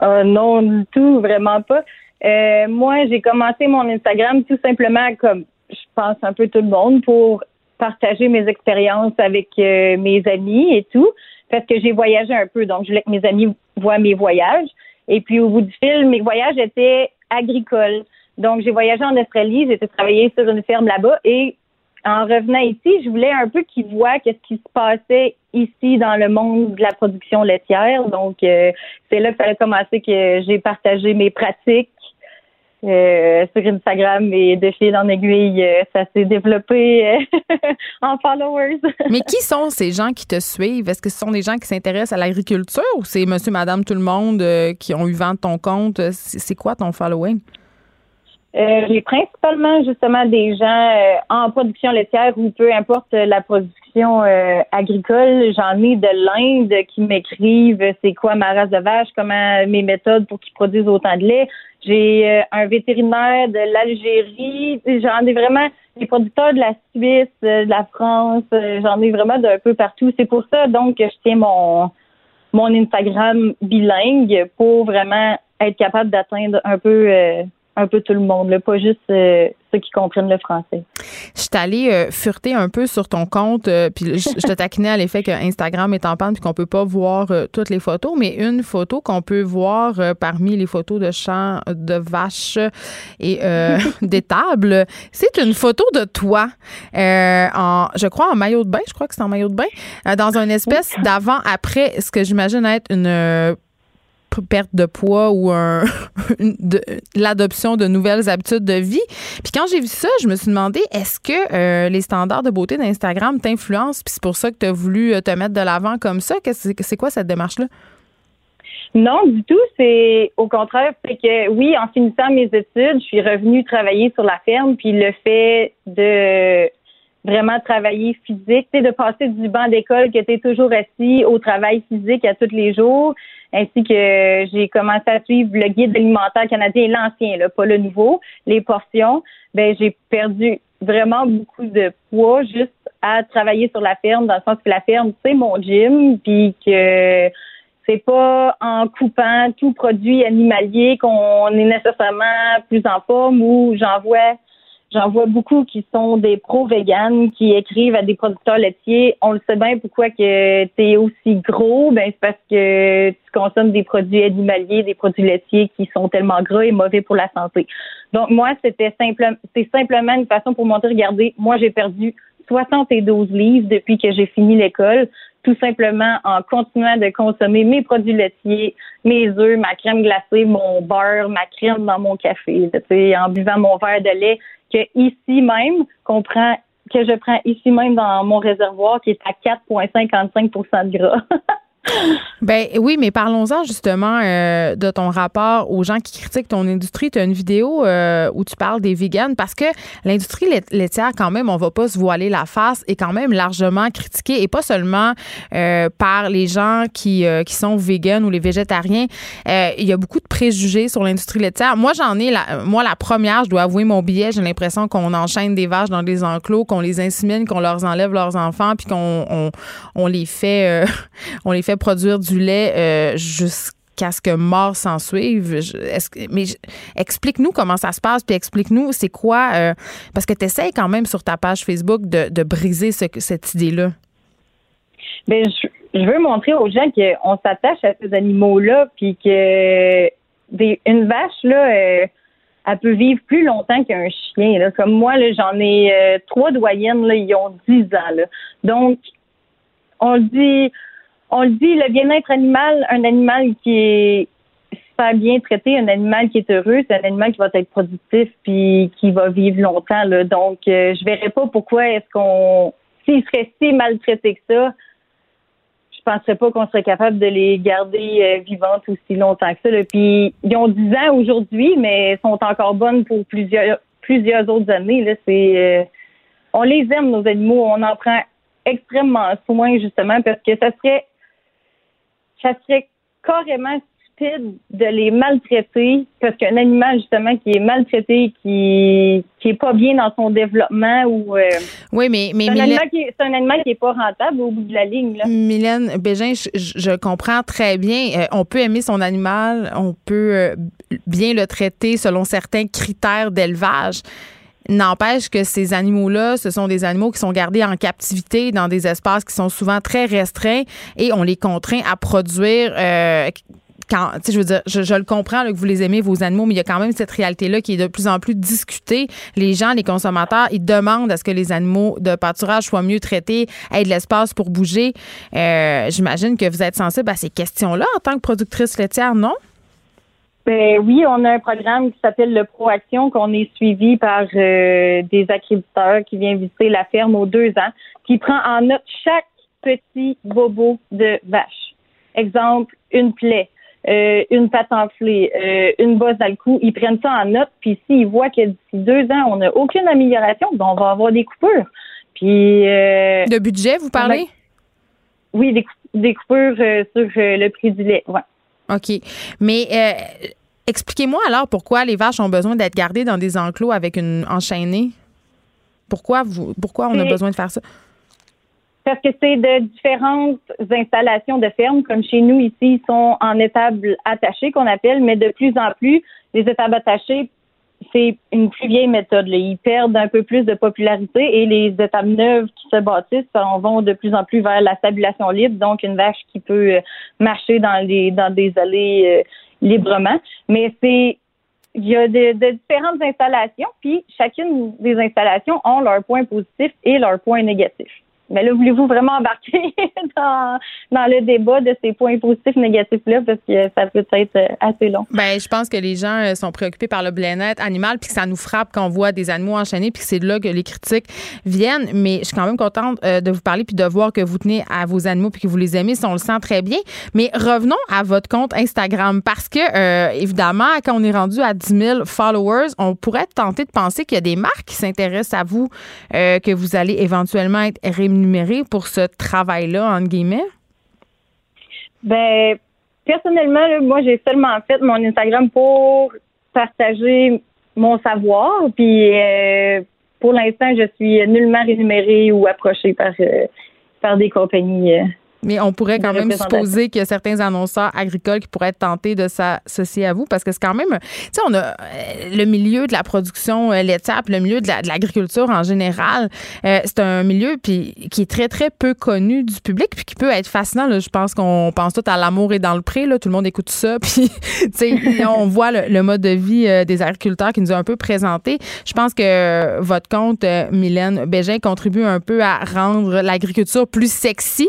Euh, non, du tout, vraiment pas. Euh, moi, j'ai commencé mon Instagram tout simplement comme je pense un peu tout le monde pour partager mes expériences avec euh, mes amis et tout, parce que j'ai voyagé un peu, donc je voulais que mes amis voient mes voyages. Et puis, au bout du fil, mes voyages étaient agricoles. Donc, j'ai voyagé en Australie, j'ai été travailler sur une ferme là-bas et en revenant ici, je voulais un peu qu'ils voient qu'est-ce qui se passait ici dans le monde de la production laitière. Donc, euh, c'est là que ça a commencé que j'ai partagé mes pratiques euh, sur Instagram et de fil en aiguille, euh, ça s'est développé en followers. Mais qui sont ces gens qui te suivent? Est-ce que ce sont des gens qui s'intéressent à l'agriculture ou c'est monsieur, madame, tout le monde qui ont eu vent de ton compte? C'est quoi ton following? Euh, j'ai principalement justement des gens euh, en production laitière ou peu importe la production euh, agricole. J'en ai de l'Inde qui m'écrivent c'est quoi ma race de vache, comment mes méthodes pour qu'ils produisent autant de lait. J'ai un vétérinaire de l'Algérie. J'en ai vraiment des producteurs de la Suisse, de la France. J'en ai vraiment d'un peu partout. C'est pour ça donc que je tiens mon mon Instagram bilingue pour vraiment être capable d'atteindre un peu un peu tout le monde, pas juste euh, ceux qui comprennent le français. Je suis allée euh, fureter un peu sur ton compte, euh, puis je, te taquinais à l'effet que Instagram est en panne puis qu'on peut pas voir toutes les photos, mais une photo qu'on peut voir parmi les photos de champs de vaches et d'étables, c'est une photo de toi, en, je crois en maillot de bain, je crois que c'est en maillot de bain, dans une espèce d'avant-après, ce que j'imagine être une perte de poids ou un, l'adoption de nouvelles habitudes de vie. Puis quand j'ai vu ça, je me suis demandé est-ce que euh, les standards de beauté d'Instagram t'influencent? Puis c'est pour ça que tu as voulu euh, te mettre de l'avant comme ça. C'est quoi cette démarche là non, du tout. C'est au contraire, c'est que oui, en finissant mes études, je suis revenue travailler sur la ferme, puis le fait de vraiment travailler physique, de passer du banc d'école que tu es toujours assis au travail physique à tous les jours, ainsi que j'ai commencé à suivre le guide alimentaire canadien, l'ancien, pas le nouveau, les portions, ben j'ai perdu vraiment beaucoup de poids juste à travailler sur la ferme, dans le sens que la ferme, c'est mon gym, puis que c'est pas en coupant tout produit animalier qu'on est nécessairement plus en forme ou j'envoie J'en vois beaucoup qui sont des pro-véganes, qui écrivent à des producteurs laitiers. On le sait bien pourquoi que tu es aussi gros. Ben, c'est parce que tu consommes des produits animaliers, des produits laitiers qui sont tellement gras et mauvais pour la santé. Donc, moi, c'était simplement, c'est simplement une façon pour montrer, regardez, moi, j'ai perdu 72 livres depuis que j'ai fini l'école, tout simplement en continuant de consommer mes produits laitiers, mes œufs, ma crème glacée, mon beurre, ma crème dans mon café, en buvant mon verre de lait que ici même, qu'on prend, que je prends ici même dans mon réservoir qui est à 4,55% de gras. Ben oui, mais parlons-en justement euh, de ton rapport aux gens qui critiquent ton industrie. Tu as une vidéo euh, où tu parles des vegans parce que l'industrie laitière, quand même, on va pas se voiler la face, est quand même largement critiquée et pas seulement euh, par les gens qui, qui sont vegans ou les végétariens. Il y a beaucoup de préjugés sur l'industrie laitière. Moi, j'en ai, la, moi, la première, je dois avouer mon billet, j'ai l'impression qu'on enchaîne des vaches dans des enclos, qu'on les insémine, qu'on leur enlève leurs enfants, puis qu'on on, on les fait, on les fait produire du lait euh, jusqu'à ce que mort s'en suive. mais explique-nous comment ça se passe, puis explique-nous c'est quoi, euh, parce que tu essaies quand même sur ta page Facebook de, briser cette idée-là. Bien, je, veux montrer aux gens qu'on s'attache à ces animaux-là, puis que des, une vache, là, euh, elle peut vivre plus longtemps qu'un chien. Comme moi, j'en ai trois doyennes, là, ils ont 10 ans. Donc, on dit, on le dit, le bien-être animal, un animal qui est super bien traité, un animal qui est heureux, c'est un animal qui va être productif puis qui va vivre longtemps. Là. Donc, euh, je verrais pas pourquoi est-ce qu'on, s'ils seraient si maltraités que ça, je penserais pas qu'on serait capable de les garder euh, vivantes aussi longtemps que ça. Là. Puis, ils ont 10 ans aujourd'hui, mais sont encore bonnes pour plusieurs plusieurs autres années. Là. C'est, euh, on les aime nos animaux, on en prend extrêmement soin justement parce que ça serait ça serait carrément stupide de les maltraiter parce qu'un animal justement qui est maltraité, qui qui est pas bien dans son développement ou euh, oui mais mais c'est un, animal qui c'est un animal qui est pas rentable au bout de la ligne là. Mylène Bégin, je, comprends très bien. Euh, on peut aimer son animal, on peut euh, bien le traiter selon certains critères d'élevage. N'empêche que ces animaux-là, ce sont des animaux qui sont gardés en captivité dans des espaces qui sont souvent très restreints et on les contraint à produire euh, quand, je veux dire, je, le comprends que vous les aimez, vos animaux, mais il y a quand même cette réalité-là qui est de plus en plus discutée. Les gens, les consommateurs, ils demandent à ce que les animaux de pâturage soient mieux traités, aient de l'espace pour bouger. Euh, j'imagine que vous êtes sensible à ces questions-là en tant que productrice laitière, non? Ben oui, on a un programme qui s'appelle le Proaction qu'on est suivi par euh, des agriculteurs qui viennent visiter la ferme aux deux ans, qui prend en note chaque petit bobo de vache. Exemple, une plaie, euh, une patte enflée, euh, une bosse dans le cou. Ils prennent ça en note, puis s'ils voient que d'ici deux ans, on n'a aucune amélioration, ben on va avoir des coupures. Puis de budget, vous parlez? Oui, des, coupures sur le prix du lait. Ouais. OK. Mais euh, expliquez-moi alors pourquoi les vaches ont besoin d'être gardées dans des enclos avec une enchaînée. Pourquoi, vous, pourquoi on a besoin de faire ça? Parce que c'est de différentes installations de ferme, comme chez nous ici, ils sont en étables attachées qu'on appelle, mais de plus en plus, les étables attachées c'est une plus vieille méthode. Ils perdent un peu plus de popularité et les étapes neuves qui se bâtissent vont de plus en plus vers la stabulation libre, donc une vache qui peut euh, marcher dans les dans des allées euh, librement. Mais c'est il y a de, différentes installations, puis chacune des installations ont leurs points positifs et leurs points négatifs. Mais là, voulez-vous vraiment embarquer dans, le débat de ces points positifs négatifs-là? Parce que ça peut être euh, assez long? Bien, je pense que les gens euh, sont préoccupés par le bien-être animal puis que ça nous frappe quand on voit des animaux enchaînés puis que c'est là que les critiques viennent. Mais je suis quand même contente euh, de vous parler puis de voir que vous tenez à vos animaux puis que vous les aimez. On le sent très bien. Mais revenons à votre compte Instagram parce que, évidemment, quand on est rendu à 10 000 followers, on pourrait tenter de penser qu'il y a des marques qui s'intéressent à vous, que vous allez éventuellement être rémunéré pour ce travail-là, entre guillemets? Ben, personnellement, moi, j'ai seulement fait mon Instagram pour partager mon savoir. Puis, euh, pour l'instant, je suis nullement rémunérée ou approchée par, euh, par des compagnies. Euh, mais on pourrait quand même supposer qu'il y a certains annonceurs agricoles qui pourraient être tentés de s'associer à vous parce que c'est quand même, tu sais, on a euh, le milieu de la production euh, laitière le milieu de l'agriculture en général. Euh, c'est un milieu puis qui est très, très peu connu du public puis qui peut être fascinant. Là. Je pense qu'on pense tout à l'amour et dans le pré. Là. Tout le monde écoute ça. Puis, tu sais, on voit le, mode de vie des agriculteurs qui nous a un peu présenté. Je pense que votre compte, Mylène Bégin, contribue un peu à rendre l'agriculture plus sexy.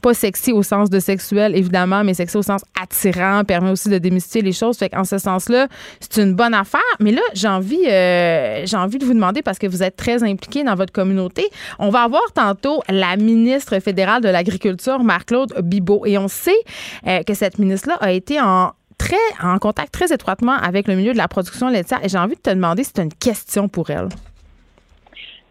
Pas sexy au sens de sexuel, évidemment, mais sexy au sens attirant, permet aussi de démystifier les choses. Fait qu'en ce sens-là, c'est une bonne affaire. Mais là, j'ai envie, euh, envie de vous demander, parce que vous êtes très impliqué dans votre communauté, on va avoir tantôt la ministre fédérale de l'Agriculture, Marc-Claude Bibot. Et on sait euh, que cette ministre-là a été en très en contact très étroitement avec le milieu de la production laitière. Et j'ai envie de te demander si tu as une question pour elle.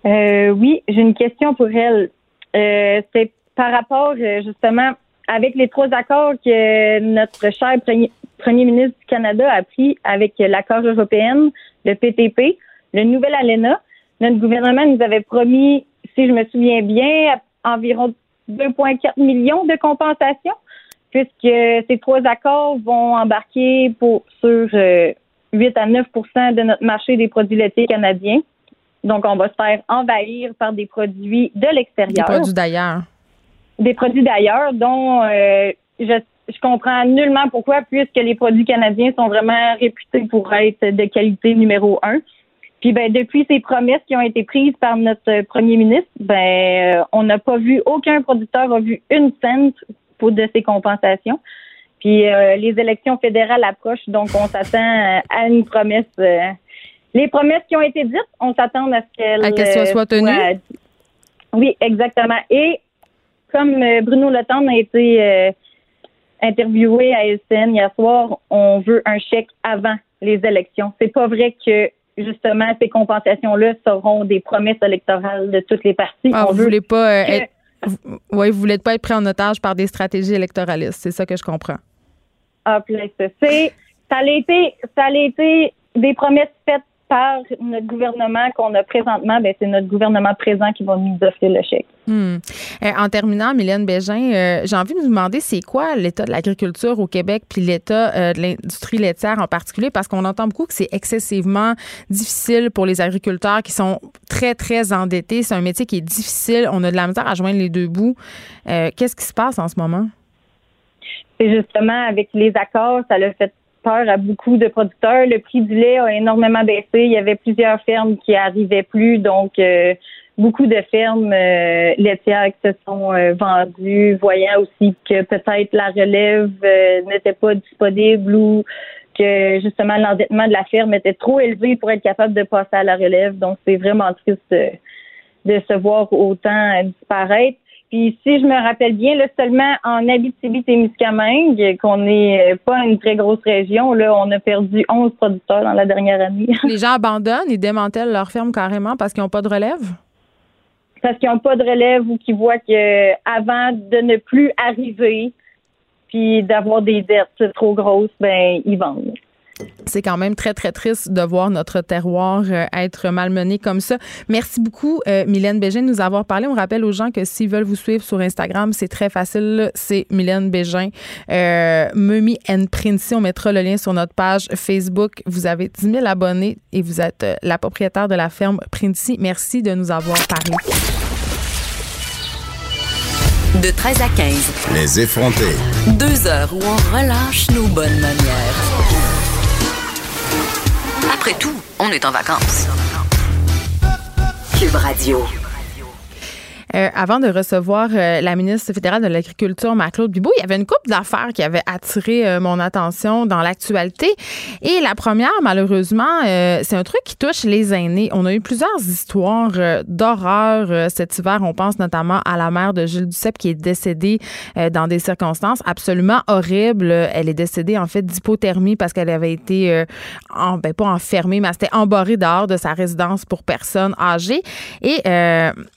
Euh, oui, j'ai une question pour elle. c'est par rapport euh, justement avec les trois accords que notre cher premier, ministre du Canada a pris avec l'accord européen, le PTP, le nouvel ALENA, notre gouvernement nous avait promis, si je me souviens bien, environ 2,4 millions de compensations, puisque ces trois accords vont embarquer sur 8 euh, à 9% de notre marché des produits laitiers canadiens. Donc, on va se faire envahir par des produits de l'extérieur. Des produits d'ailleurs des produits d'ailleurs dont euh, je, je comprends nullement pourquoi, puisque les produits canadiens sont vraiment réputés pour être de qualité numéro un. Puis ben depuis ces promesses qui ont été prises par notre premier ministre, ben euh, on n'a pas vu aucun producteur a vu une cent pour de ces compensations. Puis euh, les élections fédérales approchent, donc on s'attend à une promesse. les promesses qui ont été dites, on s'attend à ce qu'elles soient tenues. oui, exactement. Et comme euh, Bruno Le a été euh, interviewé à LCN hier soir, on veut un chèque avant les élections. C'est pas vrai que justement ces compensations-là seront des promesses électorales de toutes les parties. Ah, vous voulez pas euh, vous voulez pas être pris en otage par des stratégies électoralistes, c'est ça que je comprends. Ah, c'est ça a été ça a été des promesses faites par notre gouvernement qu'on a présentement, ben, c'est notre gouvernement présent qui va nous offrir le chèque. Hmm. Euh, en terminant, Mylène Bégin, euh, j'ai envie de vous demander c'est quoi l'état de l'agriculture au Québec puis l'état euh, de l'industrie laitière en particulier? Parce qu'on entend beaucoup que c'est excessivement difficile pour les agriculteurs qui sont très très endettés. C'est un métier qui est difficile. On a de la misère à joindre les deux bouts. Qu'est-ce qui se passe en ce moment? c'est justement avec les accords, ça l'a fait peur à beaucoup de producteurs. Le prix du lait a énormément baissé. Il y avait plusieurs fermes qui arrivaient plus, donc euh, beaucoup de fermes euh, laitières qui se sont euh, vendues, voyant aussi que peut-être la relève n'était pas disponible ou que justement l'endettement de la ferme était trop élevé pour être capable de passer à la relève. Donc c'est vraiment triste de se voir autant disparaître. Puis si je me rappelle bien, là, seulement en Abitibi-Témiscamingue, qu'on n'est pas une très grosse région, là, on a perdu 11 producteurs dans la dernière année. Les gens abandonnent, ils démantèlent leur ferme carrément parce qu'ils n'ont pas de relève? Parce qu'ils n'ont pas de relève ou qu'ils voient que avant de ne plus arriver, puis d'avoir des dettes trop grosses, ben ils vendent. C'est quand même très, très triste de voir notre terroir euh, être malmené comme ça. Merci beaucoup, euh, Mylène Bégin, de nous avoir parlé. On rappelle aux gens que s'ils veulent vous suivre sur Instagram, c'est très facile. C'est Mylène Bégin, euh, Mumi and Princey. On mettra le lien sur notre page Facebook. Vous avez 10 000 abonnés et vous êtes euh, la propriétaire de la ferme Princey. Merci de nous avoir parlé. De 13 à 15. Les effrontés. Deux heures où on relâche nos bonnes manières. Après tout, on est en vacances. Cube Radio. Euh, avant de recevoir euh, la ministre fédérale de l'Agriculture, Marc-Claude Bibeau, il y avait une couple d'affaires qui avaient attiré euh, mon attention dans l'actualité. Et la première, malheureusement, c'est un truc qui touche les aînés. On a eu plusieurs histoires d'horreur cet hiver. On pense notamment à la mère de Gilles Duceppe qui est décédée dans des circonstances absolument horribles. Elle est décédée, en fait, d'hypothermie parce qu'elle avait été, en, ben, pas enfermée, mais elle s'était dehors de sa résidence pour personnes âgées. Et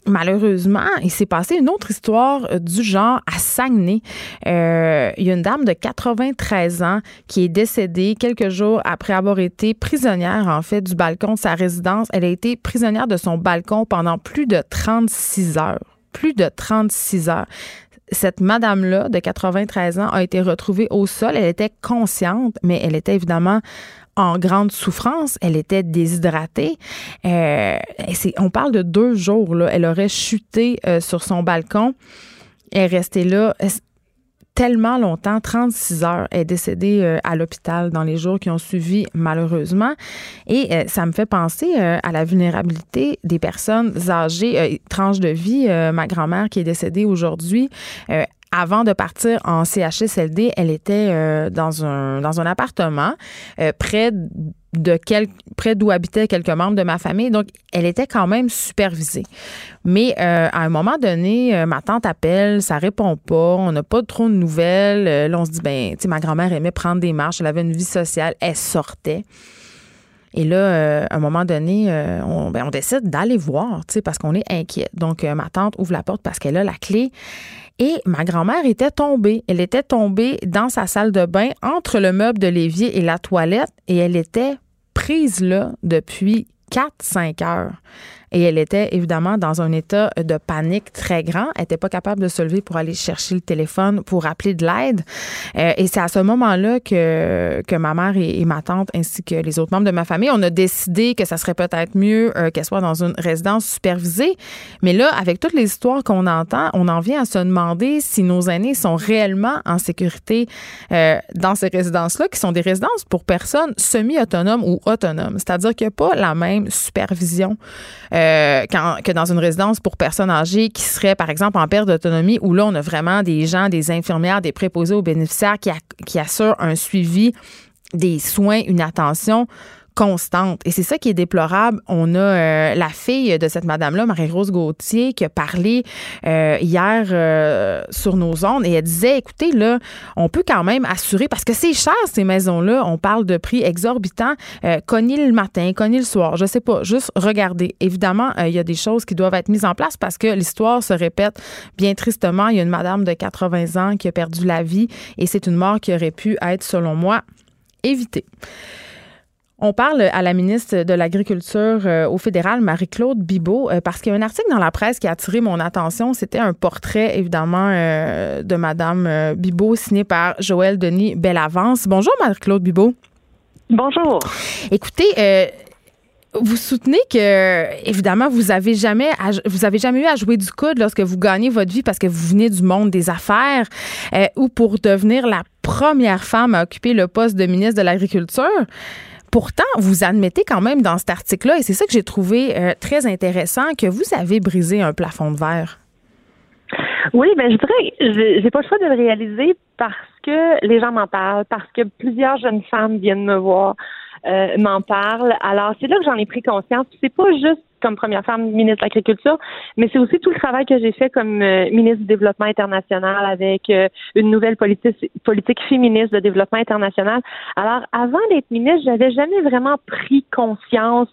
malheureusement, il s'est passé une autre histoire euh, du genre à Saguenay. Euh, il y a une dame de 93 ans qui est décédée quelques jours après avoir été prisonnière, en fait, du balcon de sa résidence. Elle a été prisonnière de son balcon pendant plus de 36 heures. Plus de 36 heures cette madame-là de 93 ans a été retrouvée au sol. Elle était consciente, mais elle était évidemment en grande souffrance. Elle était déshydratée. Euh, on parle de deux jours. Elle aurait chuté euh, sur son balcon. Elle est restée là tellement longtemps, 36 heures. Est décédée euh, à l'hôpital dans les jours qui ont suivi, malheureusement. Et ça me fait penser à la vulnérabilité des personnes âgées, tranche de vie. ma grand-mère qui est décédée aujourd'hui, avant de partir en CHSLD, elle était euh, dans un dans un appartement euh, près de quel, près d'où habitaient quelques membres de ma famille. Donc, elle était quand même supervisée. Mais euh, à un moment donné, ma tante appelle, ça répond pas, on n'a pas trop de nouvelles. là, on se dit, ben, tu sais, ma grand-mère aimait prendre des marches, elle avait une vie sociale, elle sortait. Et là, à un moment donné, on, ben, on décide d'aller voir, tu sais, parce qu'on est inquiet. Donc, ma tante ouvre la porte parce qu'elle a la clé. Et ma grand-mère était tombée. Elle était tombée dans sa salle de bain entre le meuble de l'évier et la toilette et elle était prise là depuis 4-5 heures. Et elle était évidemment dans un état de panique très grand. Elle n'était pas capable de se lever pour aller chercher le téléphone pour appeler de l'aide. Euh, et c'est à ce moment-là que, que ma mère et, ma tante, ainsi que les autres membres de ma famille, on a décidé que ça serait peut-être mieux euh, qu'elle soit dans une résidence supervisée. Mais là, avec toutes les histoires qu'on entend, on en vient à se demander si nos aînés sont réellement en sécurité euh, dans ces résidences-là, qui sont des résidences pour personnes semi-autonomes ou autonomes. C'est-à-dire qu'il n'y a pas la même supervision. Euh, que dans une résidence pour personnes âgées qui serait, par exemple, en perte d'autonomie, où là, on a vraiment des gens, des infirmières, des préposés aux bénéficiaires qui assurent un suivi des soins, une attention constante. Et c'est ça qui est déplorable. On a euh, la fille de cette madame-là, Marie-Rose Gauthier, qui a parlé euh, hier euh, sur nos ondes et elle disait, écoutez, là, on peut quand même assurer, parce que c'est cher ces maisons-là, on parle de prix exorbitants, cogner le matin, cogner le soir, je sais pas, juste regarder. Évidemment, il y a des choses qui doivent être mises en place parce que l'histoire se répète bien tristement. Il y a une madame de 80 ans qui a perdu la vie et c'est une mort qui aurait pu être, selon moi, évitée. On parle à la ministre de l'Agriculture euh, au fédéral, Marie-Claude Bibeau, euh, parce qu'il y a un article dans la presse qui a attiré mon attention. C'était un portrait, évidemment, euh, de Madame Bibeau signé par Joël Denis Bellavance. Bonjour, Marie-Claude Bibeau. Bonjour. Écoutez, vous soutenez que, évidemment, vous avez jamais, vous avez jamais eu à jouer du coude lorsque vous gagnez votre vie parce que vous venez du monde des affaires euh, ou pour devenir la première femme à occuper le poste de ministre de l'Agriculture. Pourtant, vous admettez quand même dans cet article-là, et c'est ça que j'ai trouvé euh, très intéressant, que vous avez brisé un plafond de verre. Oui, ben je dirais, j'ai pas le choix de le réaliser parce que les gens m'en parlent, parce que plusieurs jeunes femmes viennent me voir, euh, m'en parlent. Alors c'est là que j'en ai pris conscience. C'est pas juste comme première femme ministre de l'Agriculture, mais c'est aussi tout le travail que j'ai fait comme euh, ministre du Développement international avec euh, une nouvelle politique, politique féministe de développement international. Alors, avant d'être ministre, j'avais jamais vraiment pris conscience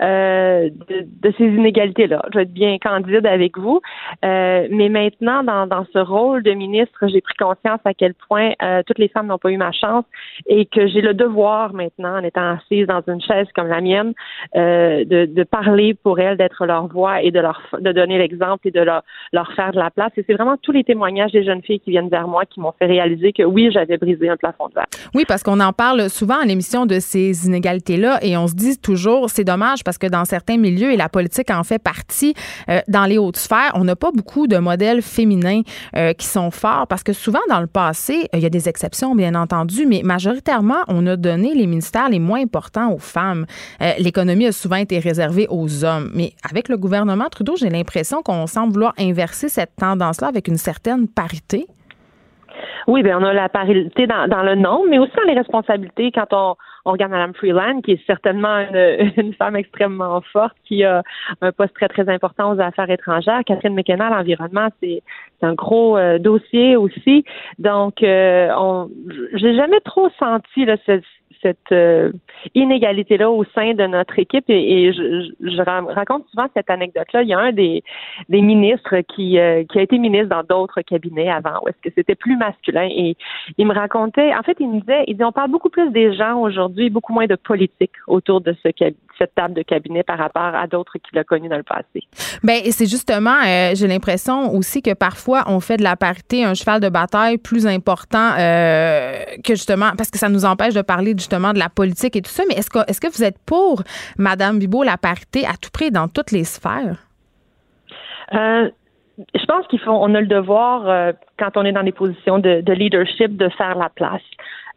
euh, de, ces inégalités-là. Je vais être bien candide avec vous. Euh, mais maintenant, dans, dans, ce rôle de ministre, j'ai pris conscience à quel point toutes les femmes n'ont pas eu ma chance et que j'ai le devoir maintenant, en étant assise dans une chaise comme la mienne, de, de, parler pour elles, d'être leur voix et de leur de donner l'exemple et de leur, leur faire de la place. Et c'est vraiment tous les témoignages des jeunes filles qui viennent vers moi qui m'ont fait réaliser que oui, j'avais brisé un plafond de verre. Oui, parce qu'on en parle souvent en émission de ces inégalités-là et on se dit toujours, c'est dommage parce que dans certains milieux, et la politique en fait partie, euh, dans les hautes sphères, on n'a pas beaucoup de modèles féminins euh, qui sont forts parce que souvent dans le passé, il y a des exceptions bien entendu, mais majoritairement, on a donné les ministères les moins importants aux femmes. Euh, l'économie a souvent été réservée aux hommes. Mais avec le gouvernement Trudeau, j'ai l'impression qu'on semble vouloir inverser cette tendance-là avec une certaine parité. Oui, bien, on a la parité dans, le nombre, mais aussi dans les responsabilités. Quand on, on regarde Mme Freeland, qui est certainement une, femme extrêmement forte, qui a un poste très, très important aux affaires étrangères. Catherine McKenna, l'environnement, c'est un gros euh, dossier aussi. Donc, euh, on j'ai jamais trop senti là, ce, cette euh, inégalité-là au sein de notre équipe. Et, je, raconte souvent cette anecdote-là. Il y a un des, ministres qui, euh, qui a été ministre dans d'autres cabinets avant, où est-ce que c'était plus masculin. Et il me racontait, en fait, il me disait, il dit, on parle beaucoup plus des gens aujourd'hui, beaucoup moins de politique autour de ce cette table de cabinet par rapport à d'autres qu'il a connus dans le passé. Ben, c'est justement, euh, j'ai l'impression aussi que parfois on fait de la parité un cheval de bataille plus important que justement, parce que ça nous empêche de parler justement de la politique et tout ça, mais est-ce que, est-ce que vous êtes pour, Madame Bibo, la parité à tout prix dans toutes les sphères? Euh, je pense qu'il faut, on a le devoir, euh, quand on est dans des positions de, de leadership, de faire la place.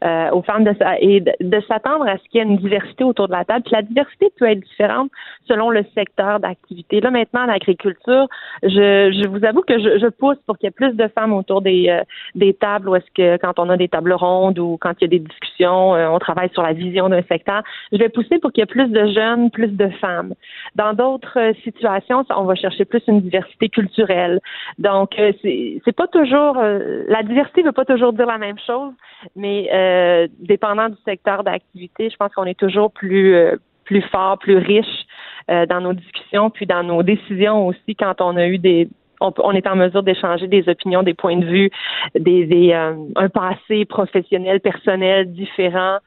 Euh, aux femmes de, et de, s'attendre à ce qu'il y ait une diversité autour de la table. Puis la diversité peut être différente selon le secteur d'activité. Là, maintenant, l'agriculture, je, je vous avoue que je, je pousse pour qu'il y ait plus de femmes autour des, euh, des tables, ou est-ce que quand on a des tables rondes ou quand il y a des discussions, euh, on travaille sur la vision d'un secteur. Je vais pousser pour qu'il y ait plus de jeunes, plus de femmes. Dans d'autres situations, on va chercher plus une diversité culturelle. Donc, c'est, c'est pas toujours, la diversité veut pas toujours dire la même chose, mais euh, dépendant du secteur d'activité, je pense qu'on est toujours plus euh, plus fort, plus riche euh, dans nos discussions, puis dans nos décisions aussi quand on a eu des on, est en mesure d'échanger des opinions, des points de vue, des, des un passé professionnel, personnel différent.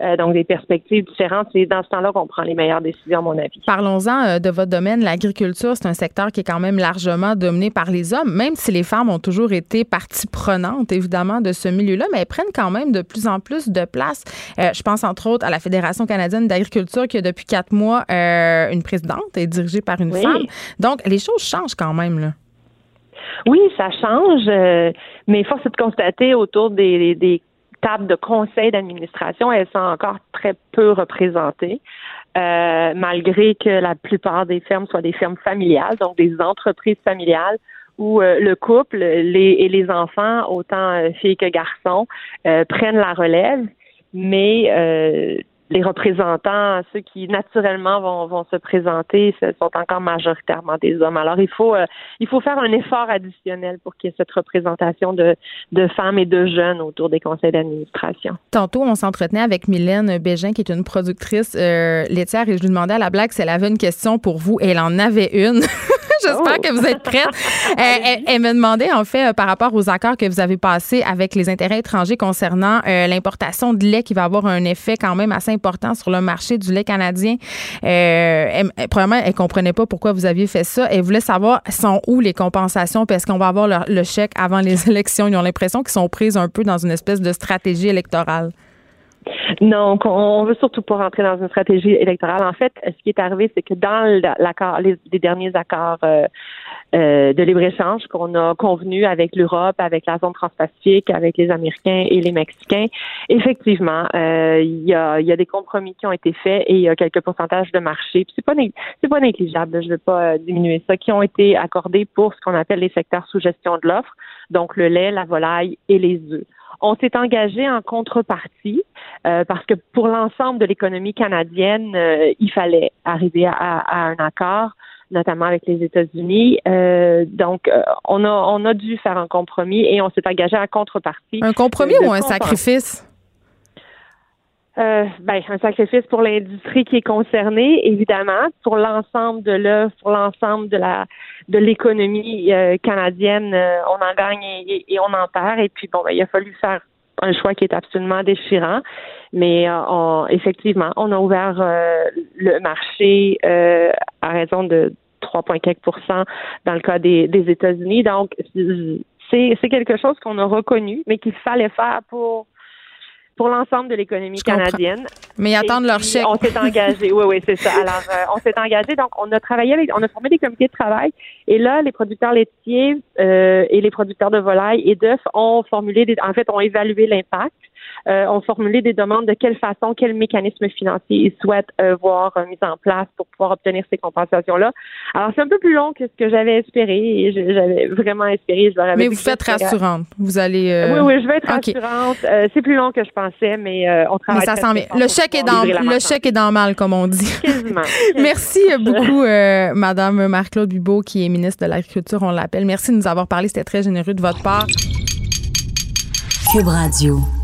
Euh, donc des perspectives différentes. C'est dans ce temps-là qu'on prend les meilleures décisions, à mon avis. Parlons-en euh, de votre domaine. L'agriculture, c'est un secteur qui est quand même largement dominé par les hommes, même si les femmes ont toujours été partie prenante, évidemment, de ce milieu-là, mais elles prennent quand même de plus en plus de place. Euh, je pense entre autres à la Fédération canadienne d'agriculture qui a depuis quatre mois une présidente et dirigée par une femme. Donc, les choses changent quand même, là. Oui, ça change, mais force est de constater autour des, des table de conseil d'administration, elles sont encore très peu représentées. Euh, malgré que la plupart des fermes soient des fermes familiales, donc des entreprises familiales où euh, le couple les, et les enfants, autant euh, filles que garçons, prennent la relève, mais les représentants, ceux qui naturellement vont, vont se présenter, ce sont encore majoritairement des hommes. Alors il faut euh, il faut faire un effort additionnel pour qu'il y ait cette représentation de, de femmes et de jeunes autour des conseils d'administration. Tantôt, on s'entretenait avec Mylène Bégin, qui est une productrice euh, laitière, et je lui demandais à la blague si elle avait une question pour vous, et elle en avait une. J'espère oh. que vous êtes prête. Euh, elle, me demandait, en fait, par rapport aux accords que vous avez passés avec les intérêts étrangers concernant l'importation de lait qui va avoir un effet quand même assez important sur le marché du lait canadien. Euh, premièrement, elle comprenait pas pourquoi vous aviez fait ça. Elle voulait savoir sont où les compensations parce qu'on va avoir le, chèque avant les élections. Ils ont l'impression qu'ils sont pris un peu dans une espèce de stratégie électorale. Non, on veut surtout pas rentrer dans une stratégie électorale. En fait, ce qui est arrivé, c'est que dans l'accord, les, derniers accords euh, euh, de libre-échange qu'on a convenu avec l'Europe, avec la zone transpacifique, avec les Américains et les Mexicains, effectivement, euh, il y, a, y, a, des compromis qui ont été faits et il y a quelques pourcentages de marché. Puis c'est pas c'est négligeable, je ne veux pas diminuer ça, qui ont été accordés pour ce qu'on appelle les secteurs sous gestion de l'offre, donc le lait, la volaille et les œufs. On s'est engagé en contrepartie euh, parce que pour l'ensemble de l'économie canadienne, euh, il fallait arriver à, un accord notamment avec les États-Unis. Euh, donc, on a on a dû faire un compromis et on s'est engagé en contrepartie. Un compromis ou un sacrifice? Euh, ben, un sacrifice pour l'industrie qui est concernée, évidemment, pour l'ensemble de l'œuvre, pour l'ensemble de la de l'économie euh, canadienne, euh, on en gagne et, on en perd. Et puis bon, ben, il a fallu faire un choix qui est absolument déchirant. Mais effectivement, on a ouvert le marché à raison de 3,4% dans le cas des, des États-Unis. Donc, c'est quelque chose qu'on a reconnu, mais qu'il fallait faire pour pour l'ensemble de l'économie canadienne. Mais attendre leur chèque. On s'est engagé. oui, oui, c'est ça. Alors, euh, on s'est engagé. Donc, on a travaillé avec, on a formé des comités de travail. Et là, les producteurs laitiers euh, et les producteurs de volailles et d'œufs ont formulé, des, en fait, ont évalué l'impact euh, ont formulé des demandes de quelle façon, quel mécanisme financier ils souhaitent euh, voir euh, mis en place pour pouvoir obtenir ces compensations-là. Alors, c'est un peu plus long que ce que j'avais espéré et j'avais vraiment espéré. Je mais vous faites rassurante. Vous allez. Oui, oui, je vais être rassurante. c'est plus long que je pensais, mais on travaille. Mais ça sent bien. Le chèque, est dans, le chèque est dans mal, comme on dit. Quasiment. Merci beaucoup, Madame Marc-Claude Bibeau, qui est ministre de l'Agriculture, on l'appelle. Merci de nous avoir parlé. C'était très généreux de votre part. Cube Radio.